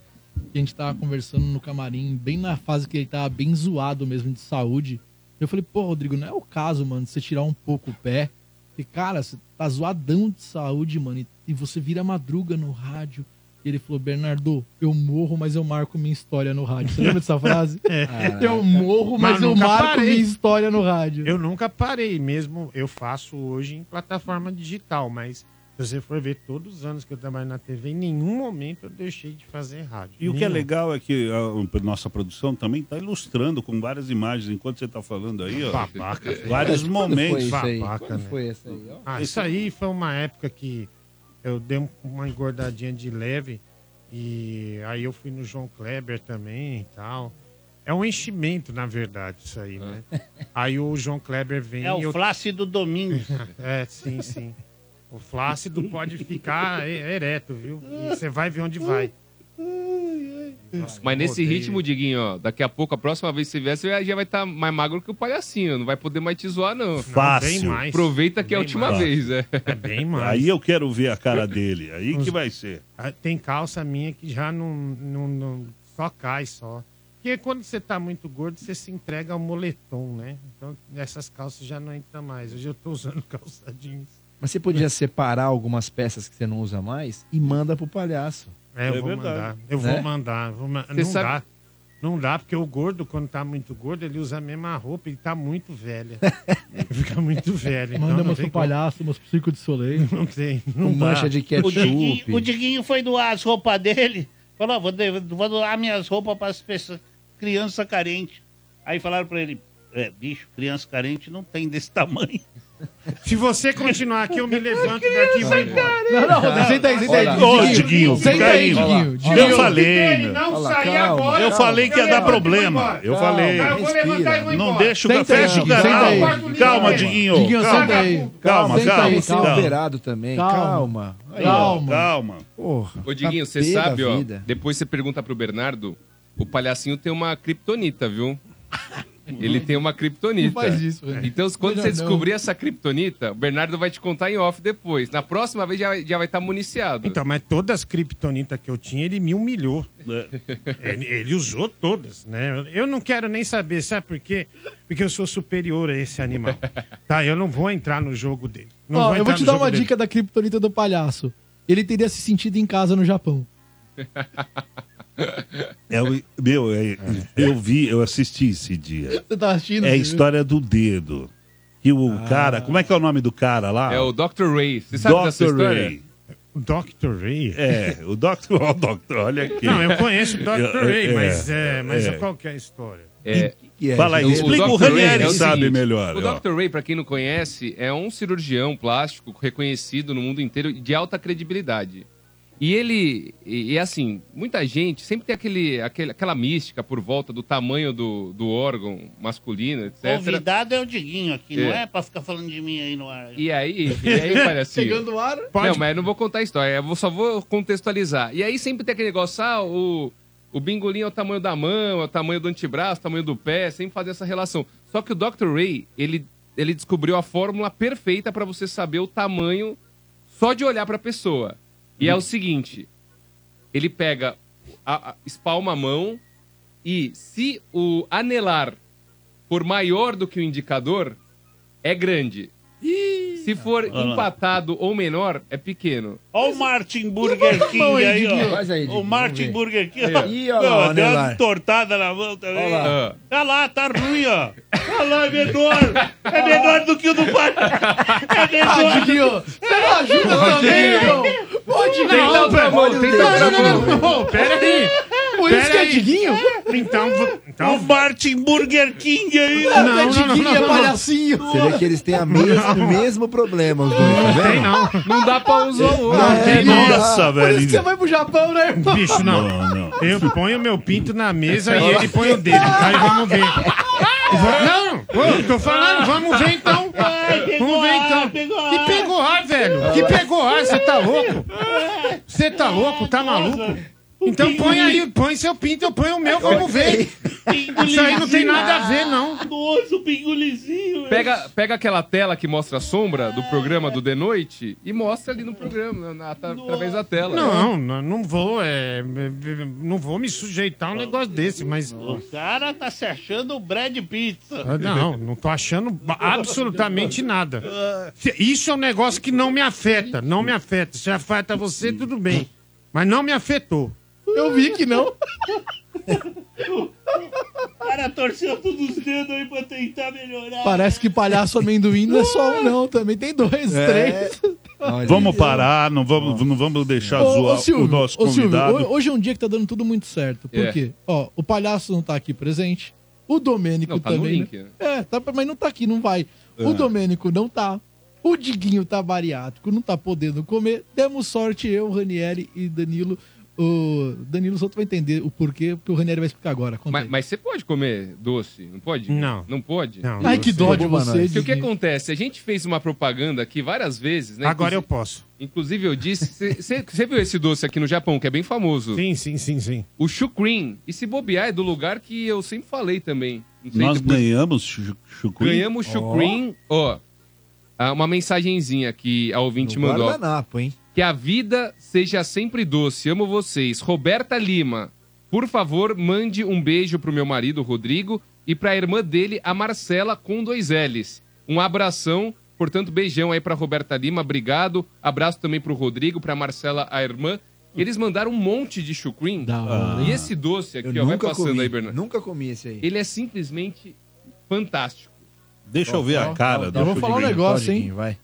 Speaker 3: E a gente tava conversando no camarim, bem na fase que ele tava bem zoado mesmo de saúde. Eu falei, pô, Rodrigo, não é o caso, mano, de você tirar um pouco o pé. E, cara, você tá zoadão de saúde, mano, e, e você vira madruga no rádio. E ele falou, Bernardo, eu morro, mas eu marco minha história no rádio. Você lembra dessa frase?
Speaker 7: É.
Speaker 3: Eu morro, mas, eu
Speaker 7: nunca
Speaker 3: marco
Speaker 7: parei.
Speaker 3: minha história no rádio.
Speaker 7: Eu nunca parei, mesmo eu faço hoje em plataforma digital, mas você for ver todos os anos que eu trabalho na TV, em nenhum momento eu deixei de fazer rádio.
Speaker 1: E o que é
Speaker 7: Nenhum.
Speaker 1: legal é que a, a nossa produção também está ilustrando com várias imagens enquanto você está falando aí, ó.
Speaker 7: Babaca.
Speaker 1: Vários
Speaker 7: Quando
Speaker 1: momentos.
Speaker 7: foi isso aí?
Speaker 1: Babaca, né?
Speaker 4: foi essa aí, ó?
Speaker 7: Ah, isso aí foi uma época que eu dei um- uma engordadinha de leve e aí eu fui no João Kleber também e tal. É um enchimento, na verdade, isso aí, né? Aí o João Kleber vem...
Speaker 8: É o
Speaker 7: eu-
Speaker 8: Flácido Domingos.
Speaker 7: é, sim, sim. O flácido pode ficar ereto, viu? E você vai ver onde vai. Nossa,
Speaker 2: Mas nesse
Speaker 7: odeio.
Speaker 2: ritmo, Diguinho, ó, daqui a pouco, a próxima vez que você vier, você já vai estar mais magro que o palhacinho. Não vai poder mais te zoar, não.
Speaker 1: Fácil. bem mais.
Speaker 2: Aproveita que é a
Speaker 7: Bem
Speaker 2: última
Speaker 7: mais.
Speaker 2: vez, é.
Speaker 7: É bem mais.
Speaker 1: Aí eu quero ver a cara dele. Aí que vai ser.
Speaker 7: Ah, Tem calça minha que já não, não, não- só cai só. Porque quando você tá muito gordo, você se entrega ao moletom, né? Então essas calças já não entram mais. Hoje eu tô usando calça jeans.
Speaker 4: Mas você podia separar algumas peças que você não usa mais e manda pro palhaço.
Speaker 7: É, eu
Speaker 4: É
Speaker 7: vou
Speaker 4: verdade.
Speaker 7: mandar. Eu
Speaker 4: Né?
Speaker 7: vou mandar. Vou ma-
Speaker 4: Você
Speaker 7: não
Speaker 4: sabe-
Speaker 7: dá. Não dá, porque o gordo, quando tá muito gordo, ele usa a mesma roupa e tá muito velha. Fica muito velho. Então
Speaker 3: Manda umas pro
Speaker 7: como.
Speaker 3: palhaço, umas pro circo de soleil.
Speaker 7: Não tem. Não
Speaker 4: Com mancha de
Speaker 8: O
Speaker 4: ketchup.
Speaker 8: Diguinho, o Diguinho foi doar as roupas dele. Falou, "Ó, vou, vou doar minhas roupas para as pessoas, criança carente. Aí falaram para ele, é, bicho, criança carente não tem desse tamanho.
Speaker 7: Se você continuar aqui, eu me levanto daqui e vou embora.
Speaker 3: Não, não, Rodrigo, senta aí, senta aí.
Speaker 1: Ô, Diguinho,
Speaker 3: Senta
Speaker 1: fica
Speaker 3: aí,
Speaker 1: aí.
Speaker 3: Diguinho.
Speaker 1: Eu falei, meu.
Speaker 7: não
Speaker 4: Olha lá,
Speaker 7: sair
Speaker 4: calma,
Speaker 7: agora.
Speaker 1: Eu falei que ia dar problema. Eu falei.
Speaker 7: Eu vou levantar e vou
Speaker 1: Não deixa o
Speaker 3: Senta aí,
Speaker 1: fecha o
Speaker 3: Diguinho, senta
Speaker 1: canal. Calma, Diguinho.
Speaker 3: Diguinho,
Speaker 1: calma.
Speaker 3: senta aí.
Speaker 1: Calma,
Speaker 3: Senta
Speaker 1: calma.
Speaker 3: aí,
Speaker 4: operado também.
Speaker 3: Calma.
Speaker 4: Calma. Aí, ó.
Speaker 3: Calma.
Speaker 1: Calma.
Speaker 4: Porra.
Speaker 2: Ô, Diguinho, você
Speaker 4: Tá da
Speaker 2: sabe, ó,
Speaker 4: vida.
Speaker 2: depois você pergunta pro Bernardo, o palhacinho tem uma kriptonita, viu? Ele tem uma kriptonita.
Speaker 3: Não faz isso, velho.
Speaker 2: Então, quando
Speaker 3: Melhor
Speaker 2: você
Speaker 3: não.
Speaker 2: descobrir essa kriptonita, o Bernardo vai te contar em off depois. Na próxima vez já, já vai estar municiado.
Speaker 7: Então, mas todas as criptonitas que eu tinha, ele me humilhou. Ele, ele usou todas, né? Eu não quero nem saber, sabe por quê? Porque eu sou superior a esse animal. Tá, eu não vou entrar no jogo dele. Não
Speaker 3: Ó, eu
Speaker 7: entrar
Speaker 3: vou te dar uma
Speaker 7: dele.
Speaker 3: dica da criptonita do palhaço. Ele teria se sentido em casa no Japão.
Speaker 1: É, o- meu, é- eu vi, eu assisti esse dia.
Speaker 3: Você tá assistindo?
Speaker 1: É a história do dedo. E o cara, como é que é o nome do cara lá?
Speaker 2: É o Dr. Ray. Você sabe dessa
Speaker 1: Dr.
Speaker 2: história?
Speaker 1: Ray.
Speaker 7: Dr. Ray?
Speaker 1: É, o Dr. Ó, o Dr. Olha aqui.
Speaker 7: Não, eu conheço o Dr. Ray,
Speaker 1: É,
Speaker 7: mas, é, mas
Speaker 1: é.
Speaker 7: qual que é a história?
Speaker 2: É,
Speaker 1: Fala aí, explica, o
Speaker 2: Dr. Ray
Speaker 1: Ranieri
Speaker 2: é o
Speaker 1: sabe
Speaker 2: seguinte,
Speaker 1: melhor.
Speaker 2: O
Speaker 1: ó.
Speaker 2: Dr. Ray, pra quem não conhece, é um cirurgião plástico reconhecido no mundo inteiro de alta credibilidade. E ele, e, e assim, muita gente sempre tem aquele, aquele, aquela mística por volta do tamanho do, do órgão masculino, etc.
Speaker 8: Convidado é o Diguinho aqui, não
Speaker 2: É.
Speaker 8: é pra ficar falando de mim aí no ar.
Speaker 2: E aí, e aí, palhacinho?
Speaker 3: Pegando o ar?
Speaker 2: Não, mas eu não vou contar a história, eu só vou contextualizar. E aí sempre tem aquele negócio, ah, o, o bingolinho é o tamanho da mão, é o tamanho do antebraço, o tamanho do pé, sempre fazer essa relação. Só que o Dr. Ray, ele, ele descobriu a fórmula perfeita para você saber o tamanho só de olhar para a pessoa. E é o seguinte, ele pega, a, a- espalma a mão e se o anelar for maior do que o indicador, é grande. Se for
Speaker 8: Olha lá.
Speaker 2: empatado ou menor, é pequeno.
Speaker 8: Olha o Martin Burger
Speaker 2: mão
Speaker 8: King
Speaker 2: aí,
Speaker 8: aí, ó.
Speaker 2: Faz aí,
Speaker 8: o Martin
Speaker 2: vamos.
Speaker 8: Burger King.
Speaker 2: Aí, ó.
Speaker 8: Ih,
Speaker 2: olha lá,
Speaker 8: deu uma entortada na mão também.
Speaker 2: Olha lá.
Speaker 8: Olha lá, tá ruim, ó. Olha lá, é menor. É menor do que o do pai. É menor.
Speaker 3: Ah, Diguinho, você não ajuda também, irmão. Pô, Diguinho, de
Speaker 7: não,
Speaker 3: Deus.
Speaker 7: não, não, não, pera aí.
Speaker 3: Por isso que é. Diguinho?
Speaker 7: Então, vo- então...
Speaker 8: O Martin Burger King aí.
Speaker 3: Não, não, é Diguinho, é palhacinho.
Speaker 4: Você vê que eles têm a mes- o mesmo problema, os dois, tá vendo?
Speaker 7: Não.
Speaker 2: Não dá pra usar o outro.
Speaker 7: Não tem
Speaker 1: Nossa,
Speaker 3: Por isso que
Speaker 1: velho.
Speaker 3: você vai pro Japão, né, irmão?
Speaker 7: Bicho, não.
Speaker 1: Não, não.
Speaker 7: Eu ponho meu pinto na mesa e ele põe o dedo. Aí vamos ver. Não, eu tô falando, vamos ver então. Vamos ver então. Que pegou ar, velho? Que pegou ar, você tá louco? Você tá louco, tá maluco? Então põe aí, põe seu pinto, eu ponho o meu, vamos ver. Isso aí não tem nada a ver, não.
Speaker 8: Nossa, o pingulizinho.
Speaker 2: Pega, pega aquela tela que mostra a sombra do programa do The Noite e mostra ali no programa, na- na- através da tela.
Speaker 7: Não, não, não vou, é, não vou me sujeitar a um negócio desse, mas...
Speaker 8: O cara tá se achando o Brad Pizza.
Speaker 7: Ah, Não, não tô achando absolutamente nada. Se- Isso é um negócio que não me afeta, não me afeta. Se afeta você, tudo bem. Mas não me afetou.
Speaker 3: Eu vi que não.
Speaker 8: O cara torceu todos os dedos aí pra tentar melhorar.
Speaker 3: Parece que palhaço amendoim não é só um, não. Também tem dois,
Speaker 1: É.
Speaker 3: três.
Speaker 1: Vamos parar, não vamos, não vamos deixar
Speaker 3: Ô,
Speaker 1: zoar
Speaker 3: ô, Silvio,
Speaker 1: o nosso
Speaker 3: ô, Silvio,
Speaker 1: convidado.
Speaker 3: ho- hoje é um dia que tá dando tudo muito certo. Por
Speaker 2: É.
Speaker 3: quê? Ó, o palhaço não tá aqui presente. O Domênico
Speaker 2: Não, tá no
Speaker 3: também.
Speaker 2: link,
Speaker 3: né?
Speaker 2: né?
Speaker 3: É, tá, mas não tá aqui, não vai. O
Speaker 1: É.
Speaker 3: Domênico não tá. O Diguinho tá bariátrico, não tá podendo comer. Demos sorte, eu, Ranieri e Danilo. O Danilo Souto vai entender o porquê, porque o Ranieri vai explicar agora.
Speaker 2: Mas, mas você pode comer doce, não pode?
Speaker 7: Não.
Speaker 2: Não pode?
Speaker 7: Não.
Speaker 3: Ai, que dó de você,
Speaker 2: Porque o que acontece? A gente fez uma propaganda aqui várias vezes, né?
Speaker 7: Agora eu posso.
Speaker 2: Inclusive eu disse... Você viu esse doce aqui no Japão, que é bem famoso?
Speaker 7: Sim, sim, sim, sim.
Speaker 2: O Shukrin. E se bobear é do lugar que eu sempre falei também.
Speaker 1: Nós
Speaker 2: depois-
Speaker 1: ganhamos chu- chucrim.
Speaker 2: Ganhamos Shukrin. Ó, ah, uma mensagenzinha que a ouvinte
Speaker 4: No
Speaker 2: mandou.
Speaker 4: guardanapo, hein?
Speaker 2: Que a vida seja sempre doce. Amo vocês. Roberta Lima. Por favor, mande um beijo pro meu marido, Rodrigo, e pra irmã dele, a Marcela, com dois L's. Um abração. Portanto, beijão aí pra Roberta Lima. Obrigado. Abraço também pro Rodrigo, pra Marcela, a irmã. Eles mandaram um monte de chucrim. E esse doce aqui,
Speaker 4: Eu
Speaker 2: ó, vai
Speaker 4: nunca
Speaker 2: passando
Speaker 4: comi.
Speaker 2: aí, Bernardo.
Speaker 4: Nunca comi esse aí.
Speaker 2: Ele é simplesmente fantástico.
Speaker 1: Deixa eu ver a cara
Speaker 3: Eu vou falar um negócio, hein?
Speaker 4: Vai.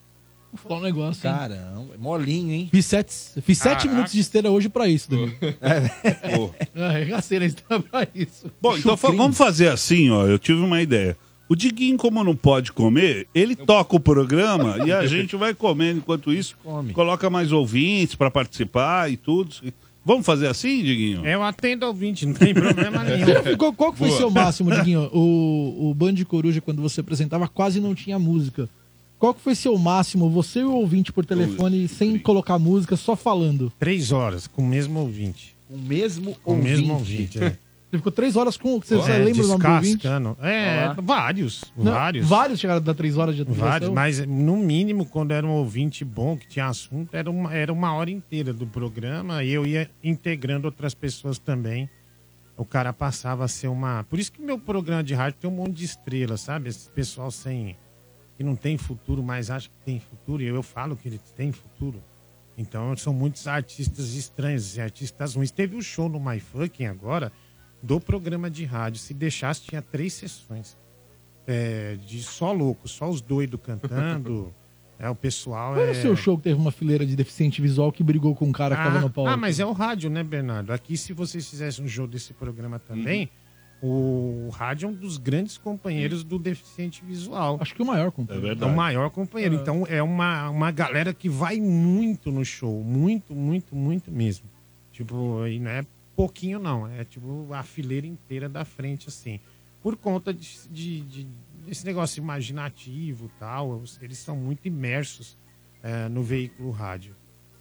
Speaker 3: Vou falar um negócio, hein?
Speaker 4: Caramba, é molinho, hein?
Speaker 3: Fiz sete, fiz sete minutos de esteira hoje pra isso, Danilo.
Speaker 1: Pô.
Speaker 3: Arregacei na esteira pra isso.
Speaker 1: Bom, então fa- vamos fazer assim, ó. Eu tive uma ideia. O Diguinho, como não pode comer, ele toca o programa e a gente vai comendo enquanto isso.
Speaker 4: Come.
Speaker 1: Coloca mais ouvintes pra participar e tudo. Vamos fazer assim, Diguinho?
Speaker 7: Eu atendo ao 20, não tem problema nenhum.
Speaker 3: Qual, qual que foi
Speaker 1: Boa.
Speaker 3: seu máximo, Diguinho? O, o Band de Coruja, quando você apresentava, quase não tinha música. Qual que foi seu máximo, você e o ouvinte por telefone, sem colocar música, só falando?
Speaker 7: Três horas com o mesmo ouvinte.
Speaker 4: O mesmo
Speaker 7: Com o
Speaker 4: ouvinte.
Speaker 7: mesmo ouvinte, é.
Speaker 3: Você ficou três horas com. Você, você
Speaker 7: É,
Speaker 3: lembra o nome do ouvinte?
Speaker 7: É, vários.
Speaker 3: Não,
Speaker 7: vários.
Speaker 3: Vários chegaram a dar três horas de atuação.
Speaker 7: Vários, mas no mínimo, quando era um ouvinte bom, que tinha assunto, era uma, era uma hora inteira do programa e eu ia integrando outras pessoas também. O cara passava a ser uma. Por isso que meu programa de rádio tem um monte de estrelas, sabe? Esse pessoal sem. Que não tem futuro, mas acha que tem futuro, e eu, eu falo que eles têm futuro. Então são muitos artistas estranhos e artistas ruins. Teve o show no My Fucking agora do programa de rádio. Se deixasse, tinha três sessões é, de só louco, só os doidos cantando. É, o pessoal
Speaker 3: Qual
Speaker 7: é...
Speaker 3: era o seu show que teve uma fileira de deficiente visual que brigou com um cara que tava no palco?
Speaker 7: Ah, mas é o rádio, né, Bernardo? Aqui, se vocês fizessem um show desse programa também, o rádio é um dos grandes companheiros do deficiente visual.
Speaker 3: Acho que o maior companheiro.
Speaker 7: É o maior companheiro.
Speaker 3: É.
Speaker 7: Então, é uma, uma galera que vai muito no show. Muito, muito, muito mesmo. Tipo, e não é pouquinho, não. É tipo a fileira inteira da frente, assim. Por conta de, de- de- desse negócio imaginativo e tal. Eles são muito imersos é, no veículo rádio.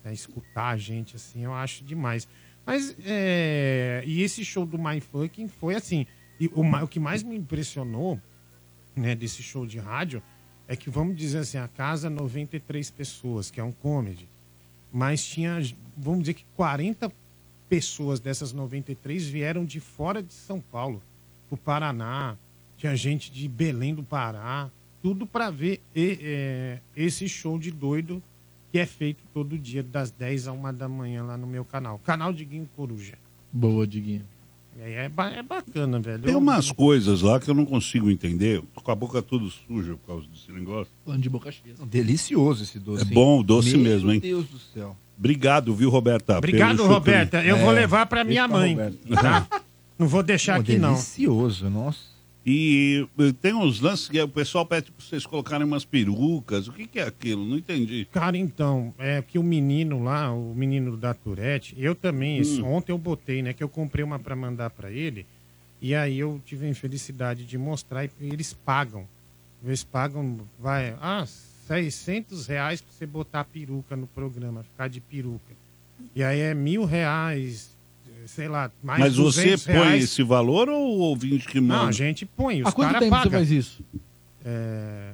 Speaker 7: É, escutar a gente, assim, eu acho demais. Mas, é, e esse show do Mindfucking foi assim. E o, o que mais me impressionou né, desse show de rádio é que, vamos dizer assim, a casa 93 pessoas, que é um comedy, mas tinha, vamos dizer que 40 pessoas dessas 93 vieram de fora de São Paulo, do Paraná, tinha gente de Belém do Pará, tudo para ver e- é, esse show de doido que é feito todo dia, das 10 a 1 da manhã lá no meu canal. Canal Diguinho Coruja.
Speaker 3: Boa, Diguinho.
Speaker 7: É, ba- é bacana, velho.
Speaker 1: Tem
Speaker 7: Eu-
Speaker 1: umas coisas lá que eu não consigo entender. Tô com a boca toda suja por causa desse negócio.
Speaker 3: Falando de boca cheia.
Speaker 4: Delicioso esse doce.
Speaker 1: É
Speaker 4: hein?
Speaker 1: bom, doce
Speaker 4: Meu
Speaker 1: mesmo, hein?
Speaker 4: Deus do céu.
Speaker 1: Obrigado, viu, Roberta?
Speaker 7: Obrigado,
Speaker 1: pelo.
Speaker 7: Roberta. Eu vou levar pra minha mãe. Tá? Não vou deixar
Speaker 4: Pô,
Speaker 7: aqui, não.
Speaker 4: Delicioso, nossa.
Speaker 1: E tem uns lances que o pessoal pede pra vocês colocarem umas perucas. O que, que é aquilo? Não entendi.
Speaker 7: Cara, então, é que o menino lá, o menino da Tourette, eu também, esse-
Speaker 1: Hum.
Speaker 7: ontem eu botei, né, que eu comprei uma pra mandar pra ele, e aí eu tive a infelicidade de mostrar e eles pagam. Eles pagam, vai, ah, 600 reais pra você botar a peruca no programa, ficar de peruca. E aí é mil reais, sei lá, mais
Speaker 1: Mas você
Speaker 7: 200
Speaker 1: põe
Speaker 7: reais.
Speaker 1: esse valor ou o ouvinte que manda?
Speaker 7: Não, a gente põe, os
Speaker 3: Há quanto tempo você
Speaker 7: paga.
Speaker 3: faz isso?
Speaker 7: É,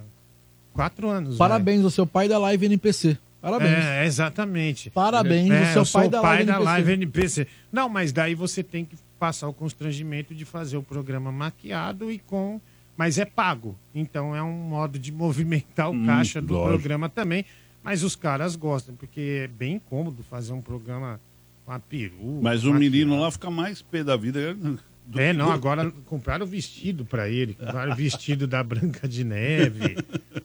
Speaker 7: quatro anos.
Speaker 3: Parabéns ao seu pai da Live NPC. Parabéns.
Speaker 7: É, exatamente.
Speaker 3: Parabéns
Speaker 7: É,
Speaker 3: ao seu pai
Speaker 7: o
Speaker 3: da
Speaker 7: pai
Speaker 3: Live
Speaker 7: da
Speaker 3: NPC.
Speaker 7: Live NPC. Não, mas daí você tem que passar o constrangimento de fazer o programa maquiado e com. Mas é pago. Então é um modo de movimentar o
Speaker 1: Hum,
Speaker 7: caixa do
Speaker 1: lógico.
Speaker 7: programa também. Mas os caras gostam, porque é bem cômodo fazer um programa com a peru.
Speaker 1: Mas o menino lá fica mais pé da vida. do
Speaker 7: É,
Speaker 1: que
Speaker 7: não, agora compraram o vestido pra ele, compraram o vestido da Branca de Neve,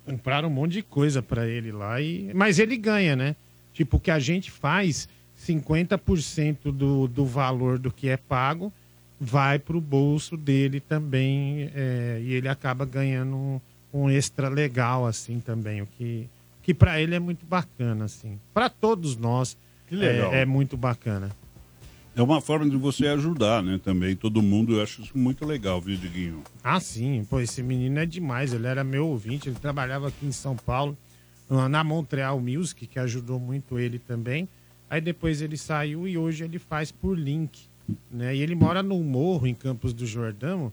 Speaker 7: compraram um monte de coisa pra ele lá, e... mas ele ganha, né? Tipo, o que a gente faz, 50% do, do valor do que é pago vai pro bolso dele também, é, e ele acaba ganhando um, um extra legal, assim, também, o que, que para ele é muito bacana, assim. Pra todos nós
Speaker 1: Que legal.
Speaker 7: É, é muito bacana.
Speaker 1: É uma forma de você ajudar, né? Também todo mundo. Eu acho isso muito legal, viu, Diguinho?
Speaker 7: Ah, sim. Pô, esse menino é demais. Ele era meu ouvinte. Ele trabalhava aqui em São Paulo, na- Montreal Music, que ajudou muito ele também. Aí depois ele saiu e hoje ele faz por link. Né? E ele mora no morro, em Campos do Jordão.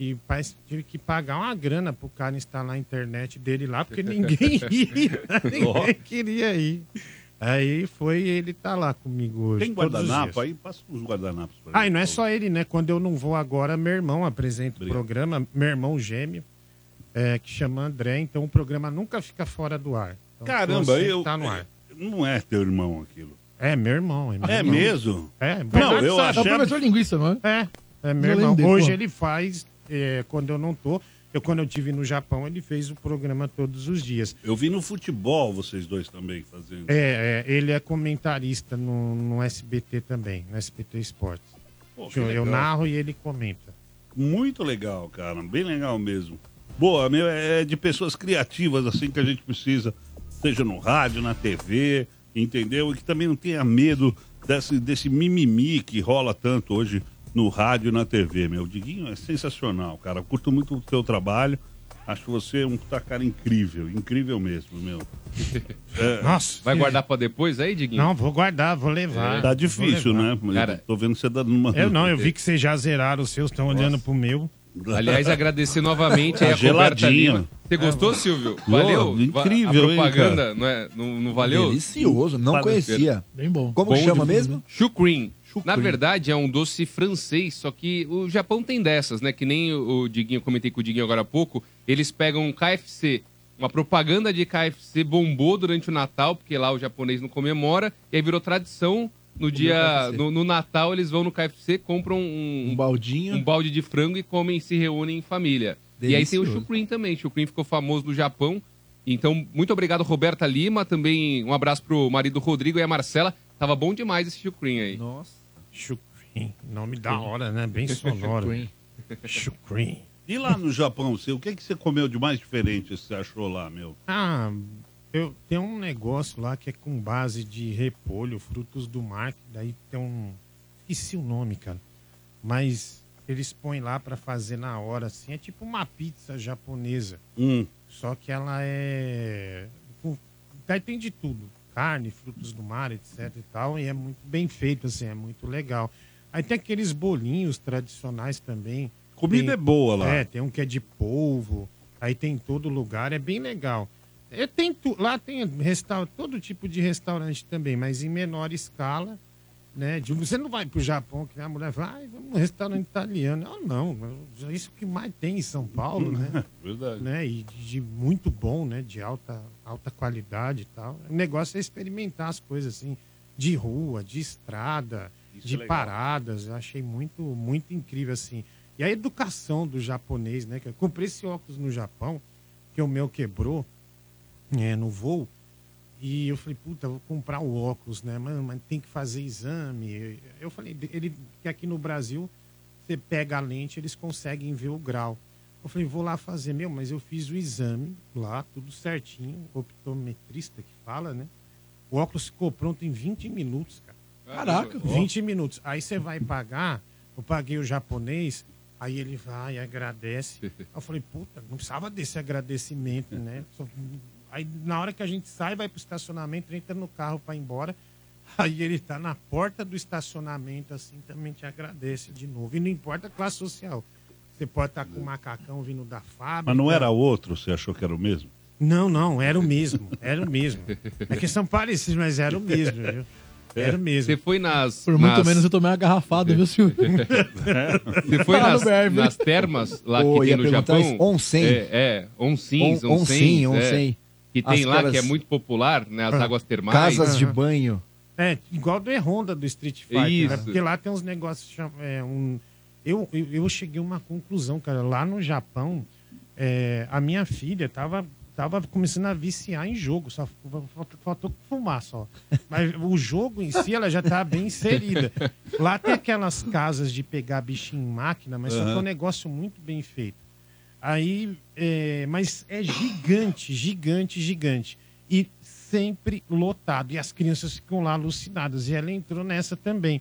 Speaker 7: E faz, tive que pagar uma grana pro cara instalar a internet dele lá, porque ninguém ia. ninguém queria ir. Aí foi ele tá lá comigo hoje.
Speaker 1: Tem
Speaker 7: todos os
Speaker 1: guardanapo
Speaker 7: dias.
Speaker 1: aí? Passa os guardanapos pra
Speaker 7: Ah, e não é só ele, né? Quando eu não vou agora, meu irmão apresenta o programa, meu irmão gêmeo, é, que chama André, então o programa nunca fica fora do ar. Então,
Speaker 1: Caramba,
Speaker 7: sempre
Speaker 1: eu.
Speaker 7: Tá no ar.
Speaker 1: Não é teu irmão aquilo.
Speaker 7: É meu irmão. É, meu
Speaker 1: É
Speaker 7: irmão.
Speaker 1: mesmo?
Speaker 7: É,
Speaker 1: Não, eu achava-
Speaker 3: É o professor linguiça, não é?
Speaker 7: É, é meu
Speaker 3: Não
Speaker 7: irmão.
Speaker 3: lembro,
Speaker 7: Hoje
Speaker 3: pô.
Speaker 7: ele faz, é, quando eu não tô. Eu, quando eu tive no Japão, ele fez o programa todos os dias.
Speaker 1: Eu vi no futebol vocês dois também fazendo.
Speaker 7: É, é, ele é comentarista no, no SBT também, no SBT Esportes.
Speaker 1: Pô,
Speaker 7: eu, eu narro e ele comenta.
Speaker 1: Muito legal, cara. Bem legal mesmo. Boa, meu, é de pessoas criativas assim que a gente precisa, seja no rádio, na TV, entendeu? E que também não tenha medo desse, desse mimimi que rola tanto hoje no rádio e na TV, meu. Diguinho é sensacional, cara. Eu curto muito o seu trabalho. Acho você um puta cara incrível, incrível mesmo, meu. É,
Speaker 7: Nossa.
Speaker 2: Vai guardar pra depois aí, Diguinho?
Speaker 7: Não, vou guardar, vou levar.
Speaker 1: Tá
Speaker 7: Vou
Speaker 1: difícil,
Speaker 7: levar.
Speaker 1: né?
Speaker 2: Cara-
Speaker 1: Tô vendo você dando uma.
Speaker 7: Eu não, eu vi que vocês já zeraram os seus, estão olhando pro meu.
Speaker 2: Aliás, agradecer novamente aí
Speaker 1: Tá
Speaker 2: a Roberta
Speaker 1: geladinho.
Speaker 2: Lima. Você gostou, Silvio? Valeu?
Speaker 1: incrível,
Speaker 2: a
Speaker 1: hein,
Speaker 2: propaganda,
Speaker 1: cara?
Speaker 2: não, é, não, não valeu?
Speaker 4: Delicioso, não conhecia.
Speaker 3: Bem bom.
Speaker 4: Como
Speaker 2: Bom
Speaker 4: chama mesmo?
Speaker 2: Chucrim. Na verdade, é um doce francês, só que o Japão tem dessas, né? Que nem o Diguinho, eu comentei com o Diguinho agora há pouco. Eles pegam um KFC, uma propaganda de KFC bombou durante o Natal, porque lá o japonês não comemora, e aí virou tradição. No dia, no, no Natal, eles vão no KFC, compram um,
Speaker 4: Um baldinho.
Speaker 2: um balde de frango e comem, se reúnem em família. E aí tem o
Speaker 4: Delicioso.
Speaker 2: Chukrin também. Chukrin ficou famoso no Japão. Então, muito obrigado, Roberta Lima. Também um abraço pro marido Rodrigo e a Marcela. Tava bom demais esse chucrim aí.
Speaker 4: Nossa.
Speaker 7: Chucrim. Nome da hora, né? Bem sonoro.
Speaker 1: Chucrim. E lá no Japão, você, o que, que você comeu de mais diferente que você achou lá, meu?
Speaker 7: Ah, eu, tem um negócio lá que é com base de repolho, frutos do mar, que daí tem um. Esqueci o nome, cara. Mas eles põem lá pra fazer na hora, assim. É tipo uma pizza japonesa.
Speaker 1: Hum.
Speaker 7: Só que ela é. Daí tem de tudo. Carne, frutos do mar, etc e tal. E é muito bem feito, assim, é muito legal. Aí tem aqueles bolinhos tradicionais também.
Speaker 1: Comida
Speaker 7: Tem-
Speaker 1: é boa lá.
Speaker 7: É, tem um que é de polvo. Aí tem em todo lugar, é bem legal. É, tem tu- lá tem restaur, todo tipo de restaurante também, mas em menor escala. Né? De- você não vai pro Japão que a mulher fala, ah, vamos num restaurante italiano. Ah, não, mas isso que mais tem em São Paulo, né?
Speaker 1: Verdade.
Speaker 7: né? E de, de muito bom, né? De alta, alta qualidade e tal. O negócio é experimentar as coisas assim, de rua, de estrada,
Speaker 1: Isso
Speaker 7: de
Speaker 1: é
Speaker 7: paradas. Eu achei muito, muito incrível, assim. E a educação do japonês, né? Que eu comprei esse óculos no Japão, que o meu quebrou é, no voo. E eu falei, puta, vou comprar o óculos, né? Mas, mas tem que fazer exame. Eu falei, ele, que aqui no Brasil, você pega a lente, eles conseguem ver o grau. Eu falei, vou lá fazer, meu, mas eu fiz o exame lá, tudo certinho, optometrista que fala, né? O óculos ficou pronto em 20 minutos, cara.
Speaker 3: Caraca.
Speaker 7: 20 minutos. Aí você vai pagar, eu paguei o japonês, aí ele vai, agradece. Eu falei, puta, não precisava desse agradecimento, né? Só- Aí na hora que a gente sai, vai pro estacionamento, entra no carro para ir embora. Aí ele tá na porta do estacionamento, assim, também te agradece de novo. E não importa a classe social. Você pode estar com o macacão vindo da fábrica.
Speaker 1: Mas não era outro, você achou que era o mesmo?
Speaker 7: Não, não, era o mesmo. Era o mesmo. É que são parecidos, mas era o mesmo, viu? Era o mesmo.
Speaker 2: Você foi nas.
Speaker 3: Por muito
Speaker 2: nas-
Speaker 3: menos eu tomei uma garrafada, viu, Silvio?
Speaker 2: Você foi
Speaker 3: no
Speaker 2: nas, nas termas lá
Speaker 4: Ô,
Speaker 2: que tem no Japão?
Speaker 4: Onsen.
Speaker 2: É, é onsins,
Speaker 4: On- onsen,
Speaker 2: onsens,
Speaker 4: onsen.
Speaker 2: é. Que tem
Speaker 4: As
Speaker 2: lá, que é muito popular, né? As
Speaker 7: Ah.
Speaker 2: águas termais.
Speaker 4: Casas de banho.
Speaker 7: É, igual do E-Honda do Street Fighter, né?
Speaker 2: Isso.
Speaker 7: Porque lá tem uns negócios. cham- É, um... eu, eu, eu cheguei a uma conclusão, cara. Lá no Japão, é, a minha filha tava, tava começando a viciar em jogo, só faltou, faltou fumar só. Mas o jogo em si, ela já tá bem inserida. Lá tem aquelas casas de pegar bichinho em máquina, mas só que é um
Speaker 1: Aham.
Speaker 7: negócio muito bem feito. Aí, é, mas é gigante, gigante, gigante. E sempre lotado. E as crianças ficam lá alucinadas. E ela entrou nessa também.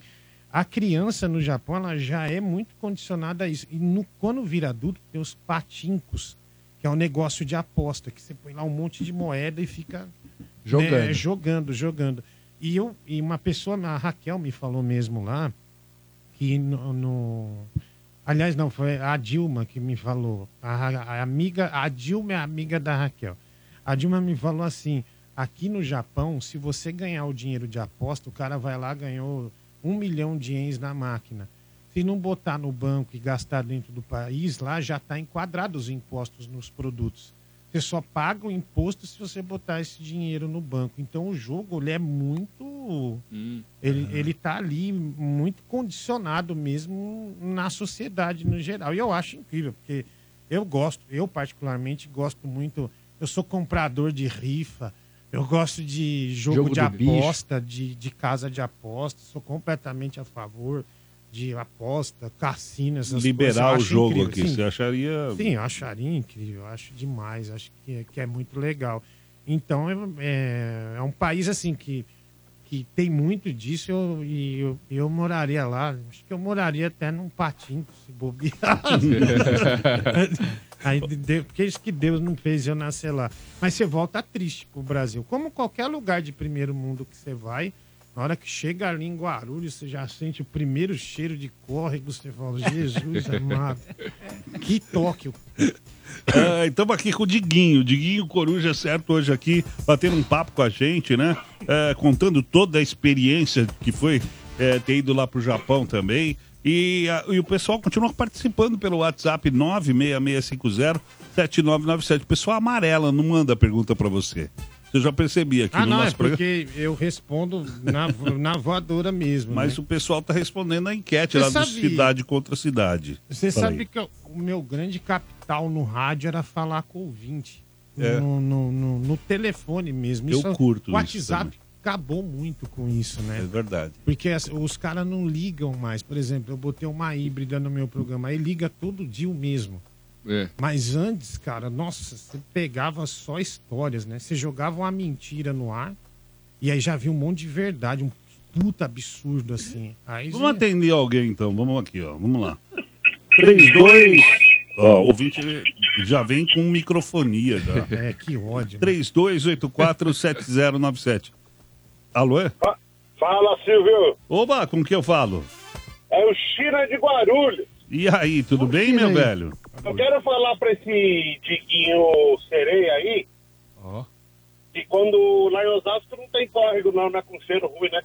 Speaker 7: A criança no Japão, ela já é muito condicionada a isso. E no- quando vira adulto, tem os patincos, que é um negócio de aposta, que você põe lá um monte de moeda e fica
Speaker 4: Jogando.
Speaker 7: né, jogando, jogando. E, eu, e uma pessoa, a Raquel me falou mesmo lá, que no, no- Aliás, não, foi a Dilma que me falou. A, a amiga, a Dilma é amiga da Raquel. A Dilma me falou assim: aqui no Japão, se você ganhar o dinheiro de aposta, o cara vai lá ganhou um milhão de ienes na máquina. Se não botar no banco e gastar dentro do país, lá já está enquadrado os impostos nos produtos. Você só paga o imposto se você botar esse dinheiro no banco. Então o jogo ele é muito. Ele, ele tá ali muito condicionado mesmo na sociedade no geral. E eu acho incrível, porque eu gosto, eu particularmente gosto muito. Eu sou comprador de rifa, eu gosto de jogo,
Speaker 4: Jogo
Speaker 7: de
Speaker 4: bicho.
Speaker 7: aposta, de, de casa de aposta, sou completamente a favor de aposta, cassino, essas coisas. Eu
Speaker 1: Liberar o jogo
Speaker 7: incrível.
Speaker 1: aqui,
Speaker 7: Sim.
Speaker 1: você acharia.
Speaker 7: Sim, eu acharia incrível, eu acho demais, acho que é, que é muito legal. Então, é, é, é um país assim que, que tem muito disso eu, e eu, eu moraria lá. Acho que eu moraria até num patinho, se bobear. Aí, porque isso que Deus não fez eu nascer lá. Mas você volta triste pro Brasil. Como qualquer lugar de primeiro mundo que você vai, na hora que chega ali em Guarulhos, você já sente o primeiro cheiro de córrego, você fala, Jesus amado, que Tóquio.
Speaker 1: É, Estamos aqui com o Diguinho, Diguinho Coruja, certo, hoje aqui, batendo um papo com a gente, né? É, contando toda a experiência que foi é, ter ido lá pro Japão também. E, a- e o pessoal continua participando pelo WhatsApp 966507997. O pessoal amarela, não manda pergunta pra você. Eu já percebi aqui
Speaker 7: Ah,
Speaker 1: no
Speaker 7: não, é
Speaker 1: nosso programa.
Speaker 7: porque eu respondo na, na voadora mesmo.
Speaker 1: Mas
Speaker 7: né?
Speaker 1: o pessoal tá respondendo a enquete
Speaker 7: Você
Speaker 1: lá do
Speaker 7: sabia?
Speaker 1: Cidade contra Cidade.
Speaker 7: Você
Speaker 1: Fala
Speaker 7: sabe
Speaker 1: aí.
Speaker 7: que eu- o meu grande capital no rádio era falar com o ouvinte.
Speaker 1: É.
Speaker 7: no, no, no- no telefone mesmo.
Speaker 1: Eu
Speaker 7: Isso-
Speaker 1: curto
Speaker 7: O
Speaker 1: isso
Speaker 7: WhatsApp acabou muito com isso, né?
Speaker 1: É verdade.
Speaker 7: Porque as- os caras não ligam mais. Por exemplo, eu botei uma híbrida no meu programa, aí liga todo dia o mesmo.
Speaker 2: É.
Speaker 7: Mas antes, cara, nossa, você pegava só histórias, né? Você jogava uma mentira no ar e aí já viu um monte de verdade, um puta absurdo assim. Aí
Speaker 1: Vamos
Speaker 7: já-
Speaker 1: atender alguém então. Vamos aqui, ó. Vamos lá. 32. Ó, o ouvinte já vem com microfonia já.
Speaker 7: É, que ódio.
Speaker 1: 32847097. Alô? é?
Speaker 16: Fala, Silvio.
Speaker 1: Oba, com que eu falo?
Speaker 16: É o China de Guarulhos.
Speaker 1: E aí, tudo bem, meu velho?
Speaker 16: Eu quero falar pra esse Diguinho Sereia aí que quando lá em Osasco não tem córrego não, não é com cheiro ruim, né?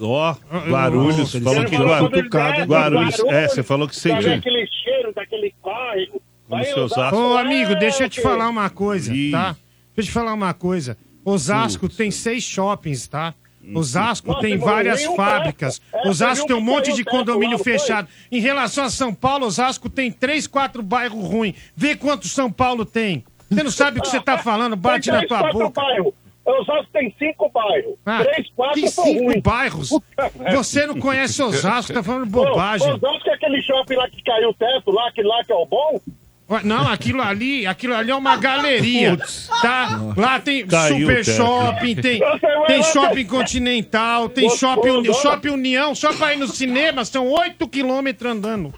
Speaker 1: Ó, Guarulhos,
Speaker 16: Ele
Speaker 1: falou que
Speaker 16: falou desce,
Speaker 1: Guarulhos, é, você falou que
Speaker 16: Sabe
Speaker 1: sente.
Speaker 16: aquele cheiro daquele córrego. Em Osasco,
Speaker 7: Ô, amigo, deixa eu te falar uma coisa,
Speaker 1: Ih.
Speaker 7: tá? Deixa eu te falar uma coisa. Osasco tem seis shoppings, tá? Osasco
Speaker 16: Nossa,
Speaker 7: tem várias fábricas.
Speaker 16: É,
Speaker 7: Osasco tem um monte de
Speaker 16: teto
Speaker 7: condomínio
Speaker 16: não foi?
Speaker 7: fechado. Em relação a São Paulo, Osasco tem três, quatro bairros ruins. Vê quanto São Paulo tem. Você não sabe o que você tá falando, bate
Speaker 16: Tem
Speaker 7: na
Speaker 16: três,
Speaker 7: tua boca.
Speaker 16: bairros. Osasco tem cinco bairros.
Speaker 7: Ah,
Speaker 16: Três, quatro são
Speaker 7: cinco
Speaker 16: ruins.
Speaker 7: bairros? Você não conhece Osasco, tá falando bobagem.
Speaker 16: Ô, Osasco é aquele shopping lá que caiu o teto, lá, que lá que é o bom?
Speaker 7: Não, aquilo ali, aquilo ali é uma galeria, tá? Lá tem
Speaker 16: Caiu
Speaker 7: Super
Speaker 16: o teto.
Speaker 7: Shopping, tem, tem Shopping Continental, tem Shopping, Uni- shopping União, só pra ir no cinema são 8 quilômetros andando.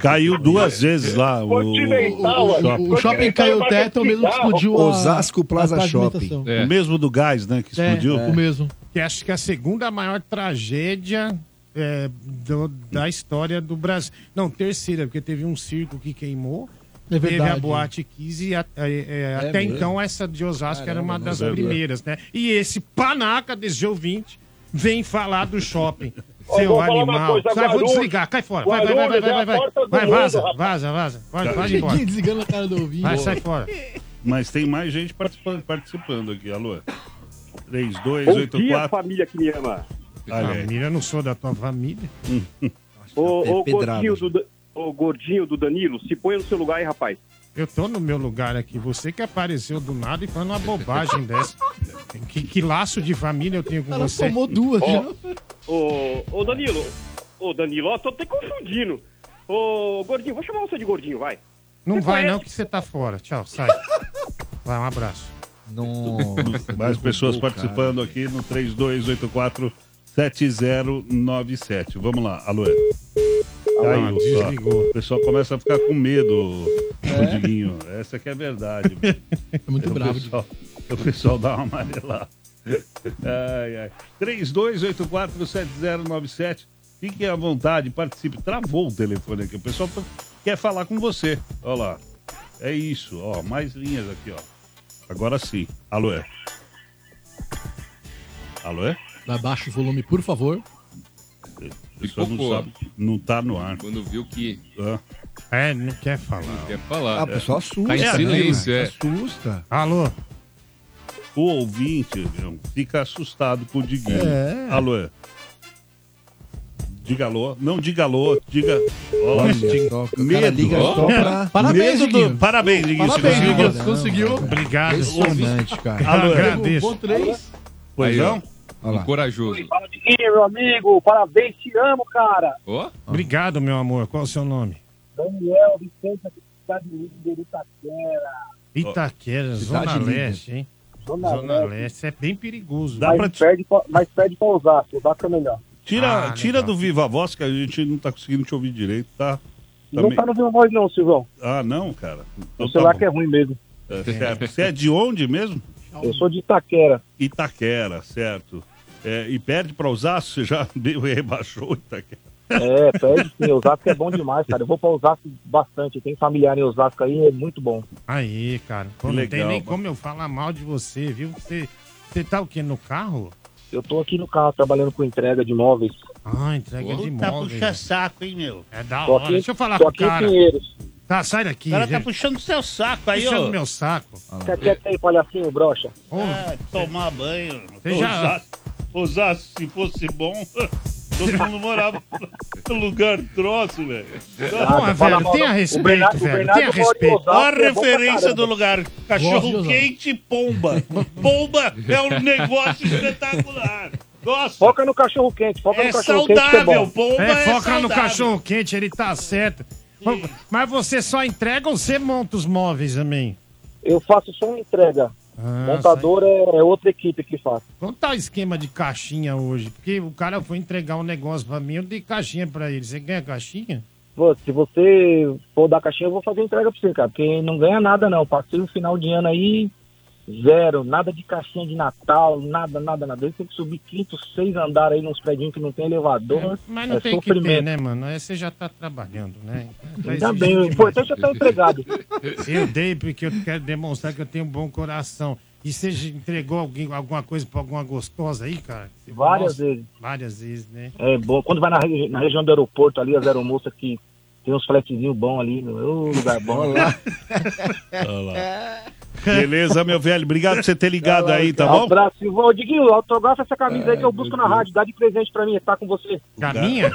Speaker 1: Caiu duas vezes lá o,
Speaker 16: Continental,
Speaker 1: o,
Speaker 16: amigo.
Speaker 3: O shopping caiu o teto, é o mesmo que explodiu a-
Speaker 4: Osasco Plaza
Speaker 3: a pavimentação.
Speaker 4: Shopping.
Speaker 2: É.
Speaker 1: O mesmo do gás, né? Que
Speaker 7: É,
Speaker 1: explodiu.
Speaker 7: é.
Speaker 3: O mesmo.
Speaker 7: Que acho que é a segunda maior tragédia é, do- da história do Brasil. Não, terceira, porque teve um circo que queimou.
Speaker 3: É
Speaker 7: Teve a
Speaker 3: verdade.
Speaker 7: Boate Kiss e a- é, é, até
Speaker 4: mesmo?
Speaker 7: então essa de Osasco era uma das primeiras, né? E esse panaca desse ouvinte vem falar do shopping. Seu animal.
Speaker 16: coisa,
Speaker 7: Sai, vou desligar, cai fora. Vai, vai, vai, vai,
Speaker 16: é
Speaker 7: vai,
Speaker 16: a
Speaker 7: vai.
Speaker 16: do
Speaker 7: Vai,
Speaker 16: mundo,
Speaker 7: vaza, vaza, vaza. Vai, vai
Speaker 3: Cheguinho
Speaker 7: embora.
Speaker 3: desligando a cara do ouvinte.
Speaker 7: Vai, sai fora.
Speaker 1: Mas tem mais gente participando, participando aqui. Alô?
Speaker 16: Bom dia,
Speaker 1: 3284.
Speaker 16: família que me ama.
Speaker 7: Família, eu não sou da tua família.
Speaker 16: Ô,
Speaker 4: É
Speaker 16: ô,
Speaker 4: pedrada.
Speaker 16: gordinho do, Da- ô, gordinho do Danilo, se põe no seu lugar aí, rapaz.
Speaker 7: Eu tô no meu lugar aqui. Você que apareceu do nada e falando uma bobagem dessa. Que, que laço de família eu tenho com
Speaker 3: Ela
Speaker 7: você?
Speaker 3: tomou duas
Speaker 16: Ó. Ô, ô Danilo, ô Danilo, ó, tô até confundindo. Ô, gordinho, vou chamar você de gordinho, vai.
Speaker 7: Não
Speaker 16: Você
Speaker 7: vai
Speaker 16: conhece?
Speaker 7: não que você tá fora. Tchau, sai. Vai, um abraço.
Speaker 4: Nossa,
Speaker 1: Mais pessoas participando aqui no 3284 7097. Vamos lá, alô. Caiu, só.
Speaker 7: desligou.
Speaker 1: O pessoal começa a ficar com medo, o Diguinho. Essa que é a verdade.
Speaker 3: É muito
Speaker 1: o
Speaker 3: bravo.
Speaker 1: Pessoal, o pessoal dá uma amarelada. Ai, ai. 32847097. Fique à vontade, participe. Travou o telefone aqui. O pessoal tá- quer falar com você. Olha lá. É isso, ó. Mais linhas aqui, ó. Agora sim. Alô, é? Alô, é?
Speaker 3: Abaixa o volume, por favor.
Speaker 1: Pessoal não
Speaker 2: Ficou,
Speaker 1: sabe. Não tá no ar.
Speaker 2: Quando viu que
Speaker 1: Ah.
Speaker 7: É, não quer falar.
Speaker 2: não quer falar.
Speaker 4: Ah, o pessoal assusta.
Speaker 2: Tá em
Speaker 4: né,
Speaker 2: silêncio, é.
Speaker 4: Assusta.
Speaker 7: Alô?
Speaker 1: O ouvinte meu, fica assustado com o Diguinho.
Speaker 7: É.
Speaker 1: Alô, é? Diga alô. Não diga alô, diga.
Speaker 4: Olha
Speaker 1: diga-
Speaker 4: só, o cara
Speaker 1: medo.
Speaker 4: liga
Speaker 1: Ó.
Speaker 4: só pra...
Speaker 3: Parabéns,
Speaker 1: Medo
Speaker 3: Diguinho.
Speaker 1: Parabéns, Diguinho.
Speaker 3: Parabéns,
Speaker 1: conseguiu.
Speaker 3: Diguinho. Conseguiu.
Speaker 7: Obrigado.
Speaker 4: Impressionante, cara.
Speaker 1: Alô, é?
Speaker 7: Agradeço.
Speaker 3: Bom três.
Speaker 1: Pois
Speaker 2: Aí, ó.
Speaker 1: não?
Speaker 4: Olha
Speaker 2: Um
Speaker 4: lá.
Speaker 2: corajoso.
Speaker 16: Fala, Diguinho, meu amigo, parabéns, te amo, cara.
Speaker 2: Ó,
Speaker 7: Obrigado, meu amor. Qual é o seu nome?
Speaker 16: Daniel Vicente, aqui da cidade linda de Itaquera.
Speaker 7: Itaquera,
Speaker 4: Cidade
Speaker 7: Zona
Speaker 4: linda.
Speaker 7: Leste, hein?
Speaker 16: Zona,
Speaker 7: Zona
Speaker 16: Leste.
Speaker 7: Leste. É bem perigoso.
Speaker 1: Dá
Speaker 16: Mas
Speaker 1: pra
Speaker 16: perde, pra- mas perde pra Osasco, Osasco é melhor.
Speaker 1: Tira,
Speaker 7: Ah,
Speaker 1: tira
Speaker 7: legal.
Speaker 1: do Viva Voz, que a gente não tá conseguindo te ouvir direito, tá?
Speaker 16: Não
Speaker 1: Também-
Speaker 16: tá no Viva Voz não, Silvão.
Speaker 1: Ah, não, cara. Então
Speaker 16: O
Speaker 1: tá
Speaker 16: celular
Speaker 1: bom.
Speaker 16: que é ruim mesmo.
Speaker 1: É, certo. Você é de onde mesmo?
Speaker 16: Eu sou de Itaquera.
Speaker 1: Itaquera, certo. É, e perde pra Osasco, você já deu- rebaixou Itaquera.
Speaker 16: É, perde sim. Osasco é bom demais, cara. Eu vou pra Osasco bastante. Tem familiar em Osasco aí, é muito bom.
Speaker 7: Aí, cara. Pô, não
Speaker 1: Legal,
Speaker 7: tem nem
Speaker 1: mano.
Speaker 7: como eu falar mal de você, viu? Você, você tá o quê? No carro?
Speaker 16: Eu tô aqui no carro trabalhando com entrega de móveis.
Speaker 7: Ah, entrega de
Speaker 8: Puta,
Speaker 7: móveis.
Speaker 8: puxa saco, hein, meu?
Speaker 7: É da
Speaker 16: Tô
Speaker 7: hora.
Speaker 16: aqui,
Speaker 7: Deixa eu falar
Speaker 16: tô
Speaker 7: com o cara.
Speaker 16: Pinheiros.
Speaker 7: Tá, sai daqui.
Speaker 8: O cara tá
Speaker 7: gente.
Speaker 8: puxando seu saco aí,
Speaker 7: Puxando
Speaker 8: ó.
Speaker 7: meu saco.
Speaker 16: Quer quieto aí, palhacinho, brocha?
Speaker 8: É, tomar banho.
Speaker 7: Você já-
Speaker 1: Osasco, Osasco, se fosse bom. Todo mundo morava no lugar troço, velho.
Speaker 7: Ah, velho, tenha respeito, velho. Tenha respeito.
Speaker 1: Olha a
Speaker 7: É
Speaker 1: referência do lugar.
Speaker 7: Gosto de
Speaker 1: Cachorro
Speaker 7: usar.
Speaker 1: quente e pomba. Pomba é um negócio espetacular. Nossa.
Speaker 16: Foca no cachorro quente, foca
Speaker 1: É
Speaker 16: no cachorro quente. que é
Speaker 1: saudável,
Speaker 16: bom.
Speaker 1: pomba
Speaker 7: É,
Speaker 1: é,
Speaker 7: foca no
Speaker 1: saudável.
Speaker 7: cachorro quente, ele tá certo. Mas você só entrega ou você monta os móveis também?
Speaker 16: Eu faço só uma entrega.
Speaker 7: Ah,
Speaker 16: Montador é outra equipe que faz.
Speaker 7: Como tá o esquema de caixinha hoje? Porque o cara foi entregar um negócio pra mim, eu dei caixinha pra ele. Você ganha caixinha?
Speaker 16: Pô, se você for dar caixinha, eu vou fazer entrega pra você, cara. Porque não ganha nada, não. Passei o final de ano aí, zero. Nada de caixinha de Natal, nada, nada, nada. Eu tenho que subir quinto, seis andares aí nos prédios que não tem elevador.
Speaker 7: Mas não
Speaker 16: é
Speaker 7: tem que
Speaker 16: sofrimento.
Speaker 7: ter, né, mano? Aí você já tá trabalhando, né? Tá
Speaker 16: Ainda bem, o importante é estar empregado.
Speaker 7: Eu dei porque eu quero demonstrar que eu tenho um bom coração. E você já entregou alguém, alguma coisa pra alguma gostosa aí, cara? Você-
Speaker 16: Várias vezes.
Speaker 7: Várias vezes, né?
Speaker 16: É bom. Quando vai na, regi- na região do aeroporto ali, as aeromoças que tem uns fletezinhos bons ali, meu. Ô, lugar bom.
Speaker 1: Olha lá. Beleza, meu velho. Obrigado por você ter ligado aí, tá bom?
Speaker 16: Abraço. Ô, Diguinho, autografa essa camisa aí que eu busco na rádio. Dá de presente pra mim, tá com você.
Speaker 7: Caminha?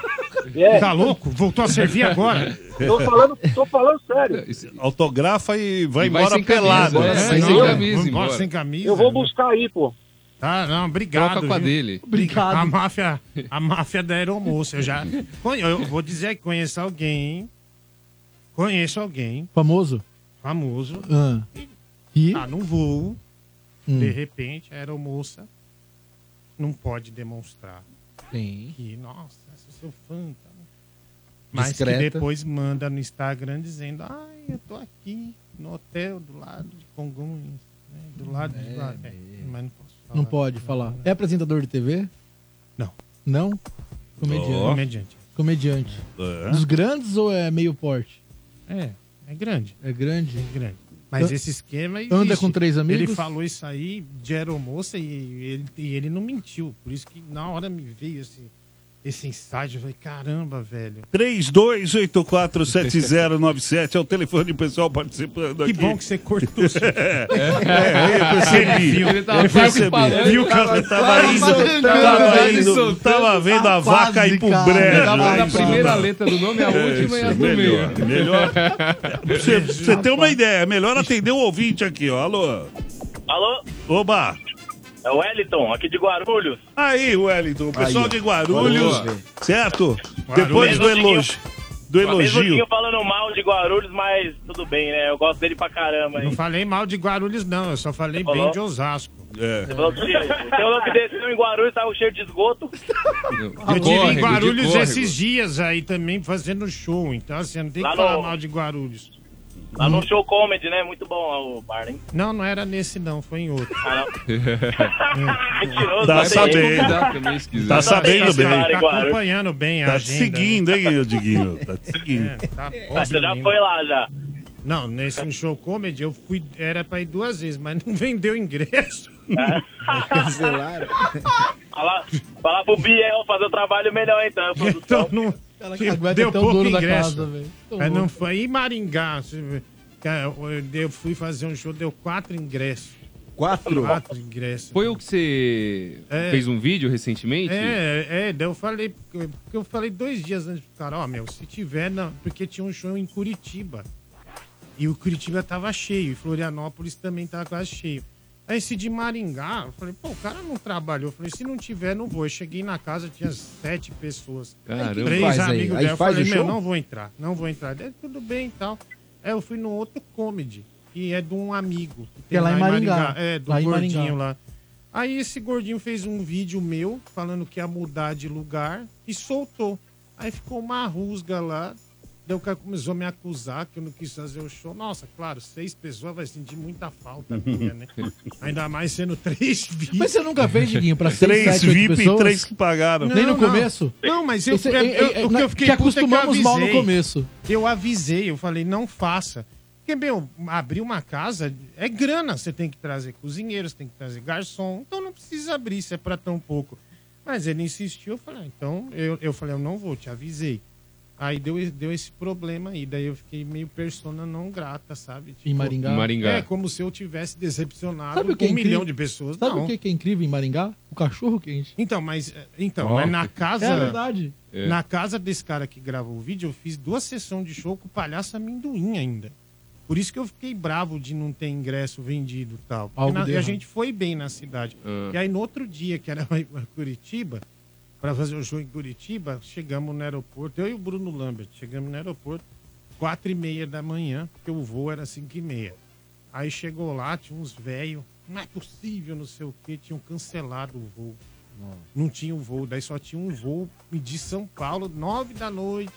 Speaker 16: É.
Speaker 7: Tá louco? Voltou a servir agora?
Speaker 16: Tô falando, tô falando sério.
Speaker 1: Autografa e vai
Speaker 7: E vai
Speaker 1: embora
Speaker 7: sem camisa,
Speaker 1: pelado.
Speaker 7: né? Vai sem camisa, Vamos embora embora. sem camisa.
Speaker 16: Eu vou buscar aí, pô.
Speaker 7: Tá, não, obrigado.
Speaker 2: Troca com a dele.
Speaker 7: Obrigado. A máfia, a máfia da aeromoça. Eu já. Eu vou dizer que conheço alguém. Conheço alguém
Speaker 3: Famoso?
Speaker 7: famoso.
Speaker 3: Ah. E?
Speaker 7: Tá num voo.
Speaker 3: Hum.
Speaker 7: De repente, a aeromoça não pode demonstrar
Speaker 3: Sim.
Speaker 7: que, nossa, sou seu fã. Tá? Mas
Speaker 3: Discreta.
Speaker 7: que depois manda no Instagram dizendo: ai, eu tô aqui no hotel do lado de Congonhas. né, Do lado de lá. É, mas não posso falar.
Speaker 3: Não pode falar. É apresentador de TV?
Speaker 7: Não.
Speaker 3: Não? Comediante.
Speaker 7: Ó. Comediante.
Speaker 3: Comediante.
Speaker 1: É.
Speaker 3: Dos grandes ou é meio porte?
Speaker 7: É, é grande.
Speaker 3: É grande?
Speaker 7: É grande. Mas esse esquema existe.
Speaker 3: Anda com três amigos?
Speaker 7: Ele falou isso aí de aeromoça e ele, e ele não mentiu. Por isso que na hora me veio esse, esse insight. Eu falei, caramba, velho.
Speaker 1: 32847097 é o telefone pessoal participando
Speaker 7: Que
Speaker 1: aqui.
Speaker 7: bom que você cortou.
Speaker 1: é, é, eu percebi.
Speaker 7: Ele
Speaker 1: Eu
Speaker 7: tava
Speaker 1: percebi.
Speaker 7: falando,
Speaker 1: Viu que
Speaker 7: tava
Speaker 1: eu tava indo, tava indo, tava vendo a vaca ir pro brejo.
Speaker 7: Tava
Speaker 1: É
Speaker 7: na
Speaker 2: primeira letra do nome, a última
Speaker 1: isso,
Speaker 2: e as do
Speaker 1: melhor,
Speaker 2: meio.
Speaker 1: Melhor. Você, você tem uma ideia, é melhor atender o ouvinte aqui, ó. Alô?
Speaker 17: Alô?
Speaker 1: Oba!
Speaker 17: É o Wellington, aqui de Guarulhos.
Speaker 1: Aí, Wellington, o pessoal
Speaker 17: Aí,
Speaker 1: de Guarulhos,
Speaker 17: Guarulhos.
Speaker 1: certo?
Speaker 17: Guarulhos.
Speaker 1: Depois do
Speaker 17: Mesmo
Speaker 1: elogio. Do
Speaker 17: Uma vez eu
Speaker 1: elogio.
Speaker 17: falando mal de Guarulhos, mas tudo bem, né? Eu gosto dele pra caramba.
Speaker 7: Não
Speaker 17: Hein?
Speaker 7: falei mal de Guarulhos, não. Eu só falei bem
Speaker 17: Falou?
Speaker 7: de Osasco.
Speaker 1: É.
Speaker 17: Você falou que tem um que desceu em Guarulhos, tava cheio de esgoto.
Speaker 7: Eu tive em Guarulhos esses dias aí também fazendo show. Então, assim, não tem que falar
Speaker 17: no-
Speaker 7: mal de Guarulhos.
Speaker 17: Lá no show comedy, né? Muito bom lá o bar, hein?
Speaker 7: Não, não era nesse, não. Foi em outro.
Speaker 17: Ah, Mentiroso,
Speaker 1: Tá
Speaker 17: não tem
Speaker 1: sabendo. Tá sabendo bem.
Speaker 7: Tá acompanhando bem a
Speaker 1: Tá
Speaker 7: agenda.
Speaker 1: seguindo, hein, Diguinho? Tá seguindo.
Speaker 7: Tá
Speaker 17: Mas você já foi lá, já.
Speaker 7: Não, nesse show comedy eu fui, era pra ir duas vezes, mas não vendeu ingresso.
Speaker 17: Cancelaram. Falar, falar pro Biel fazer o trabalho melhor, então. produção.
Speaker 7: Então não.
Speaker 3: Ela
Speaker 7: que
Speaker 3: aguenta
Speaker 7: deu
Speaker 3: até o
Speaker 7: pouco
Speaker 3: dono da
Speaker 7: ingresso.
Speaker 3: casa, velho.
Speaker 7: Mas não foi. E Maringá? você- cara, Eu fui fazer um show, deu quatro ingressos.
Speaker 4: Quatro?
Speaker 7: Quatro ingressos.
Speaker 2: Foi o que você
Speaker 7: É.
Speaker 2: fez um vídeo recentemente?
Speaker 7: É, é, eu falei, porque porque eu falei dois dias antes pro cara, ó, meu, se tiver, não, porque tinha um show em Curitiba. E o Curitiba tava cheio, e Florianópolis também tava quase cheio. Aí esse de Maringá, eu falei, pô, o cara não trabalhou. Eu falei, se não tiver, não vou. Eu cheguei na casa, tinha sete pessoas.
Speaker 2: Caramba.
Speaker 7: Três
Speaker 4: Faz aí.
Speaker 7: amigos
Speaker 4: Aí
Speaker 7: dela. Eu
Speaker 4: faz
Speaker 7: falei,
Speaker 4: o
Speaker 7: meu, não vou entrar, não vou entrar. Daí, tudo bem e tal. Aí eu fui no outro comedy, que é de um amigo. Que,
Speaker 3: Que é lá em Maringá.
Speaker 7: É, do
Speaker 3: Lá
Speaker 7: gordinho
Speaker 3: Maringá.
Speaker 7: lá. Aí esse gordinho fez um vídeo meu falando que ia mudar de lugar e soltou. Aí ficou uma rusga lá. Daí o cara começou a me acusar que eu não quis fazer o show. Nossa, claro, seis pessoas vai sentir muita falta minha, né? Ainda mais sendo três VIP.
Speaker 3: Mas você nunca fez, Diguinho, pra seis,
Speaker 1: Três
Speaker 3: sete,
Speaker 1: VIP e
Speaker 3: pessoas?
Speaker 1: três que pagaram.
Speaker 3: Nem no
Speaker 7: Não, não.
Speaker 3: começo?
Speaker 7: Não, mas eu,
Speaker 3: Esse-
Speaker 7: eu,
Speaker 3: é-
Speaker 7: eu-
Speaker 3: é-
Speaker 7: o que
Speaker 3: na-
Speaker 7: eu fiquei
Speaker 3: te
Speaker 7: puto é que eu
Speaker 3: acostumamos mal no
Speaker 7: avisei.
Speaker 3: começo.
Speaker 7: Eu avisei, eu falei, não faça. Porque, meu, abrir uma casa é grana. Você tem que trazer cozinheiros, tem que trazer garçom. Então não precisa abrir se é pra tão pouco. Mas ele insistiu, eu falei, ah, então, eu, eu falei, eu não vou, te avisei. Aí deu, deu esse problema aí. Daí eu fiquei meio persona não grata, sabe? Tipo,
Speaker 3: Em Maringá?
Speaker 2: Maringá.
Speaker 7: É, como se eu tivesse decepcionado
Speaker 3: Sabe é
Speaker 7: um milhão de pessoas.
Speaker 3: Sabe
Speaker 7: não.
Speaker 3: o que que é incrível em Maringá? O cachorro quente.
Speaker 7: Então, mas, eh, então, mas na casa.
Speaker 3: É verdade.
Speaker 2: É.
Speaker 7: Na casa desse cara que gravou o vídeo, eu fiz duas sessões de show com o palhaço amendoim ainda. Por isso que eu fiquei bravo de não ter ingresso vendido e tal. Na- e a gente foi bem na cidade.
Speaker 2: Ah.
Speaker 7: E aí no outro dia, que era em Curitiba, para fazer o show em Curitiba, chegamos no aeroporto, eu e o Bruno Lambert, chegamos no aeroporto, quatro e meia da manhã, porque o voo era cinco e meia. Aí chegou lá, tinha uns velhos, não é possível, não sei o quê, tinham cancelado o voo. Não tinha o voo, daí só tinha um voo de São Paulo, nove da noite,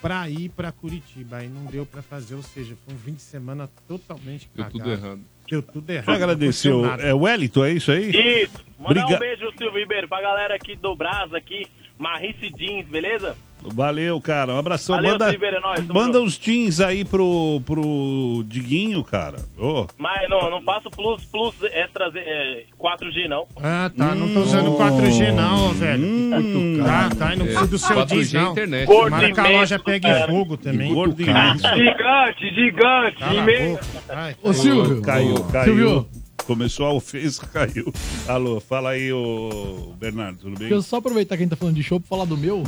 Speaker 7: pra ir pra Curitiba. Aí não deu pra fazer, ou seja, foi um fim de semana totalmente
Speaker 2: Deu
Speaker 7: cagado.
Speaker 2: tudo errado.
Speaker 7: Deu tudo errado.
Speaker 1: Eu agradecer. O-. É o Wellington, é isso aí?
Speaker 17: Isso. Mandar
Speaker 1: Briga-
Speaker 17: um beijo, Silvio Ribeiro, pra galera aqui do Brasa aqui, Marrice Jeans, beleza?
Speaker 1: Valeu, cara. Um abração.
Speaker 17: Valeu,
Speaker 1: manda
Speaker 17: Silveira, é nóis,
Speaker 1: manda uns jeans aí pro, pro Diguinho, cara. Ô.
Speaker 17: Mas não, não faço plus, plus extra é, 4G, não.
Speaker 7: Ah, tá. Não tô usando 4G, não, velho.
Speaker 1: Hum,
Speaker 7: tá, tá. E não precisa do seu
Speaker 2: 4G
Speaker 7: diz, não.
Speaker 2: internet.
Speaker 7: Tomara que a
Speaker 17: Gordo
Speaker 7: loja pegue
Speaker 17: cara.
Speaker 7: fogo também.
Speaker 1: Gordo.
Speaker 17: Gigante, gigante,
Speaker 7: Cala
Speaker 17: imenso.
Speaker 7: Ai,
Speaker 3: Ô, Silvio.
Speaker 1: Caiu, caiu.
Speaker 3: Silvio.
Speaker 1: Começou a ofensa, caiu. Alô, fala aí, ô Bernardo, tudo bem?
Speaker 3: Deixa eu só aproveitar que a gente tá falando de show pra falar do meu.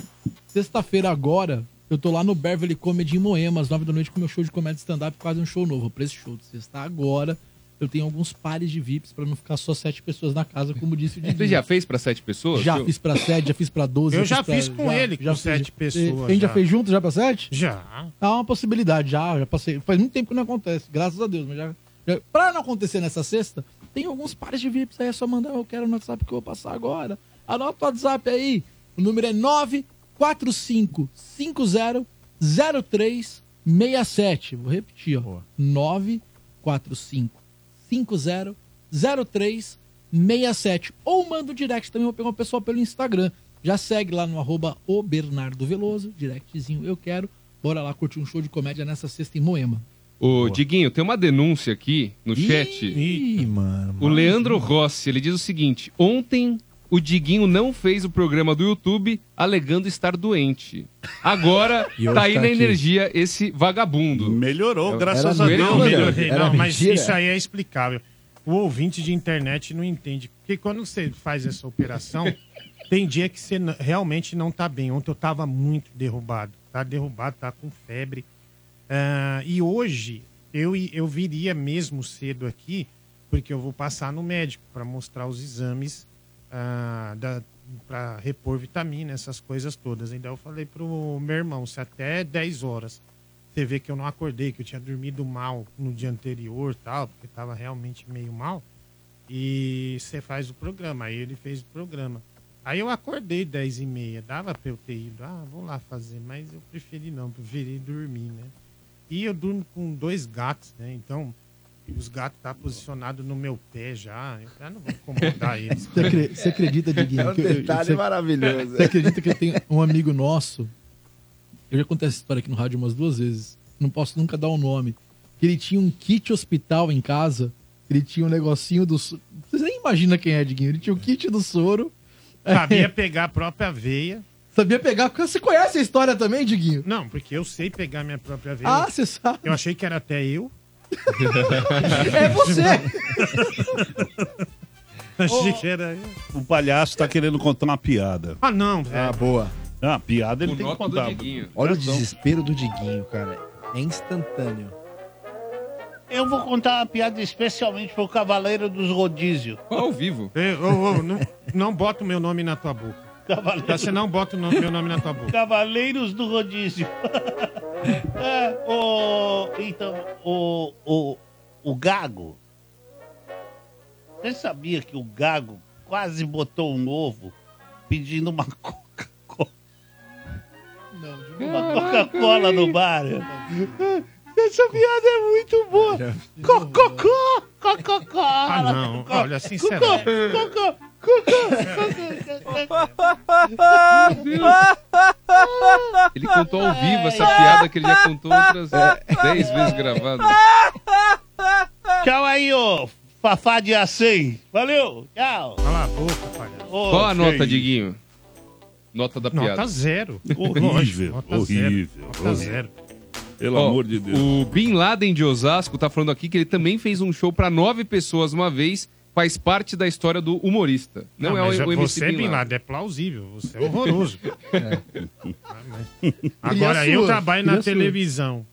Speaker 3: Sexta-feira agora, eu tô lá no Beverly Comedy em Moema, às nove da noite, com meu show de comédia stand-up, quase um show novo. Pra esse show de sexta agora, eu tenho alguns pares de VIPs pra não ficar só sete pessoas na casa, como disse o Didi.
Speaker 2: Você já fez pra sete pessoas?
Speaker 3: Já fiz pra sete, já fiz pra doze.
Speaker 7: Eu já
Speaker 3: pra-
Speaker 7: fiz com ele, com sete pessoas,
Speaker 3: A gente já
Speaker 7: já.
Speaker 3: fez junto já pra sete?
Speaker 7: Já.
Speaker 3: Há uma possibilidade, já, já passei. Faz muito tempo que não acontece, graças a Deus, mas já. já pra não acontecer nessa sexta, tem alguns pares de VIPs aí, é só mandar, eu quero no WhatsApp que eu vou passar agora. Anota o WhatsApp aí. O número é 945500367. Vou repetir, ó. 945500367. Ou manda o direct também, vou pegar o pessoal pelo Instagram. Já segue lá no arroba o Bernardo Veloso, directzinho eu quero. Bora lá curtir um show de comédia nessa sexta em Moema.
Speaker 2: Ô, Diguinho, tem uma denúncia aqui no chat.
Speaker 4: Ih, mano.
Speaker 2: O Leandro Rossi, ele diz o seguinte: ontem o Diguinho não fez o programa do YouTube alegando estar doente. Agora tá aí
Speaker 4: tá
Speaker 2: na
Speaker 4: aqui.
Speaker 2: energia esse vagabundo.
Speaker 1: Melhorou,
Speaker 4: Era
Speaker 1: graças a Deus.
Speaker 7: Melhorei.
Speaker 4: Era
Speaker 7: Não, mas
Speaker 4: mentira?
Speaker 7: isso aí é explicável. O ouvinte de internet não entende. Porque quando você faz essa operação, tem dia que você realmente não tá bem. Ontem eu tava muito derrubado. Tá derrubado, tá com febre. Ah, e hoje eu, eu viria mesmo cedo aqui, porque eu vou passar no médico para mostrar os exames ah, para repor vitamina, essas coisas todas. Então eu falei pro meu irmão, se até 10 horas você vê que eu não acordei, que eu tinha dormido mal no dia anterior tal, porque tava realmente meio mal, e você faz o programa. Aí ele fez o programa. Aí eu acordei 10 e meia, dava pra eu ter ido, ah, vou lá fazer, mas eu preferi não, preferi dormir, né? E eu durmo com dois gatos, né? Então, os gatos tá posicionados no meu pé já, eu já não vou incomodar eles.
Speaker 3: Você, acre- você acredita, Diguinho?
Speaker 4: É um
Speaker 3: que eu-
Speaker 4: detalhe
Speaker 3: você-
Speaker 4: maravilhoso.
Speaker 3: Você acredita que tem um amigo nosso? Eu já contei essa história aqui no rádio umas duas vezes. Não posso nunca dar o nome. Que ele tinha um kit hospital em casa. Ele tinha um negocinho do. so- Você nem imagina quem é, Diguinho. Ele tinha o kit do soro.
Speaker 7: Sabia pegar a própria veia.
Speaker 3: Sabia pegar. Você conhece a história também, Diguinho?
Speaker 7: Não, porque eu sei pegar minha própria veia.
Speaker 3: Ah, você sabe.
Speaker 7: Eu achei que era até eu.
Speaker 3: É você!
Speaker 7: Achei que era eu.
Speaker 1: O palhaço tá querendo contar uma piada.
Speaker 7: Ah, não, velho.
Speaker 4: Ah, boa.
Speaker 1: Ah, piada ele
Speaker 2: O
Speaker 1: tem que
Speaker 2: do
Speaker 1: contar.
Speaker 2: Diguinho.
Speaker 4: Olha o
Speaker 1: atenção.
Speaker 4: desespero do Diguinho, cara. É instantâneo.
Speaker 8: Eu vou contar uma piada especialmente pro Cavaleiro dos Rodízios.
Speaker 2: Ao vivo.
Speaker 7: Ô, não, não bota o meu nome na tua boca.
Speaker 8: Cavaleiro-
Speaker 7: Tá, Você não bota o nome- meu nome na tua boca.
Speaker 8: Cavaleiros do Rodízio. é, o, então, o, o, o Gago. Você sabia que o Gago quase botou um ovo pedindo uma Coca-Cola? Uma Coca-Cola no bar. Essa piada é muito boa. Cococó, Coca-Cola.
Speaker 7: Ah, não. Olha, sinceramente.
Speaker 8: Cocô, cocô,
Speaker 2: Ele contou ao vivo essa piada que ele já contou outras
Speaker 3: É.
Speaker 2: 10 vezes gravada.
Speaker 8: Tchau aí, ô Fafá de Acém. Valeu, tchau.
Speaker 7: Cala a boca, palhaço.
Speaker 8: Ô,
Speaker 2: Qual a nota,
Speaker 1: aí.
Speaker 2: Diguinho? Nota da
Speaker 7: Nota
Speaker 2: piada.
Speaker 7: zero. Nota zero.
Speaker 1: horrível,
Speaker 7: Nota
Speaker 1: horrível.
Speaker 7: zero.
Speaker 1: Pelo
Speaker 2: Ó,
Speaker 1: amor de Deus.
Speaker 2: O Bin Laden de Osasco tá falando aqui que ele também fez um show pra nove pessoas uma vez, faz parte da história do humorista. Não, é
Speaker 7: mas
Speaker 2: o, o MC
Speaker 7: Você,
Speaker 2: Bin Laden.
Speaker 7: Laden, é plausível. Você é horroroso. Ah,
Speaker 3: E
Speaker 7: Agora, eu trabalho na televisão.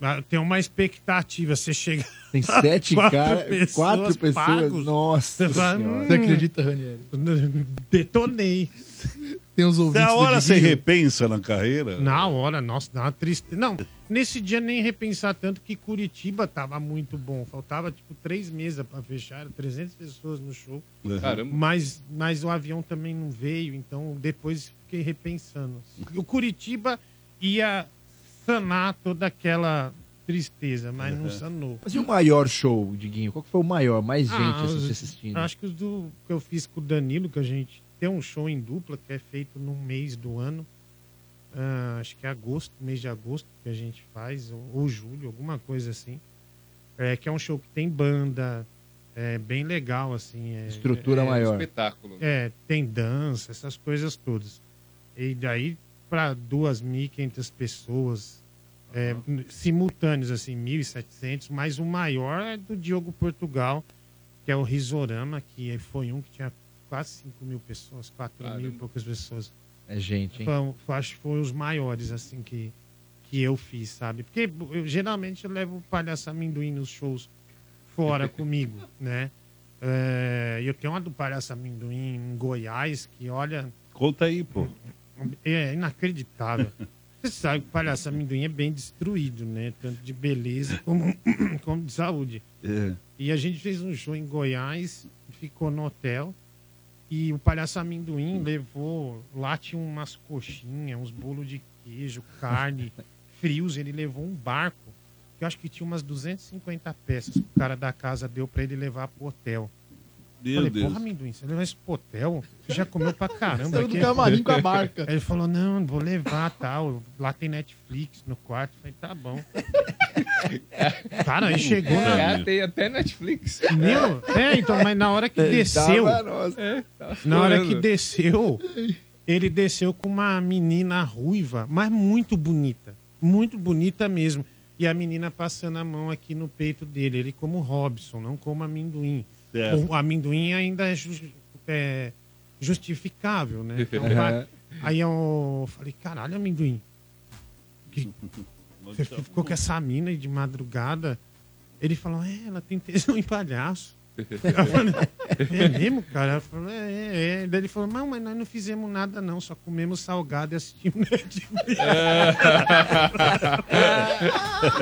Speaker 7: Ah, Tem uma expectativa. Você chega.
Speaker 4: Tem sete
Speaker 7: Quatro
Speaker 4: caras,
Speaker 7: pessoas
Speaker 4: quatro pessoas. Nossa
Speaker 7: Você fala,
Speaker 4: senhora.
Speaker 7: hum,
Speaker 3: Você acredita, Ranieri?
Speaker 7: Detonei.
Speaker 3: Tem uns ouvintes
Speaker 1: Da
Speaker 3: do
Speaker 1: hora você repensa na carreira?
Speaker 7: Na hora, nossa, dá uma tristeza. Não, nesse dia nem repensar tanto que Curitiba tava muito bom. Faltava, tipo, três meses pra fechar, 300 pessoas no show.
Speaker 2: Caramba.
Speaker 7: Mas, mas o avião também não veio, então depois fiquei repensando. O Curitiba ia sanar toda aquela tristeza, mas não sanou.
Speaker 4: Mas e o maior show, Diguinho? Qual que foi o maior? Mais gente
Speaker 7: Ah,
Speaker 4: assim,
Speaker 7: os-
Speaker 4: te assistindo?
Speaker 7: Acho que os do que eu fiz com o Danilo, que a gente tem um show em dupla que é feito no mês do ano. Ah, acho que é agosto, mês de agosto que a gente faz, ou, ou julho, alguma coisa assim. É, que é um show que tem banda, é bem legal, assim. é-
Speaker 4: Estrutura
Speaker 7: é,
Speaker 4: maior.
Speaker 2: Espetáculo.
Speaker 7: É, tem dança, essas coisas todas. E daí, para 2.500 pessoas é, simultâneos, assim, 1.700, mas o maior é do Diogo Portugal, que é o Risorama, que foi um que tinha quase 5 mil pessoas, 4 mil e poucas pessoas.
Speaker 4: É gente, hein?
Speaker 7: Foi, acho que foi os maiores, assim, que, que eu fiz, sabe? Porque eu, geralmente eu levo o palhaço amendoim nos shows fora comigo, né? É, eu tenho uma do palhaço amendoim em Goiás que, olha,
Speaker 1: Conta aí, pô.
Speaker 7: é inacreditável. Você sabe que o palhaço amendoim é bem destruído, né? Tanto de beleza como, como de saúde.
Speaker 1: É.
Speaker 7: E a gente fez um show em Goiás, ficou no hotel. E o palhaço amendoim levou. Lá tinha umas coxinhas, uns bolos de queijo, carne, frios. Ele levou um barco. Que eu acho que tinha umas 250 peças que o cara da casa deu pra ele levar pro hotel.
Speaker 1: Meu
Speaker 7: Falei,
Speaker 1: Deus.
Speaker 7: porra, amendoim, você levou isso pro hotel? Você já comeu pra caramba.
Speaker 3: Saiu do
Speaker 7: aqui."
Speaker 3: camarim com a barca.
Speaker 7: Aí ele falou, não, vou levar, tal. Lá tem Netflix no quarto. Eu falei, tá bom. Cara, aí chegou
Speaker 2: É,
Speaker 7: na...
Speaker 2: tem até Netflix.
Speaker 7: Meu, é, então, mas na hora que desceu...
Speaker 4: Tava, nossa.
Speaker 2: É, tá
Speaker 7: Na hora que desceu, ele desceu com uma menina ruiva, mas muito bonita. Muito bonita mesmo. E a menina passando a mão aqui no peito dele. Ele como Robson, não como amendoim.
Speaker 1: Certo.
Speaker 7: O amendoim ainda é, ju- é justificável, né? Então, vai- aí eu falei, caralho, amendoim. Que, você ficou com essa mina aí de madrugada. Ele falou, é, ela tem tesão em palhaço. Eu falei, é mesmo, cara? Ela falou, é, é, é. Daí ele falou, não, mas nós não fizemos nada, não, só comemos salgado e assistimos Netflix.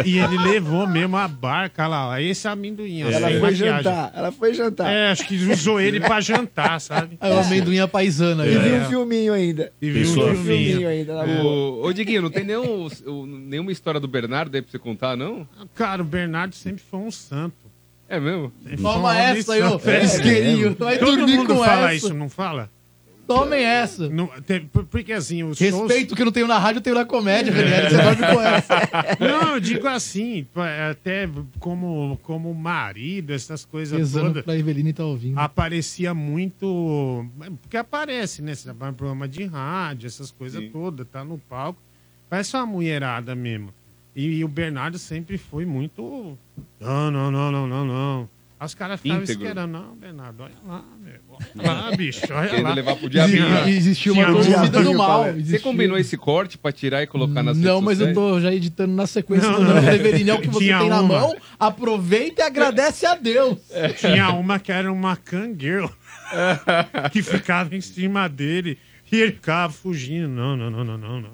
Speaker 7: e ele levou mesmo a barca lá, ó. Esse é amendoim, ó.
Speaker 4: Ela
Speaker 7: sem
Speaker 4: foi
Speaker 7: maquiagem.
Speaker 4: jantar, ela foi jantar.
Speaker 7: É, acho que usou ele pra jantar, sabe?
Speaker 3: Aí o amendoim é paisana.
Speaker 4: E
Speaker 3: aí.
Speaker 4: viu
Speaker 7: É.
Speaker 4: um filminho ainda.
Speaker 7: E viu um filminho.
Speaker 4: ainda, na boa.
Speaker 2: Ô, ô, Diguinho, não tem nenhum, o- nenhuma história do Bernardo aí pra você contar, não?
Speaker 7: Cara, o Bernardo sempre foi um santo.
Speaker 2: É mesmo?
Speaker 3: Toma essa aí, ô
Speaker 7: missão.
Speaker 3: fresqueirinho. Vai
Speaker 7: Todo
Speaker 3: dormir
Speaker 7: mundo
Speaker 3: com
Speaker 7: fala
Speaker 3: essa.
Speaker 7: isso, não fala?
Speaker 3: Tomem essa.
Speaker 7: Não, tem- por- porque assim, os shows...
Speaker 3: Respeito que eu não tenho na rádio, eu tenho na comédia, Ranieri. Você dorme com essa.
Speaker 7: Não, eu digo assim, pá, até como, como marido, essas coisas
Speaker 3: Pesando
Speaker 7: todas.
Speaker 3: pra Eveline tá ouvindo.
Speaker 7: Aparecia muito. Porque aparece, né? Você trabalha em programa de rádio, essas coisas
Speaker 2: Sim.
Speaker 7: todas, tá no palco. Parece uma mulherada mesmo. E, o Bernardo sempre foi muito. Não, não, não, não, não, não. Aí Os caras ficavam esperando. Não, Bernardo, olha lá, meu. Olha lá, bicho, olha
Speaker 2: Querendo
Speaker 7: lá.
Speaker 2: levar pro diabinho.
Speaker 3: E existiu uma
Speaker 7: um
Speaker 4: diabinho,
Speaker 3: do mal.
Speaker 2: Você
Speaker 3: Existiu-
Speaker 2: combinou esse corte pra tirar e colocar nas
Speaker 3: Não,
Speaker 2: redes
Speaker 3: mas eu tô já editando na sequência.
Speaker 7: Não,
Speaker 3: Não,
Speaker 7: não.
Speaker 3: não. Eveline, é o que você
Speaker 7: Tinha
Speaker 3: tem na
Speaker 7: uma.
Speaker 3: mão. Aproveita e agradece a Deus.
Speaker 7: Tinha uma que era uma cangueiro que ficava em cima dele e ele ficava fugindo. Não, não, não, não, não, não.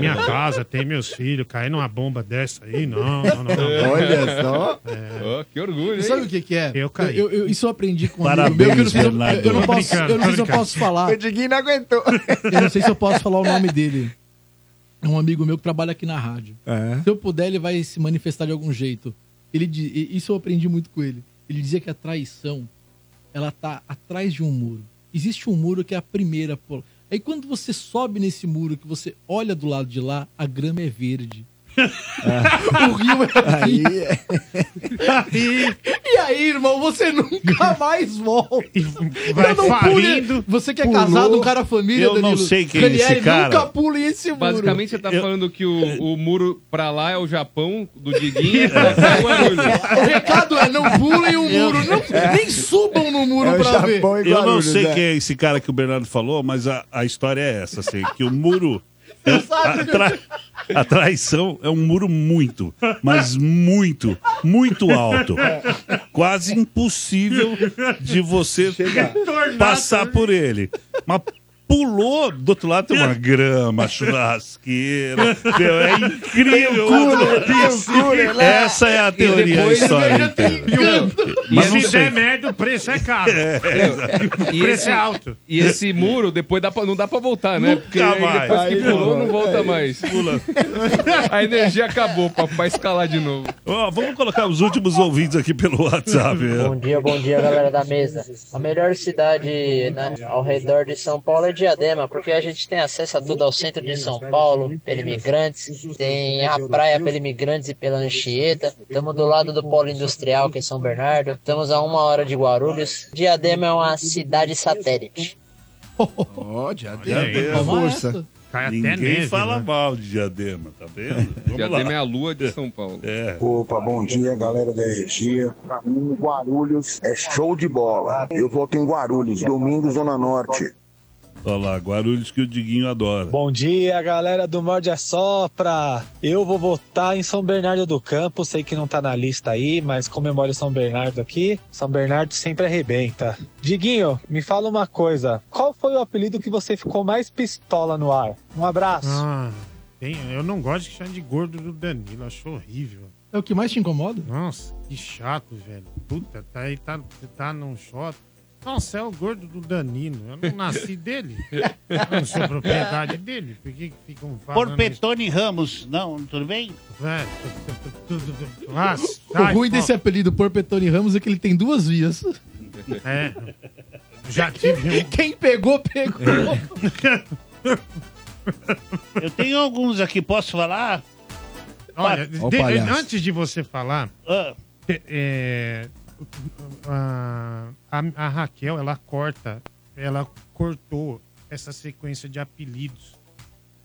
Speaker 7: Minha casa tem meus filhos, cair numa bomba dessa aí, não, não, não. não.
Speaker 4: Olha só.
Speaker 2: Ó, que orgulho, hein?
Speaker 3: Sabe o que que é?
Speaker 7: Eu caí.
Speaker 3: Eu, eu- isso eu aprendi com um
Speaker 1: Parabéns,
Speaker 3: amigo meu. que Eu não sei, se eu- não posso, eu não sei se eu posso falar.
Speaker 4: O Diguinho não aguentou.
Speaker 3: Eu não sei se eu posso falar o nome dele. É um amigo meu que trabalha aqui na rádio.
Speaker 4: É.
Speaker 3: Se eu puder, ele vai se manifestar de algum jeito. Ele, isso eu aprendi muito com ele. Ele dizia que a traição, ela tá atrás de um muro. Existe um muro que é a primeira. Aí quando você sobe nesse muro, que você olha do lado de lá, a grama é verde. O rio é
Speaker 4: Aí,
Speaker 3: E aí, irmão, você nunca mais volta.
Speaker 7: vai
Speaker 3: Eu não
Speaker 7: falindo,
Speaker 3: pule- Você que é
Speaker 7: pulou.
Speaker 3: casado, um cara família,
Speaker 1: Eu não sei quem é esse cara.
Speaker 3: nunca pule esse muro.
Speaker 2: Basicamente, você tá falando que o, o muro pra lá é o Japão do Diguinho e é.
Speaker 3: O recado é não pulem o muro, não, nem subam no muro
Speaker 1: É
Speaker 3: pra ver.
Speaker 1: Eu não sei quem é esse cara que o Bernardo falou, mas a, a história é essa, assim, que o muro.
Speaker 3: Sabe,
Speaker 1: a, tra- a traição é um muro muito, mas muito, muito alto. Quase impossível de você passar por ele. Mas pulou, do outro lado tem uma grama, churrasqueira. Meu, é incrível.
Speaker 7: um cooler lá.
Speaker 1: Essa é a teoria da história inteira. Mas
Speaker 7: se der merda, o preço é caro. o
Speaker 2: E
Speaker 7: preço
Speaker 2: esse,
Speaker 7: é alto.
Speaker 2: e esse muro, depois dá pra, não dá pra voltar, né?
Speaker 1: Nunca
Speaker 2: Porque aí depois que pulou,
Speaker 1: não.
Speaker 2: não volta
Speaker 1: É,
Speaker 2: mais.
Speaker 1: pula.
Speaker 2: A energia acabou pra, pra escalar de novo.
Speaker 1: Ó, vamos colocar os últimos ouvintes aqui pelo WhatsApp.
Speaker 18: Bom dia, bom dia, galera da mesa. A melhor cidade né, ao redor de São Paulo é Diadema, porque a gente tem acesso a tudo ao centro de São Paulo, pela imigrantes, tem a praia pela imigrantes e pela Anchieta. Estamos do lado do polo industrial, que é São Bernardo. Estamos a uma hora de Guarulhos. Diadema é uma cidade satélite.
Speaker 4: Ó, Diadema.
Speaker 1: Diadema.
Speaker 4: Força.
Speaker 7: Cai até
Speaker 1: Ninguém
Speaker 7: neve,
Speaker 1: fala
Speaker 7: né?
Speaker 1: mal de Diadema, tá vendo? Vamos
Speaker 2: Diadema
Speaker 1: lá.
Speaker 2: é a lua de São Paulo.
Speaker 1: É.
Speaker 19: Opa, bom dia, galera da energia. Pra mim, Guarulhos é show de bola. Eu voto em Guarulhos, domingo, Zona Norte.
Speaker 1: Olha lá, Guarulhos que o Diguinho adora.
Speaker 20: Bom dia, galera do Morde a Sopra. Eu vou votar em São Bernardo do Campo. Sei que não tá na lista aí, mas comemore São Bernardo aqui. São Bernardo sempre arrebenta. Diguinho, me fala uma coisa. Qual foi o apelido que você ficou mais pistola no ar? Um abraço.
Speaker 7: Ah, tem- eu não gosto de chamar de gordo do Danilo, acho horrível.
Speaker 3: É o que mais te incomoda?
Speaker 7: Nossa, que chato, velho. Puta, tá aí, tá, tá num shot. Nossa, é o gordo do Danilo. Eu não nasci dele. Eu não sou propriedade dele. Por que que ficam falando
Speaker 8: Porpetone Ramos, não, tudo bem?
Speaker 7: Nossa,
Speaker 3: O
Speaker 7: sai,
Speaker 3: ruim
Speaker 7: pô.
Speaker 3: desse apelido Porpetone Ramos é que ele tem duas vias.
Speaker 7: É. Já tive um.
Speaker 3: Quem pegou, pegou.
Speaker 8: Eu tenho alguns aqui, posso falar?
Speaker 7: Olha,
Speaker 8: Ó o
Speaker 7: de-
Speaker 8: palhaço.
Speaker 7: antes de você falar,
Speaker 8: Ah.
Speaker 7: te- é, a, a- a Raquel, ela corta, ela cortou essa sequência de apelidos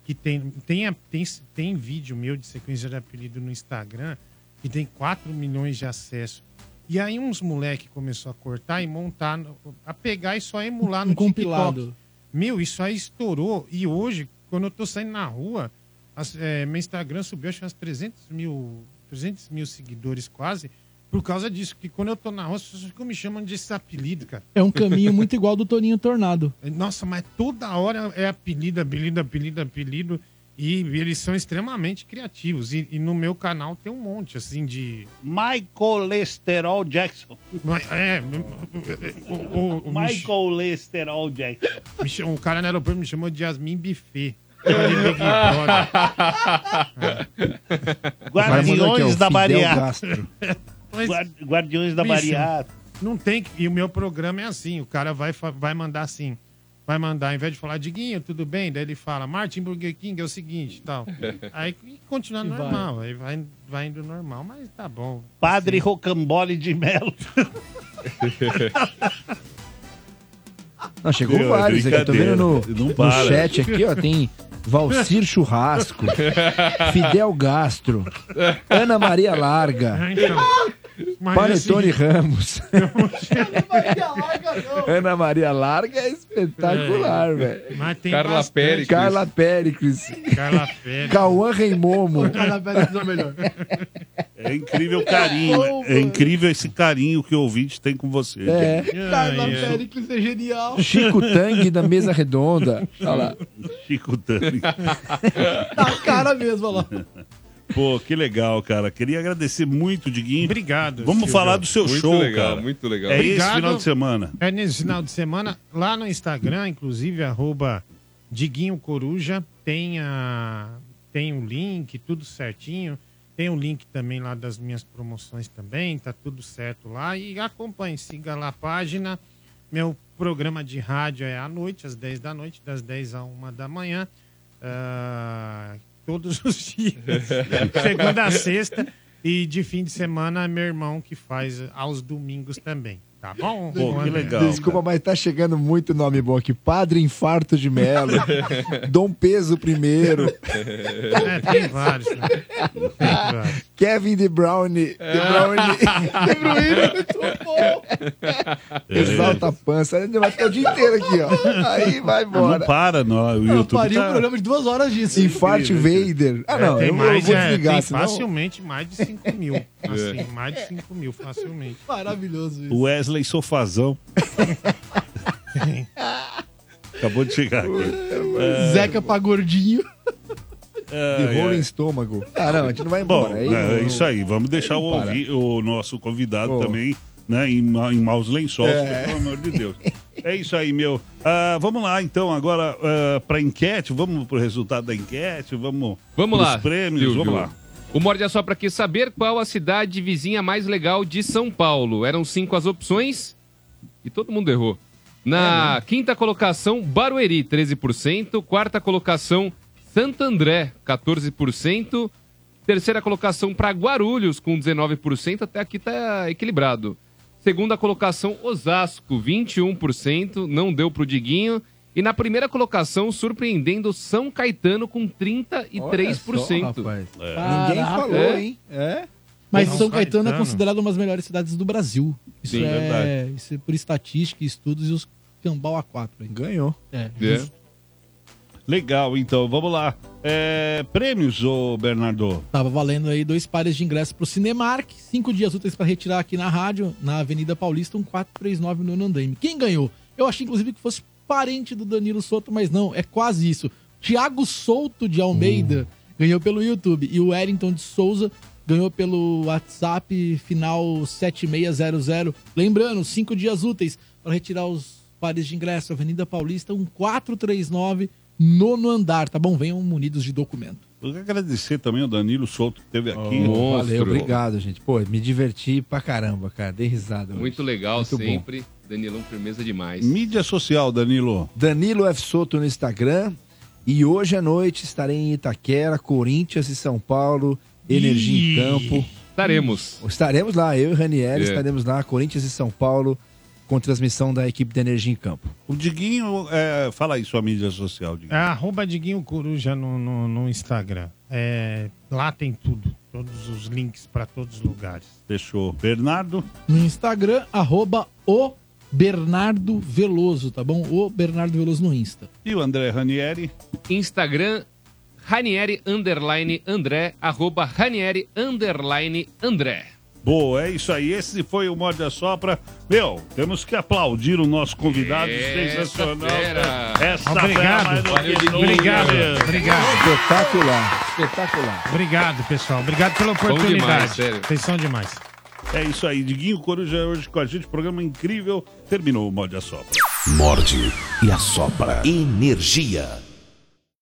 Speaker 7: que tem, tem, tem, tem vídeo meu de sequência de apelido no Instagram que tem 4 milhões de acessos. E aí uns moleque começou a cortar e montar, no- a pegar e só emular no
Speaker 3: Um compilado.
Speaker 7: TikTok. Meu, isso aí estourou. E hoje, quando eu tô saindo na rua, as- é, meu Instagram subiu acho que uns 300 mil, 300 mil seguidores quase, por causa disso. Porque quando eu tô na rua, as pessoas ficam me chamando desse apelido, cara.
Speaker 3: É um caminho muito igual do Toninho Tornado.
Speaker 7: Nossa, mas toda hora é apelido, apelido, apelido, apelido. E eles são extremamente criativos. E, e no meu canal tem um monte, assim, de.
Speaker 8: Michael Lesterol Jackson.
Speaker 7: É. O, o, o,
Speaker 8: Michael Lesterol Jackson.
Speaker 7: me chamou- o cara no aeroporto me chamou de Yasmin Buffet.
Speaker 8: Guardiões da Bariátrica.
Speaker 7: Mas,
Speaker 8: Guard- Guardiões da Bariátrica.
Speaker 7: Não tem. que- E o meu programa é assim: o cara vai, vai mandar assim. Vai mandar, ao invés de falar, Diguinho, tudo bem? Daí ele fala, Martin Burger King é o seguinte tal. Aí continua
Speaker 8: E vai.
Speaker 7: normal, aí vai, vai indo normal, mas tá bom.
Speaker 8: Padre Rocambole de Melo.
Speaker 4: Não, chegou
Speaker 1: Meu, é
Speaker 4: vários aqui. Eu tô vendo no, no chat aqui, ó. Tem Valcir Churrasco, Fidel Gastro, Ana Maria Larga,
Speaker 7: Mas
Speaker 4: Panetone
Speaker 7: assim,
Speaker 4: Ramos. Ana Maria Larga é espetacular,
Speaker 7: É.
Speaker 4: velho.
Speaker 7: Mas tem Carla bastante. Péricles.
Speaker 4: Carla Péricles.
Speaker 7: Carla Péricles.
Speaker 4: Cauã Reimomo.
Speaker 3: Carla Péricles é o melhor.
Speaker 1: É incrível o carinho. É incrível esse carinho que o ouvinte tem com você.
Speaker 4: É.
Speaker 3: Carla Péricles é genial.
Speaker 4: Chico Tang da Mesa Redonda. Olha lá.
Speaker 1: Chico Tang.
Speaker 3: Na cara mesmo, olha lá.
Speaker 1: Pô, que legal, cara. Queria agradecer muito, Diguinho.
Speaker 7: Obrigado.
Speaker 1: Vamos
Speaker 7: Silvio.
Speaker 1: falar do seu
Speaker 2: Muito
Speaker 1: show,
Speaker 2: legal,
Speaker 1: cara.
Speaker 2: muito legal.
Speaker 1: É esse
Speaker 7: Obrigado.
Speaker 1: final de semana.
Speaker 7: É nesse final de semana, lá no Instagram, inclusive, arroba Diguinho Coruja, tem, a, tem o link, tudo certinho. Tem o link também lá das minhas promoções também, tá tudo certo lá. E acompanhe, siga lá a página. Meu programa de rádio é à noite, às 10 da noite, das 10 a 1 da manhã. Ah, todos os dias. Segunda a sexta. E de fim de semana, meu irmão que faz aos domingos também. Tá bom? André?
Speaker 4: Desculpa, mas tá chegando muito nome bom aqui. Padre Infarto de Melo. Dom Peso primeiro.
Speaker 7: É, tem vários. né? Tem vários.
Speaker 4: Kevin De Browne. De Browne. De Bruyne, muito bom. Exalta a pança. Ele vai ficar o dia inteiro aqui, ó. Aí vai embora.
Speaker 1: Não para, não. O
Speaker 3: Eu
Speaker 1: YouTube
Speaker 3: faria um
Speaker 1: tá...
Speaker 3: programa de duas horas disso.
Speaker 4: Infarte Vader. Ah, não.
Speaker 7: É, tem
Speaker 4: eu,
Speaker 7: mais,
Speaker 4: eu vou
Speaker 7: é,
Speaker 4: desligar,
Speaker 7: tem
Speaker 4: senão...
Speaker 7: facilmente mais de 5 mil. Assim, mais de 5 mil, facilmente.
Speaker 3: Maravilhoso isso.
Speaker 1: Wesley Sofazão. Acabou de chegar aqui. É,
Speaker 3: Zeca pra gordinho.
Speaker 1: ai,
Speaker 4: De rolling
Speaker 1: ai.
Speaker 4: estômago. Ah, não, a gente não vai
Speaker 1: Bom,
Speaker 4: embora. Aí
Speaker 1: é
Speaker 4: não-
Speaker 1: isso aí. Vamos deixar o,
Speaker 4: Para.
Speaker 1: ouvi- o nosso convidado também né, em, ma- em maus lençóis,
Speaker 4: É.
Speaker 1: pelo amor de Deus. É isso aí, meu. Ah, vamos lá, então, agora para enquete. Vamos pro resultado da enquete. Vamos,
Speaker 2: Vamos
Speaker 1: pros
Speaker 2: lá.
Speaker 1: prêmios.
Speaker 2: Silvio.
Speaker 1: Vamos lá.
Speaker 2: O Morde é só para quer saber qual a cidade vizinha mais legal de São Paulo. Eram cinco as opções e todo mundo errou. Na quinta colocação, Barueri, 13%. Quarta colocação, Santo André, 14%. Terceira colocação para Guarulhos, com 19%. Até aqui tá equilibrado. Segunda colocação, Osasco, 21%. Não deu pro Diguinho. E na primeira colocação, surpreendendo São Caetano com 33%.
Speaker 4: Olha só, rapaz.
Speaker 1: É.
Speaker 4: Ninguém falou,
Speaker 2: É.
Speaker 4: hein? É?
Speaker 3: Mas
Speaker 7: São
Speaker 3: São Caetano é
Speaker 7: Caetano.
Speaker 3: considerado uma das melhores cidades do Brasil. Isso,
Speaker 2: Sim,
Speaker 3: é,
Speaker 1: verdade.
Speaker 3: isso é por estatística, estudos e os cambau A4. aí.
Speaker 4: Ganhou.
Speaker 3: É.
Speaker 2: É.
Speaker 1: Legal, então, vamos lá. É, prêmios, ô Bernardo.
Speaker 3: Tava valendo aí dois pares de ingressos pro Cinemark, cinco dias úteis para retirar aqui na rádio, na Avenida Paulista, um 439 no Nandaime. Quem ganhou? Eu achei, inclusive, que fosse parente do Danilo Souto, mas não, é quase isso. Tiago Souto de Almeida ganhou pelo YouTube e o Wellington de Souza ganhou pelo WhatsApp final 7600. Lembrando, cinco dias úteis para retirar os pares de ingresso, Avenida Paulista, um 439 nono andar, tá bom? Venham munidos de documento.
Speaker 1: Eu quero agradecer também ao Danilo Souto que esteve aqui.
Speaker 2: Monstro.
Speaker 4: Valeu, obrigado, gente. Pô, me diverti pra caramba, cara. Dei risada. hoje.
Speaker 2: Muito legal
Speaker 4: Muito bom.
Speaker 2: Danilão, firmeza demais.
Speaker 1: Mídia social, Danilo.
Speaker 4: Danilo F. Soto no Instagram. E hoje à noite estarei em Itaquera, Corinthians e São Paulo, Energia
Speaker 2: Ih.
Speaker 4: em Campo.
Speaker 2: Estaremos.
Speaker 4: Estaremos lá, eu e Ranieri
Speaker 2: É.
Speaker 4: estaremos lá, Corinthians e São Paulo, com transmissão da equipe da Energia em Campo.
Speaker 1: O Diguinho, é, fala aí sua mídia social,
Speaker 7: É
Speaker 1: Diguinho.
Speaker 7: arroba Diguinho Coruja no, no, no Instagram. É, lá tem tudo. Todos os links para todos os lugares.
Speaker 1: Fechou. Bernardo,
Speaker 3: No Instagram, arroba o Bernardo Veloso, tá bom? O Bernardo Veloso no Insta.
Speaker 1: e o André Ranieri.
Speaker 2: Instagram, Ranieri underline André, arroba Ranieri underline André.
Speaker 1: Boa, é isso aí. Esse foi o Morde a Sopra. Meu, temos que aplaudir o nosso convidado
Speaker 2: Essa
Speaker 1: sensacional.
Speaker 2: fera.
Speaker 1: Essa
Speaker 7: Obrigado.
Speaker 1: fera
Speaker 2: Valeu,
Speaker 7: Obrigado,
Speaker 1: meu.
Speaker 7: obrigado.
Speaker 4: Espetacular, espetacular.
Speaker 7: Obrigado, pessoal. Obrigado pela oportunidade.
Speaker 2: demais, sério.
Speaker 7: Vocês são demais.
Speaker 1: É isso aí. Diguinho Coruja hoje com a gente. Programa incrível. Terminou o Morde a Sopra.
Speaker 5: Morde e assopra.
Speaker 6: Energia.